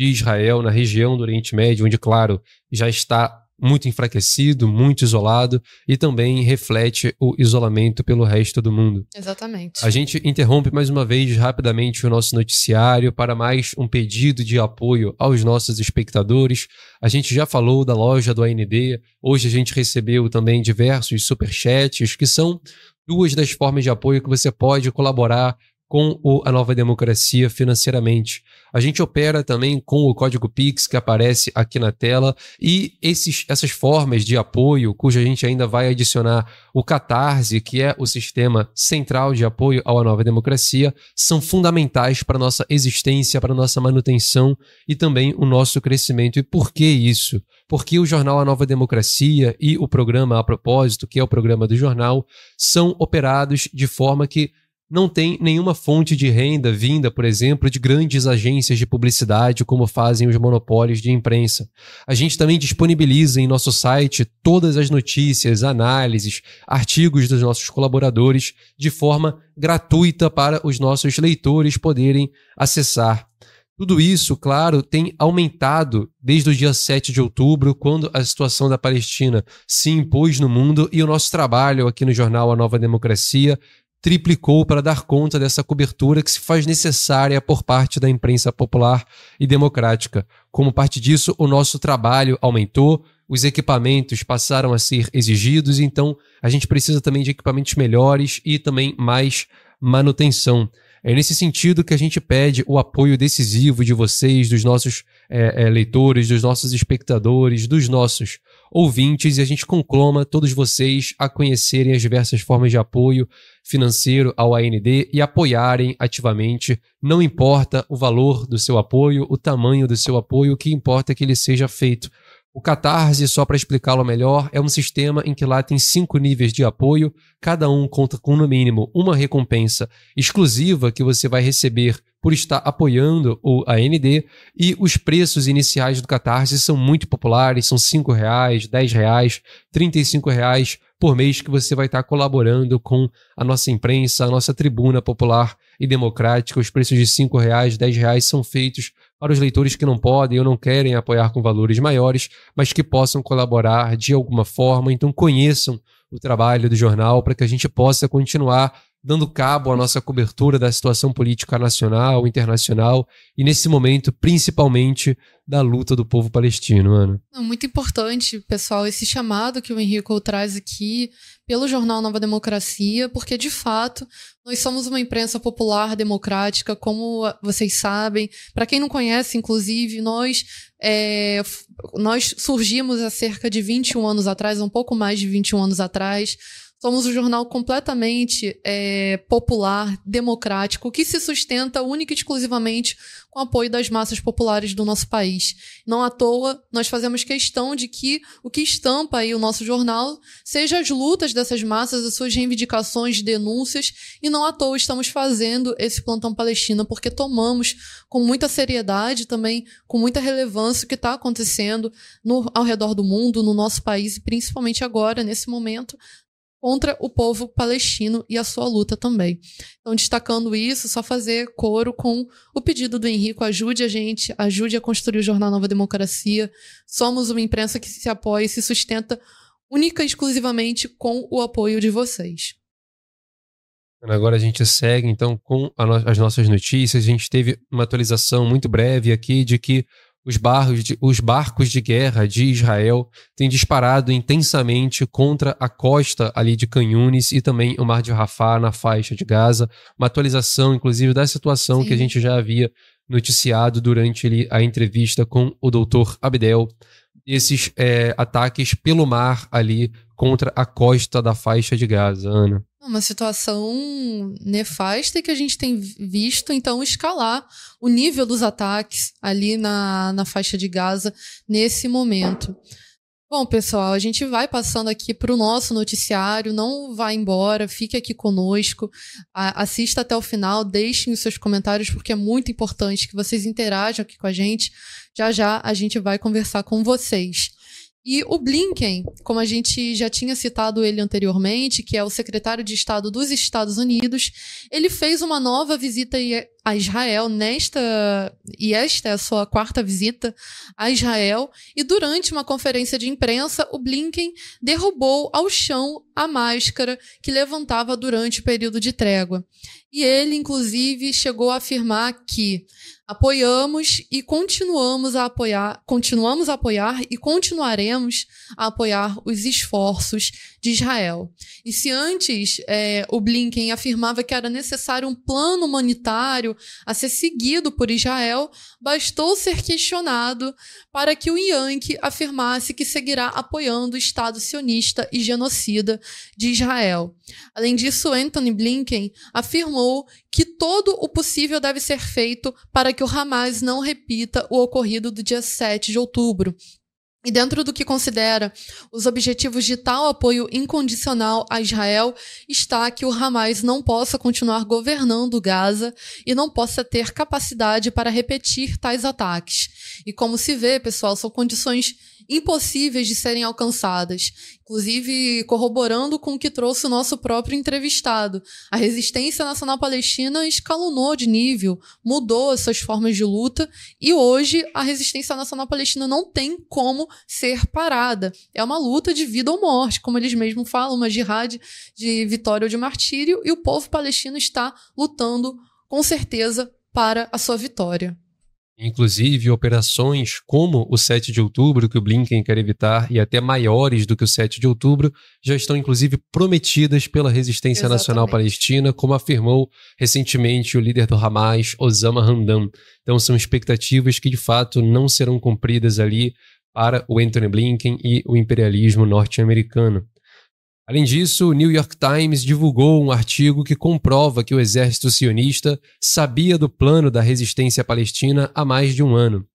de Israel na região do Oriente Médio, onde, claro, já está muito enfraquecido, muito isolado e também reflete o isolamento pelo resto do mundo. Exatamente. A gente interrompe mais uma vez rapidamente o nosso noticiário para mais um pedido de apoio aos nossos espectadores. A gente já falou da loja do AND, hoje a gente recebeu também diversos superchats que são duas das formas de apoio que você pode colaborar com o, a nova democracia financeiramente. A gente opera também com o código Pix que aparece aqui na tela e esses, essas formas de apoio, cuja a gente ainda vai adicionar o Catarse, que é o sistema central de apoio à nova democracia, são fundamentais para a nossa existência, para a nossa manutenção e também o nosso crescimento. E por que isso? Porque o jornal A Nova Democracia e o programa A Propósito, que é o programa do jornal, são operados de forma que não tem nenhuma fonte de renda vinda, por exemplo, de grandes agências de publicidade, como fazem os monopólios de imprensa. A gente também disponibiliza em nosso site todas as notícias, análises, artigos dos nossos colaboradores de forma gratuita para os nossos leitores poderem acessar. Tudo isso, claro, tem aumentado desde o dia 7 de outubro, quando a situação da Palestina se impôs no mundo e o nosso trabalho aqui no jornal A Nova Democracia triplicou para dar conta dessa cobertura que se faz necessária por parte da imprensa popular e democrática. Como parte disso, o nosso trabalho aumentou, os equipamentos passaram a ser exigidos, então a gente precisa também de equipamentos melhores e também mais manutenção. É nesse sentido que a gente pede o apoio decisivo de vocês, dos nossos é, é, leitores, dos nossos espectadores, dos nossos ouvintes, e a gente conclama todos vocês a conhecerem as diversas formas de apoio financeiro ao AND e apoiarem ativamente. Não importa o valor do seu apoio, o tamanho do seu apoio, o que importa é que ele seja feito o Catarse, só para explicá-lo melhor, é um sistema em que lá tem cinco níveis de apoio, cada um conta com no mínimo uma recompensa exclusiva que você vai receber por estar apoiando o AND e os preços iniciais do Catarse são muito populares, são R$ reais, R$ reais, R$ reais por mês que você vai estar colaborando com a nossa imprensa, a nossa tribuna popular e democrática. Os preços de R$ reais, R$ reais são feitos para os leitores que não podem ou não querem apoiar com valores maiores, mas que possam colaborar de alguma forma. Então conheçam o trabalho do jornal para que a gente possa continuar dando cabo à nossa cobertura da situação política nacional, internacional e nesse momento, principalmente, da luta do povo palestino, Ana. Muito importante, pessoal, esse chamado que o Henrique traz aqui pelo jornal Nova Democracia, porque de fato nós somos uma imprensa popular democrática, como vocês sabem. Para quem não conhece, inclusive, nós É, nós surgimos há cerca de 21 anos atrás, um pouco mais de 21 anos atrás. Somos um jornal completamente é, popular, democrático, que se sustenta única e exclusivamente com o apoio das massas populares do nosso país. Não à toa, nós fazemos questão de que o que estampa aí o nosso jornal seja as lutas dessas massas, as suas reivindicações, denúncias, e não à toa estamos fazendo esse plantão palestina, porque tomamos com muita seriedade, também com muita relevância o que está acontecendo no, ao redor do mundo, no nosso país, e principalmente agora, nesse momento, contra o povo palestino e a sua luta também. Então, destacando isso, só fazer coro com o pedido do Henrico: ajude a gente, ajude a construir o Jornal Nova Democracia. Somos uma imprensa que se apoia e se sustenta única e exclusivamente com o apoio de vocês. Agora a gente segue então com no as nossas notícias. A gente teve uma atualização muito breve aqui de que os, barcos de, os barcos de guerra de Israel têm disparado intensamente contra a costa ali de Canhunes e também o Mar de Rafah na faixa de Gaza. Uma atualização, inclusive, da situação Sim. que a gente já havia noticiado durante ali, a entrevista com o doutor Abdel. Esses é, ataques pelo mar ali contra a costa da faixa de Gaza, Ana. Uma situação nefasta que a gente tem visto, então, escalar o nível dos ataques ali na, na faixa de Gaza nesse momento. Bom, pessoal, a gente vai passando aqui para o nosso noticiário. Não vá embora, fique aqui conosco, assista até o final, deixem os seus comentários, porque é muito importante que vocês interajam aqui com a gente. Já já a gente vai conversar com vocês. E o Blinken, como a gente já tinha citado ele anteriormente, que é o secretário de Estado dos Estados Unidos, ele fez uma nova visita a Israel nesta e esta é a sua quarta visita a Israel e durante uma conferência de imprensa o Blinken derrubou ao chão a máscara que levantava durante o período de trégua. E ele inclusive chegou a afirmar que apoiamos e continuamos a apoiar, continuamos a apoiar e continuaremos a apoiar os esforços de Israel. E se antes é, o Blinken afirmava que era necessário um plano humanitário a ser seguido por Israel, bastou ser questionado para que o Yankee afirmasse que seguirá apoiando o Estado sionista e genocida de Israel. Além disso, Anthony Blinken afirmou que todo o possível deve ser feito para que o Hamas não repita o ocorrido do dia 7 de outubro, e dentro do que considera os objetivos de tal apoio incondicional a Israel está que o Hamas não possa continuar governando Gaza e não possa ter capacidade para repetir tais ataques. E como se vê, pessoal, são condições impossíveis de serem alcançadas, inclusive corroborando com o que trouxe o nosso próprio entrevistado. A resistência nacional palestina escalonou de nível, mudou as suas formas de luta e hoje a resistência nacional palestina não tem como ser parada. É uma luta de vida ou morte, como eles mesmos falam, uma jihad de vitória ou de martírio, e o povo palestino está lutando com certeza para a sua vitória. Inclusive, operações como o 7 de outubro, que o Blinken quer evitar, e até maiores do que o 7 de outubro, já estão inclusive prometidas pela Resistência Exatamente. Nacional Palestina, como afirmou recentemente o líder do Hamas, Osama Hamdan. Então, são expectativas que de fato não serão cumpridas ali para o Anthony Blinken e o imperialismo norte-americano. Além disso, o New York Times divulgou um artigo que comprova que o exército sionista sabia do plano da resistência palestina há mais de um ano.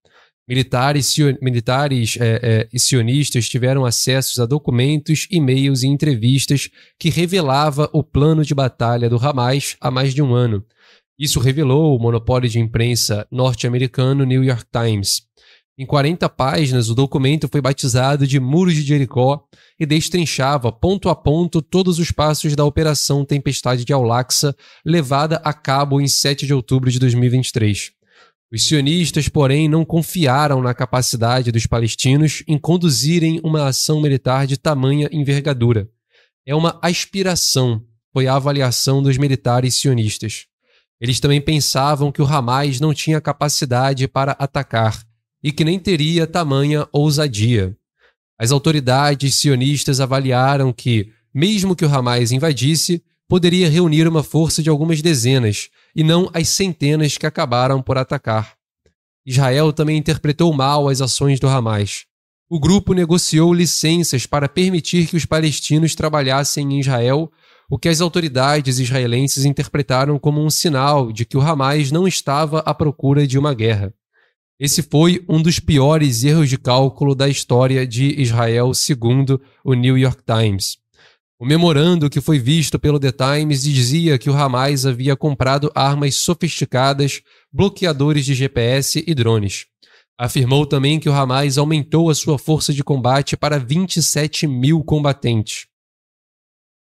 Militares, militares é, é, sionistas tiveram acesso a documentos, e-mails e entrevistas que revelava o plano de batalha do Hamas há mais de um ano. Isso revelou o monopólio de imprensa norte-americano New York Times. Em 40 páginas, o documento foi batizado de Muros de Jericó e destrinchava ponto a ponto todos os passos da Operação Tempestade de Al-Aqsa, levada a cabo em 7 de outubro de 2023. Os sionistas, porém, não confiaram na capacidade dos palestinos em conduzirem uma ação militar de tamanha envergadura. É uma aspiração, foi a avaliação dos militares sionistas. Eles também pensavam que o Hamas não tinha capacidade para atacar e que nem teria tamanha ousadia. As autoridades sionistas avaliaram que, mesmo que o Hamas invadisse, poderia reunir uma força de algumas dezenas, e não as centenas que acabaram por atacar. Israel também interpretou mal as ações do Hamas. O grupo negociou licenças para permitir que os palestinos trabalhassem em Israel, o que as autoridades israelenses interpretaram como um sinal de que o Hamas não estava à procura de uma guerra. Esse foi um dos piores erros de cálculo da história de Israel, segundo o New York Times. O memorando que foi visto pelo The Times dizia que o Hamas havia comprado armas sofisticadas, bloqueadores de GPS e drones. Afirmou também que o Hamas aumentou a sua força de combate para 27 mil combatentes.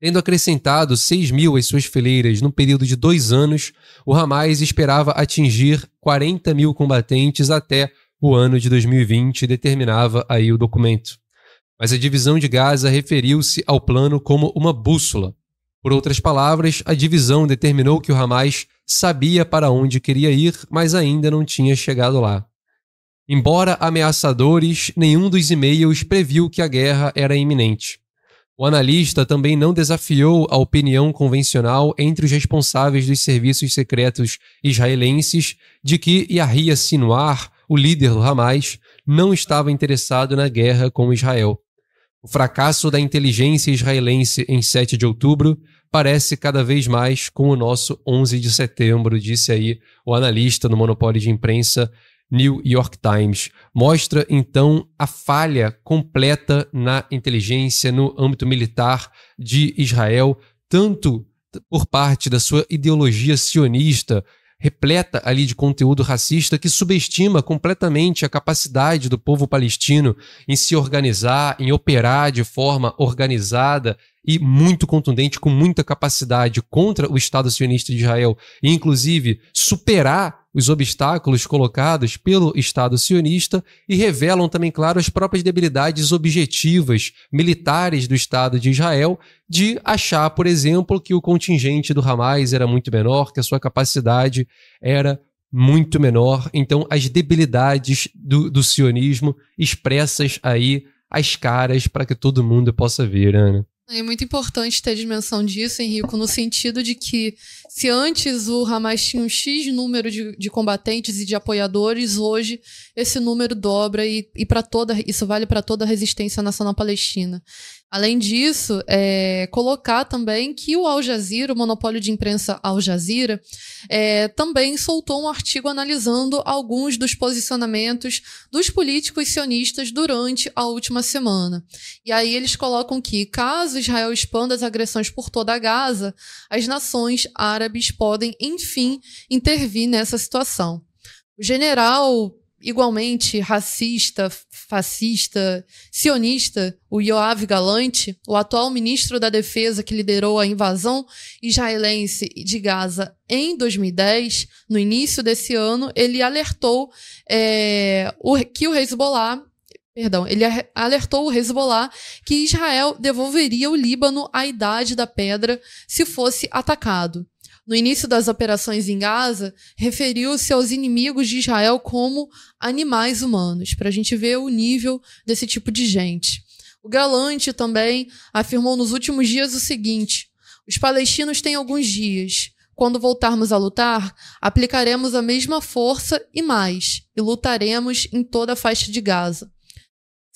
Tendo acrescentado 6 mil às suas fileiras num período de dois anos, o Hamas esperava atingir 40 mil combatentes até o ano de 2020, determinava aí o documento mas a divisão de Gaza referiu-se ao plano como uma bússola. Por outras palavras, a divisão determinou que o Hamas sabia para onde queria ir, mas ainda não tinha chegado lá. Embora ameaçadores, nenhum dos e-mails previu que a guerra era iminente. O analista também não desafiou a opinião convencional entre os responsáveis dos serviços secretos israelenses de que Yahya Sinwar, o líder do Hamas, não estava interessado na guerra com Israel. O fracasso da inteligência israelense em 7 de outubro parece cada vez mais com o nosso 11 de setembro, disse aí o analista no monopólio de imprensa New York Times. Mostra então a falha completa na inteligência no âmbito militar de Israel, tanto por parte da sua ideologia sionista, repleta ali de conteúdo racista que subestima completamente a capacidade do povo palestino em se organizar, em operar de forma organizada e muito contundente, com muita capacidade contra o Estado sionista de Israel, e inclusive superar os obstáculos colocados pelo Estado sionista e revelam também, claro, as próprias debilidades objetivas militares do Estado de Israel de achar, por exemplo, que o contingente do Hamas era muito menor, que a sua capacidade era muito menor. Então, as debilidades do, do sionismo expressas aí as caras para que todo mundo possa ver, Ana. É muito importante ter dimensão disso, Henrico, no sentido de que se antes o Hamas tinha um X número de, de combatentes e de apoiadores, hoje esse número dobra e, e para toda isso vale para toda a resistência nacional palestina. Além disso, é, colocar também que o Al Jazeera, o monopólio de imprensa Al Jazeera, é, também soltou um artigo analisando alguns dos posicionamentos dos políticos sionistas durante a última semana. E aí eles colocam que, caso Israel expanda as agressões por toda a Gaza, as nações podem, enfim, intervir nessa situação. O general igualmente racista, fascista, sionista, o Yoav Galante, o atual ministro da Defesa que liderou a invasão israelense de Gaza em 2010, no início desse ano, ele alertou é, o, que o Hezbollah Perdão, ele alertou o Hezbollah que Israel devolveria o Líbano à idade da pedra se fosse atacado no início das operações em Gaza, referiu-se aos inimigos de Israel como animais humanos, para a gente ver o nível desse tipo de gente. O Galante também afirmou nos últimos dias o seguinte: os palestinos têm alguns dias. Quando voltarmos a lutar, aplicaremos a mesma força e mais, e lutaremos em toda a faixa de Gaza.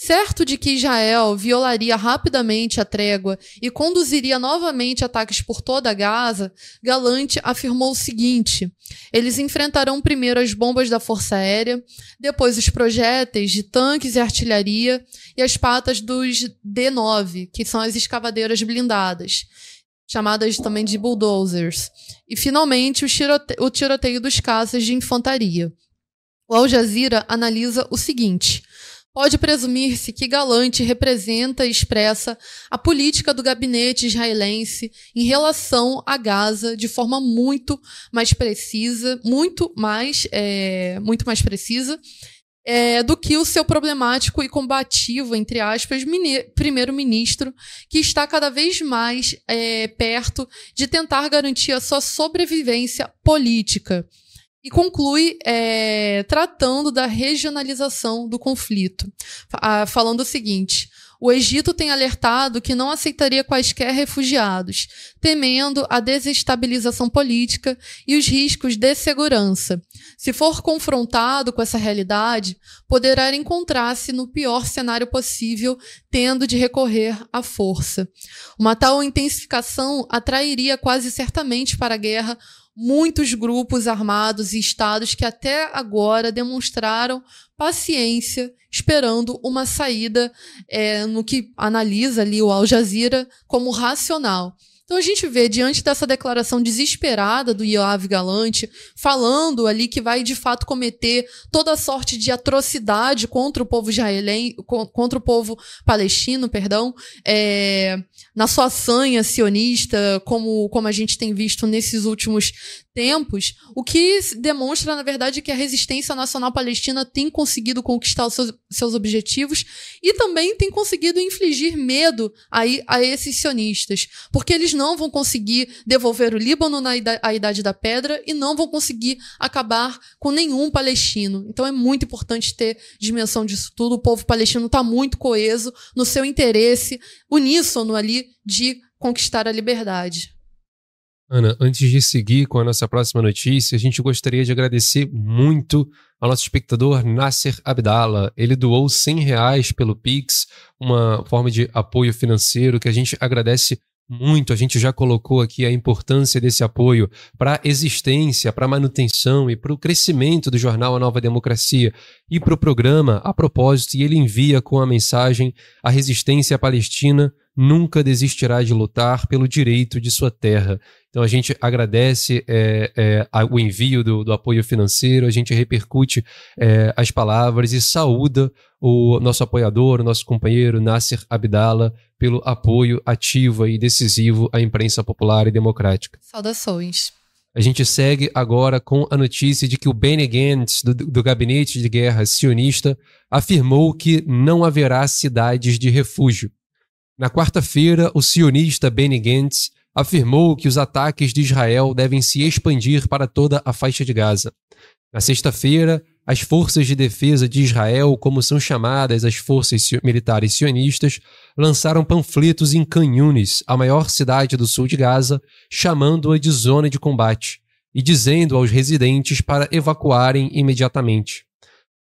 Certo de que Israel violaria rapidamente a trégua e conduziria novamente ataques por toda a Gaza, Galante afirmou o seguinte: eles enfrentarão primeiro as bombas da Força Aérea, depois os projéteis de tanques e artilharia e as patas dos D-9, que são as escavadeiras blindadas, chamadas também de bulldozers, e finalmente o, tirote o tiroteio dos caças de infantaria. O Al Jazeera analisa o seguinte. Pode presumir-se que Galante representa e expressa a política do gabinete israelense em relação a Gaza de forma muito mais precisa, muito mais, é, muito mais precisa é, do que o seu problemático e combativo, entre aspas, primeiro-ministro, que está cada vez mais é, perto de tentar garantir a sua sobrevivência política e conclui é, tratando da regionalização do conflito, falando o seguinte: o Egito tem alertado que não aceitaria quaisquer refugiados, temendo a desestabilização política e os riscos de segurança. Se for confrontado com essa realidade, poderá encontrar-se no pior cenário possível, tendo de recorrer à força. Uma tal intensificação atrairia quase certamente para a guerra muitos grupos armados e estados que até agora demonstraram paciência, esperando uma saída é, no que analisa ali o Al Jazeera como racional. Então a gente vê, diante dessa declaração desesperada do Yoav Galante, falando ali que vai de fato cometer toda sorte de atrocidade contra o povo israelense, contra o povo palestino, perdão, é, na sua sanha sionista, como, como a gente tem visto nesses últimos tempos, o que demonstra, na verdade, que a resistência nacional palestina tem conseguido conquistar os seus, seus objetivos e também tem conseguido infligir medo a, a esses sionistas, porque eles não vão conseguir devolver o Líbano na ida, à Idade da Pedra e não vão conseguir acabar com nenhum palestino. Então é muito importante ter dimensão disso tudo. O povo palestino está muito coeso no seu interesse uníssono ali de conquistar a liberdade. Ana, antes de seguir com a nossa próxima notícia, a gente gostaria de agradecer muito ao nosso espectador Nasser Abdala. Ele doou 100 reais pelo Pix, uma forma de apoio financeiro que a gente agradece muito. A gente já colocou aqui a importância desse apoio para a existência, para a manutenção e para o crescimento do jornal A Nova Democracia e para o programa a propósito. E ele envia com a mensagem: a resistência palestina nunca desistirá de lutar pelo direito de sua terra. Então a gente agradece é, é, o envio do, do, apoio financeiro, a gente repercute é, as palavras e saúda o nosso apoiador, o nosso companheiro Nasser Abdala, pelo apoio ativo e decisivo à imprensa popular e democrática. Saudações. A gente segue agora com a notícia de que o Benny Gantz, do, do Gabinete de Guerra sionista, afirmou que não haverá cidades de refúgio. Na quarta-feira, o sionista Benny Gantz afirmou que os ataques de Israel devem se expandir para toda a faixa de Gaza. Na sexta-feira, as forças de defesa de Israel, como são chamadas as forças militares sionistas, lançaram panfletos em Canhunes, a maior cidade do sul de Gaza, chamando-a de zona de combate e dizendo aos residentes para evacuarem imediatamente.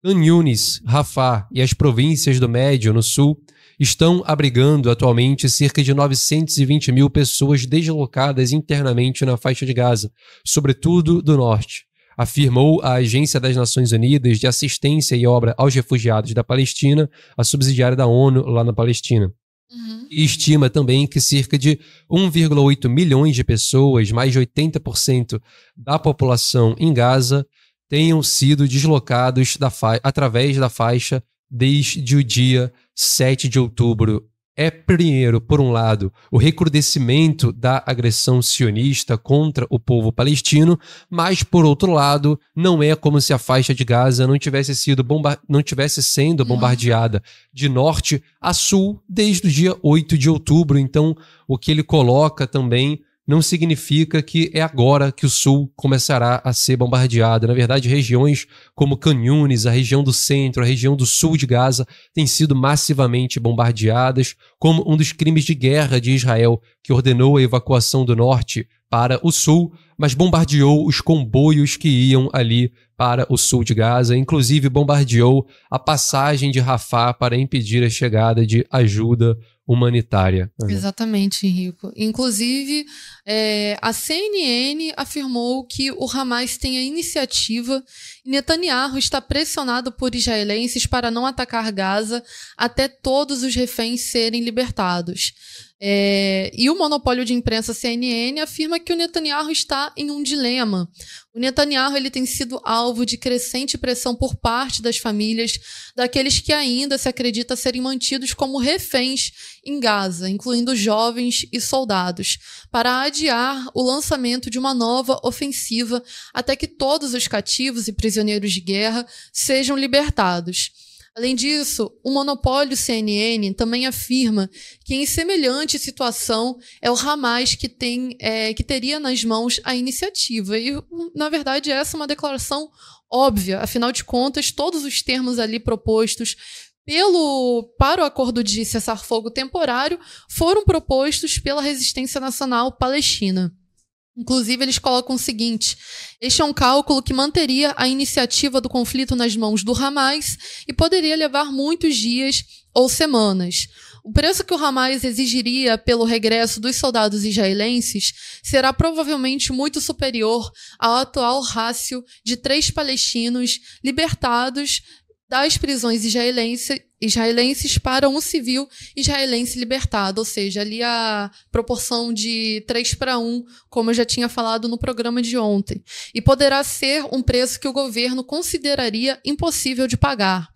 Canhunes, Rafah e as províncias do Médio, no sul, estão abrigando atualmente cerca de 920 mil pessoas deslocadas internamente na faixa de Gaza, sobretudo do norte, afirmou a Agência das Nações Unidas de Assistência e Obra aos Refugiados da Palestina, a subsidiária da ONU lá na Palestina. Uhum. E estima também que cerca de 1,8 milhões de pessoas, mais de 80% da população em Gaza, tenham sido deslocados da através da faixa desde o dia 7 de outubro é, primeiro, por um lado, o recrudescimento da agressão sionista contra o povo palestino, mas, por outro lado, não é como se a faixa de Gaza não tivesse, sido bomba não tivesse sendo bombardeada de norte a sul desde o dia 8 de outubro. Então, o que ele coloca também não significa que é agora que o sul começará a ser bombardeado. Na verdade, regiões como Canhunes, a região do centro, a região do sul de Gaza, têm sido massivamente bombardeadas, como um dos crimes de guerra de Israel, que ordenou a evacuação do norte para o sul, mas bombardeou os comboios que iam ali para o sul de Gaza, inclusive bombardeou a passagem de Rafah para impedir a chegada de ajuda humanitária. Exatamente, Henrico. Inclusive, é, a CNN afirmou que o Hamas tem a iniciativa e Netanyahu está pressionado por israelenses para não atacar Gaza até todos os reféns serem libertados. É, e o monopólio de imprensa CNN afirma que o Netanyahu está em um dilema. O Netanyahu ele tem sido alvo de crescente pressão por parte das famílias daqueles que ainda se acredita serem mantidos como reféns em Gaza, incluindo jovens e soldados, para adiar o lançamento de uma nova ofensiva até que todos os cativos e prisioneiros de guerra sejam libertados. Além disso, o monopólio CNN também afirma que em semelhante situação é o Hamas que tem é, que teria nas mãos a iniciativa. E, na verdade, essa é uma declaração óbvia. Afinal de contas, todos os termos ali propostos pelo para o acordo de cessar-fogo temporário foram propostos pela Resistência Nacional Palestina. Inclusive, eles colocam o seguinte: este é um cálculo que manteria a iniciativa do conflito nas mãos do Hamas e poderia levar muitos dias ou semanas. O preço que o Hamas exigiria pelo regresso dos soldados israelenses será provavelmente muito superior ao atual rácio de três palestinos libertados das prisões israelense, israelenses para um civil israelense libertado, ou seja, ali a proporção de 3 para 1, como eu já tinha falado no programa de ontem. E poderá ser um preço que o governo consideraria impossível de pagar.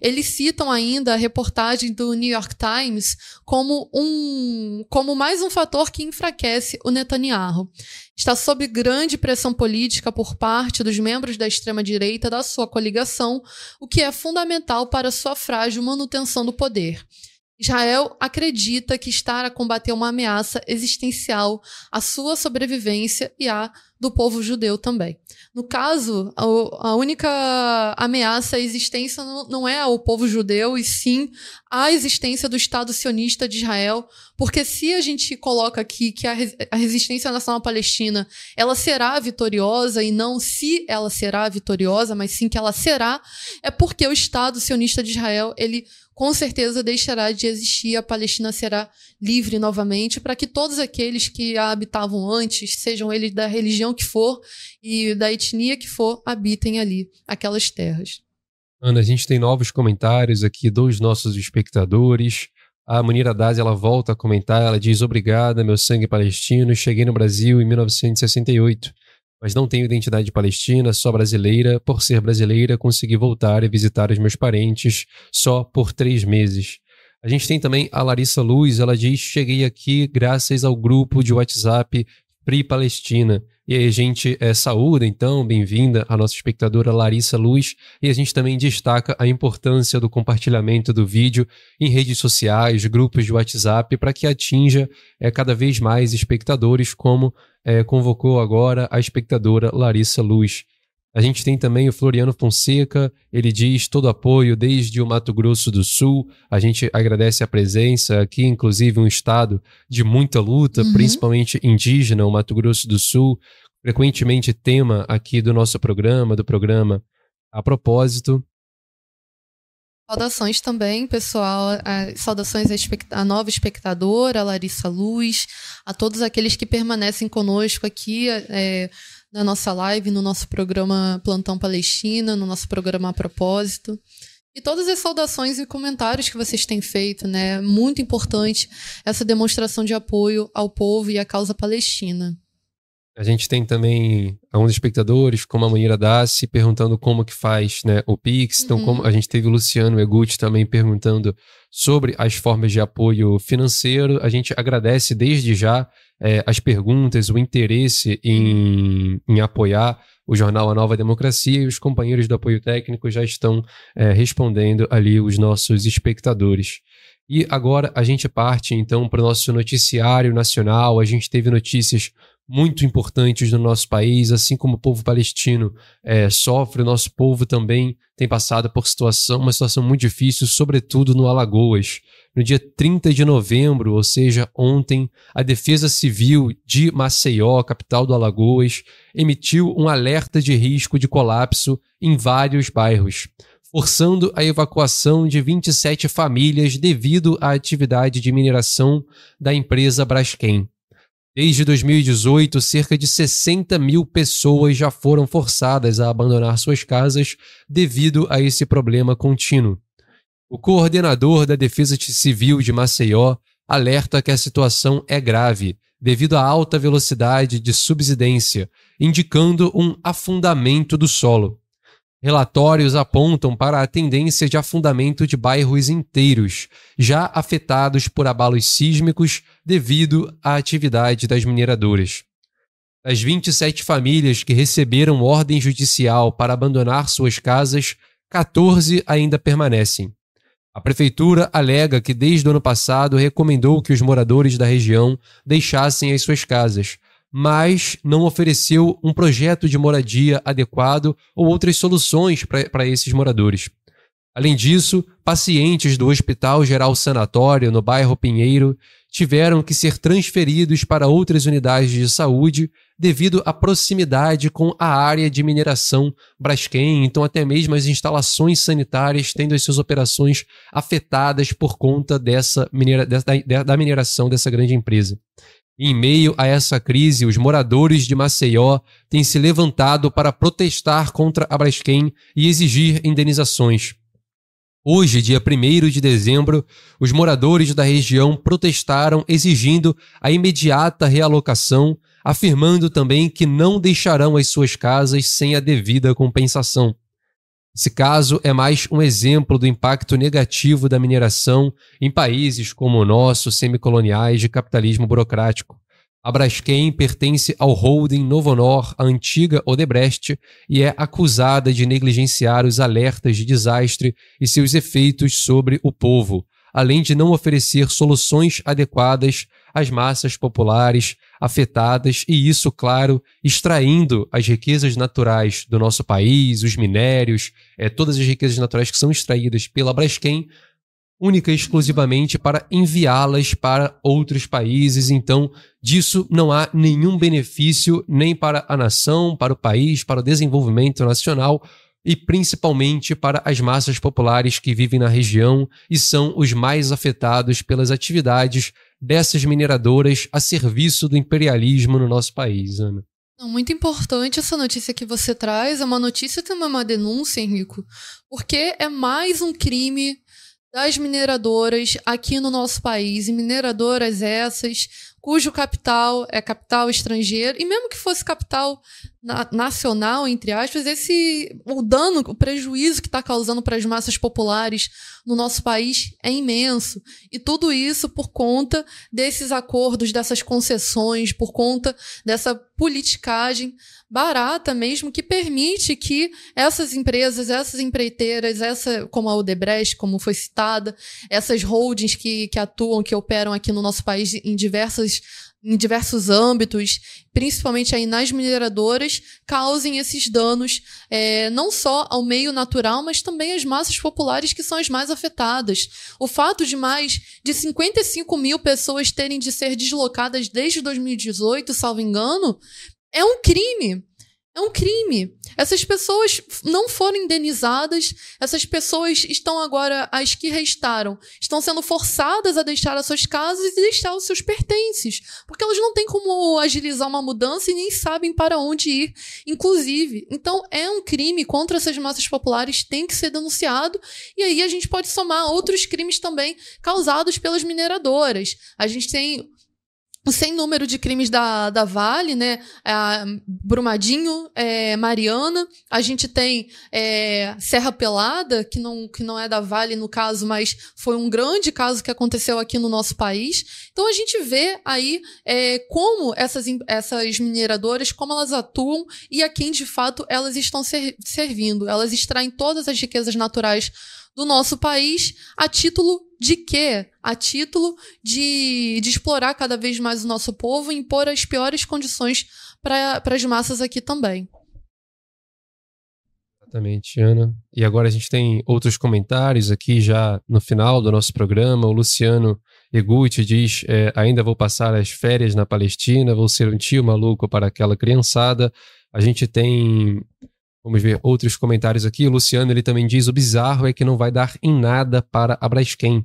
Eles citam ainda a reportagem do New York Times como, um, como mais um fator que enfraquece o Netanyahu. Está sob grande pressão política por parte dos membros da extrema-direita da sua coligação, o que é fundamental para sua frágil manutenção do poder. Israel acredita que está a combater uma ameaça existencial à sua sobrevivência e à do povo judeu também. No caso, a, única ameaça à existência não é ao povo judeu, e sim à existência do Estado sionista de Israel, porque se a gente coloca aqui que a, resistência nacional palestina ela será vitoriosa, e não se ela será vitoriosa, mas sim que ela será, é porque o Estado sionista de Israel ele com certeza deixará de existir, a Palestina será livre novamente, para que todos aqueles que a habitavam antes, sejam eles da religião que for e da etnia que for, habitem ali aquelas terras. Ana, a gente tem novos comentários aqui dos nossos espectadores. A Munira Daz, ela volta a comentar, ela diz: Obrigada, meu sangue palestino, cheguei no Brasil em 1968 mas não tenho identidade palestina, só brasileira. Por ser brasileira, consegui voltar e visitar os meus parentes só por três meses. A gente tem também a Larissa Luz, ela diz: Cheguei aqui graças ao grupo de WhatsApp Free Palestina. E aí a gente é, saúda, então, bem-vinda a nossa espectadora Larissa Luz. E a gente também destaca a importância do compartilhamento do vídeo em redes sociais, grupos de WhatsApp, para que atinja é, cada vez mais espectadores, como é, convocou agora a espectadora Larissa Luz. A gente tem também o Floriano Fonseca, ele diz todo apoio desde o Mato Grosso do Sul. A gente agradece a presença aqui, inclusive um estado de muita luta, uhum. principalmente indígena, o Mato Grosso do Sul, frequentemente tema aqui do nosso programa, do programa A Propósito. Saudações também, pessoal. Saudações à, nova espectadora, Larissa Luz, a todos aqueles que permanecem conosco aqui. É, na nossa live, no nosso programa Plantão Palestina, no nosso programa A Propósito. E todas as saudações e comentários que vocês têm feito, né? Muito importante essa demonstração de apoio ao povo e à causa palestina. A gente tem também alguns espectadores, como a Manira Dassi, perguntando como que faz né, o Pix. Então, uhum. como a gente teve o Luciano Eguti também perguntando sobre as formas de apoio financeiro. A gente agradece desde já é, as perguntas, o interesse em, em apoiar o jornal A Nova Democracia e os companheiros do apoio técnico já estão é, respondendo ali os nossos espectadores. E agora a gente parte então para o nosso noticiário nacional. A gente teve notícias muito importantes no nosso país, assim como o povo palestino é, sofre, o nosso povo também tem passado por situação, uma situação muito difícil, sobretudo no Alagoas. No dia 30 de novembro, ou seja, ontem, a Defesa Civil de Maceió, capital do Alagoas, emitiu um alerta de risco de colapso em vários bairros, forçando a evacuação de 27 famílias devido à atividade de mineração da empresa Braskem. Desde 2018, cerca de 60 mil pessoas já foram forçadas a abandonar suas casas devido a esse problema contínuo. O coordenador da Defesa Civil de Maceió alerta que a situação é grave devido à alta velocidade de subsidência, indicando um afundamento do solo. Relatórios apontam para a tendência de afundamento de bairros inteiros, já afetados por abalos sísmicos devido à atividade das mineradoras. Das 27 famílias que receberam ordem judicial para abandonar suas casas, 14 ainda permanecem. A prefeitura alega que desde o ano passado recomendou que os moradores da região deixassem as suas casas, mas não ofereceu um projeto de moradia adequado ou outras soluções para esses moradores. Além disso, pacientes do Hospital Geral Sanatório, no bairro Pinheiro, tiveram que ser transferidos para outras unidades de saúde devido à proximidade com a área de mineração Braskem, então até mesmo as instalações sanitárias tendo as suas operações afetadas por conta dessa minera da, da mineração dessa grande empresa. Em meio a essa crise, os moradores de Maceió têm se levantado para protestar contra a Braskem e exigir indenizações. Hoje, dia 1 de dezembro, os moradores da região protestaram exigindo a imediata realocação, afirmando também que não deixarão as suas casas sem a devida compensação. Esse caso é mais um exemplo do impacto negativo da mineração em países como o nosso, semicoloniais de capitalismo burocrático. A Braskem pertence ao holding Novonor, a antiga Odebrecht, e é acusada de negligenciar os alertas de desastre e seus efeitos sobre o povo, além de não oferecer soluções adequadas às massas populares afetadas, e isso, claro, extraindo as riquezas naturais do nosso país, os minérios, é, todas as riquezas naturais que são extraídas pela Braskem, única e exclusivamente para enviá-las para outros países. Então, disso não há nenhum benefício nem para a nação, para o país, para o desenvolvimento nacional e principalmente para as massas populares que vivem na região e são os mais afetados pelas atividades dessas mineradoras a serviço do imperialismo no nosso país, Ana. Muito importante essa notícia que você traz. É uma notícia também uma denúncia, Henrico, porque é mais um crime das mineradoras aqui no nosso país, e mineradoras essas cujo capital é capital estrangeiro, e mesmo que fosse capital na, nacional, entre aspas, esse o dano, o prejuízo que está causando para as massas populares no nosso país é imenso. E tudo isso por conta desses acordos, dessas concessões, por conta dessa politicagem barata mesmo que permite que essas empresas, essas empreiteiras, essa como a Odebrecht, como foi citada, essas holdings que, que atuam, que operam aqui no nosso país em diversas em diversos âmbitos, principalmente aí nas mineradoras, causem esses danos é, não só ao meio natural, mas também às massas populares que são as mais afetadas. O fato de mais de 55 mil pessoas terem de ser deslocadas desde 2018, salvo engano, é um crime. É um crime. Essas pessoas não foram indenizadas, essas pessoas estão agora, as que restaram, estão sendo forçadas a deixar as suas casas e deixar os seus pertences, porque elas não têm como agilizar uma mudança e nem sabem para onde ir, inclusive. Então, é um crime contra essas massas populares, tem que ser denunciado, e aí a gente pode somar outros crimes também causados pelas mineradoras. A gente tem sem número de crimes da, da Vale, né? É, Brumadinho, é, Mariana. A gente tem é, Serra Pelada, que não, que não é da Vale no caso, mas foi um grande caso que aconteceu aqui no nosso país. Então a gente vê aí é, como essas, essas mineradoras, como elas atuam e a quem de fato elas estão ser, servindo. Elas extraem todas as riquezas naturais do nosso país a título de quê? A título de, de explorar cada vez mais o nosso povo e impor as piores condições para as massas aqui também. Exatamente, Ana. E agora a gente tem outros comentários aqui já no final do nosso programa. O Luciano Eguti diz: é, ainda vou passar as férias na Palestina, vou ser um tio maluco para aquela criançada. A gente tem Vamos ver outros comentários aqui. O Luciano ele também diz: o bizarro é que não vai dar em nada para a Braskem. O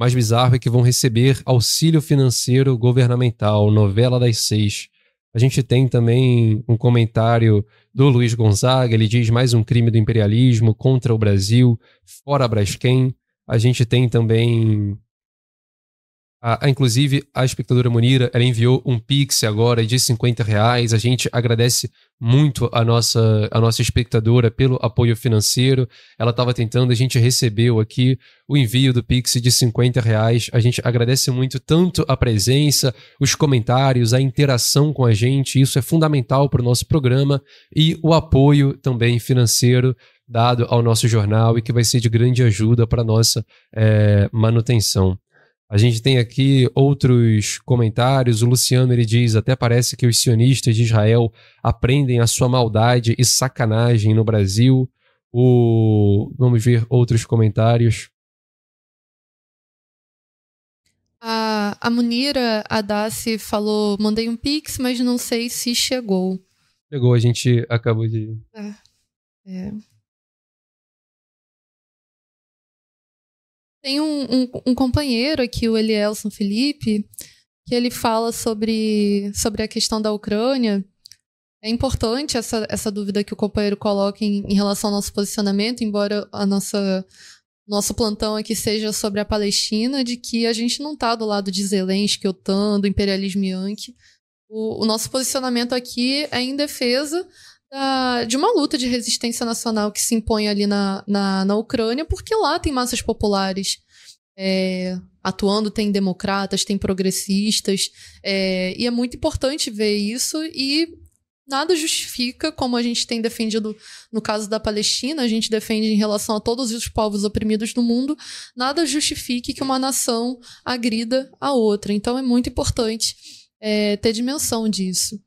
mais bizarro é que vão receber auxílio financeiro governamental, novela das seis. A gente tem também um comentário do Luiz Gonzaga, ele diz mais um crime do imperialismo contra o Brasil, fora a Braskem. A gente tem também a, a, inclusive, a espectadora Munira, ela enviou um Pix agora de 50 reais. A gente agradece muito a nossa, a nossa espectadora pelo apoio financeiro. Ela estava tentando, a gente recebeu aqui o envio do Pix de 50 reais. A gente agradece muito tanto a presença, os comentários, a interação com a gente. Isso é fundamental para o nosso programa e o apoio também financeiro dado ao nosso jornal e que vai ser de grande ajuda para a nossa é, manutenção. A gente tem aqui outros comentários. O Luciano ele diz: até parece que os sionistas de Israel aprendem a sua maldade e sacanagem no Brasil. O... Vamos ver outros comentários. A, a Munira Adassi falou: mandei um pix, mas não sei se chegou. Chegou, a gente acabou de. É. é. Tem um, um, um, companheiro aqui, o Elielson Felipe, que ele fala sobre, sobre a questão da Ucrânia. É importante essa, essa dúvida que o companheiro coloca em, em relação ao nosso posicionamento, embora a nossa nosso plantão aqui seja sobre a Palestina, de que a gente não está do lado de Zelensky, OTAN, do imperialismo Yankee. O, o nosso posicionamento aqui é em defesa da, de uma luta de resistência nacional que se impõe ali na, na, na Ucrânia, porque lá tem massas populares é, atuando, tem democratas, tem progressistas, é, e é muito importante ver isso e nada justifica, como a gente tem defendido no caso da Palestina, a gente defende em relação a todos os povos oprimidos do mundo, nada justifique que uma nação agrida a outra. Então é muito importante é, ter dimensão disso.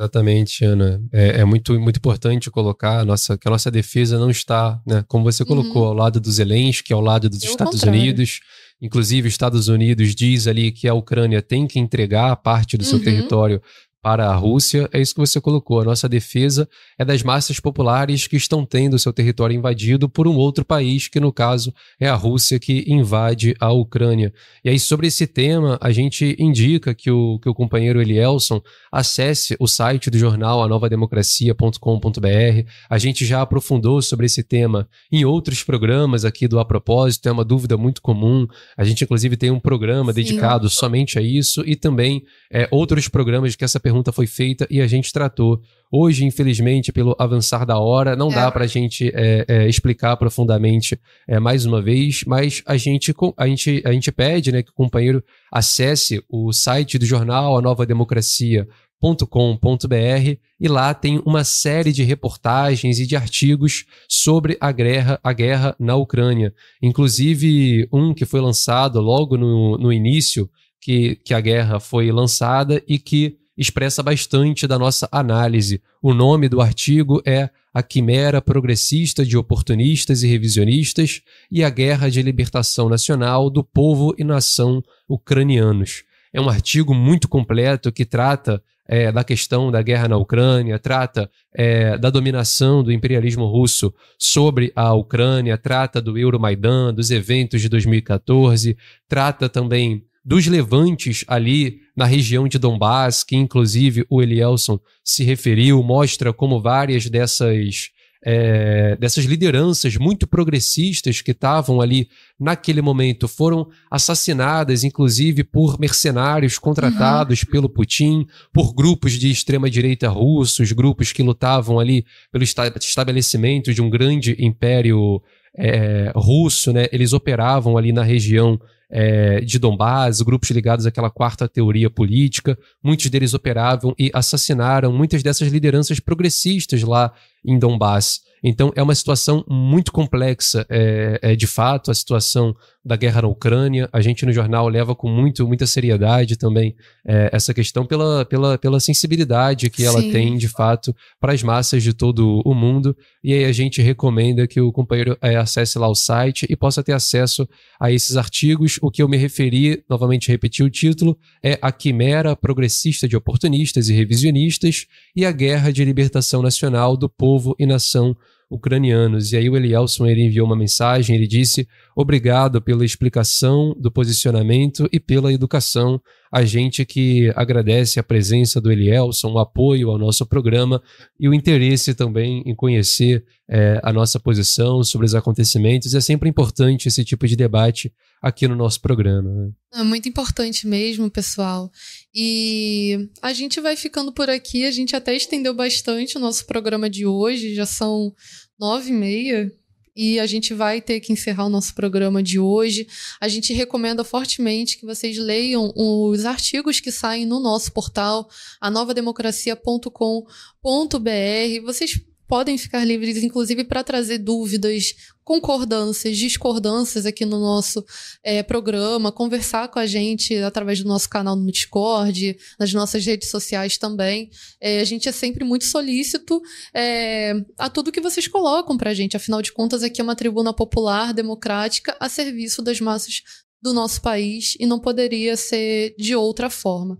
Exatamente, Ana. É, é, muito, muito importante colocar a nossa, que a nossa defesa não está, né, como você colocou, uhum. ao lado dos Zelensky, ao lado dos Estados contrário. Unidos. Inclusive, os Estados Unidos diz ali que a Ucrânia tem que entregar parte do seu uhum. território para a Rússia, é isso que você colocou. A nossa defesa é das massas populares que estão tendo seu território invadido por um outro país, que no caso é a Rússia que invade a Ucrânia. E aí, sobre esse tema, a gente indica que o, que o companheiro Elielson acesse o site do jornal anovademocracia.com.br. A gente já aprofundou sobre esse tema em outros programas aqui do A Propósito, é uma dúvida muito comum. A gente, inclusive, tem um programa Sim. dedicado somente a isso e também é, outros programas que essa pergunta foi feita e a gente tratou. Hoje, infelizmente, pelo avançar da hora, não é. dá para a gente é, é, explicar profundamente é, mais uma vez, mas a gente, a gente, a gente pede né, que o companheiro acesse o site do jornal A Nova Democracia com.br e lá tem uma série de reportagens e de artigos sobre a guerra, a guerra na Ucrânia. Inclusive um que foi lançado logo no, no início que, que a guerra foi lançada e que expressa bastante da nossa análise. O nome do artigo é A Quimera Progressista de Oportunistas e Revisionistas e a Guerra de Libertação Nacional do Povo e Nação Ucranianos. É um artigo muito completo que trata é, da questão da guerra na Ucrânia, trata é, da dominação do imperialismo russo sobre a Ucrânia, trata do Euromaidan, dos eventos de 2014, trata também dos levantes ali na região de Donbass, que inclusive o Elielson se referiu, mostra como várias dessas, é, dessas lideranças muito progressistas que estavam ali naquele momento foram assassinadas, inclusive por mercenários contratados uhum. pelo Putin, por grupos de extrema-direita russos, grupos que lutavam ali pelo estabelecimento de um grande império é, russo, né? Eles operavam ali na região é, de Donbass, grupos ligados àquela quarta teoria política. Muitos deles operavam e assassinaram muitas dessas lideranças progressistas lá em Donbass. Então é uma situação muito complexa, é, é, de fato, a situação da guerra na Ucrânia. A gente no jornal leva com muito, muita seriedade também é, essa questão pela, pela, pela sensibilidade que Sim. ela tem, de fato, para as massas de todo o mundo. E aí a gente recomenda que o companheiro é, acesse lá o site e possa ter acesso a esses artigos. O que eu me referi, novamente repetir o título, é A Quimera Progressista de Oportunistas e Revisionistas e a Guerra de Libertação Nacional do Povo e Nação ucranianos. E aí o Elielson ele enviou uma mensagem, ele disse: "Obrigado pela explicação do posicionamento e pela educação. A gente que agradece a presença do Elielson, o apoio ao nosso programa e o interesse também em conhecer é, a nossa posição sobre os acontecimentos. É sempre importante esse tipo de debate aqui no nosso programa. Né? É muito importante mesmo, pessoal. E a gente vai ficando por aqui. A gente até estendeu bastante o nosso programa de hoje. Já são nove e meia e a gente vai ter que encerrar o nosso programa de hoje. A gente recomenda fortemente que vocês leiam os artigos que saem no nosso portal, anovademocracia.com.br. Vocês podem ficar livres, inclusive, para trazer dúvidas, concordâncias, discordâncias aqui no nosso é, programa, conversar com a gente através do nosso canal no Discord, nas nossas redes sociais também. É, a gente é sempre muito solícito é, a tudo que vocês colocam para a gente. Afinal de contas, aqui é uma tribuna popular, democrática, a serviço das massas do nosso país e não poderia ser de outra forma.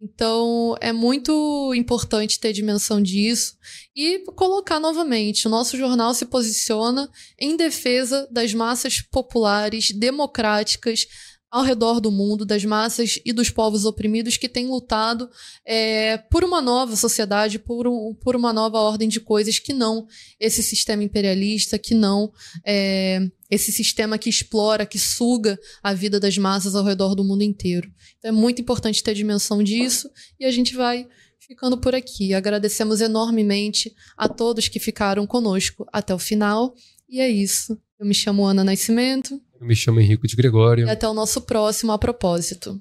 Então, é muito importante ter dimensão disso e colocar novamente: o nosso jornal se posiciona em defesa das massas populares, democráticas, ao redor do mundo, das massas e dos povos oprimidos que têm lutado é, por uma nova sociedade, por, um, por uma nova ordem de coisas, que não esse sistema imperialista, que não é, esse sistema que explora, que suga a vida das massas ao redor do mundo inteiro. Então é muito importante ter dimensão disso e a gente vai ficando por aqui. Agradecemos enormemente a todos que ficaram conosco até o final. E é isso. Eu me chamo Ana Nascimento. Eu me chamo Henrico de Gregório. E até o nosso próximo A Propósito.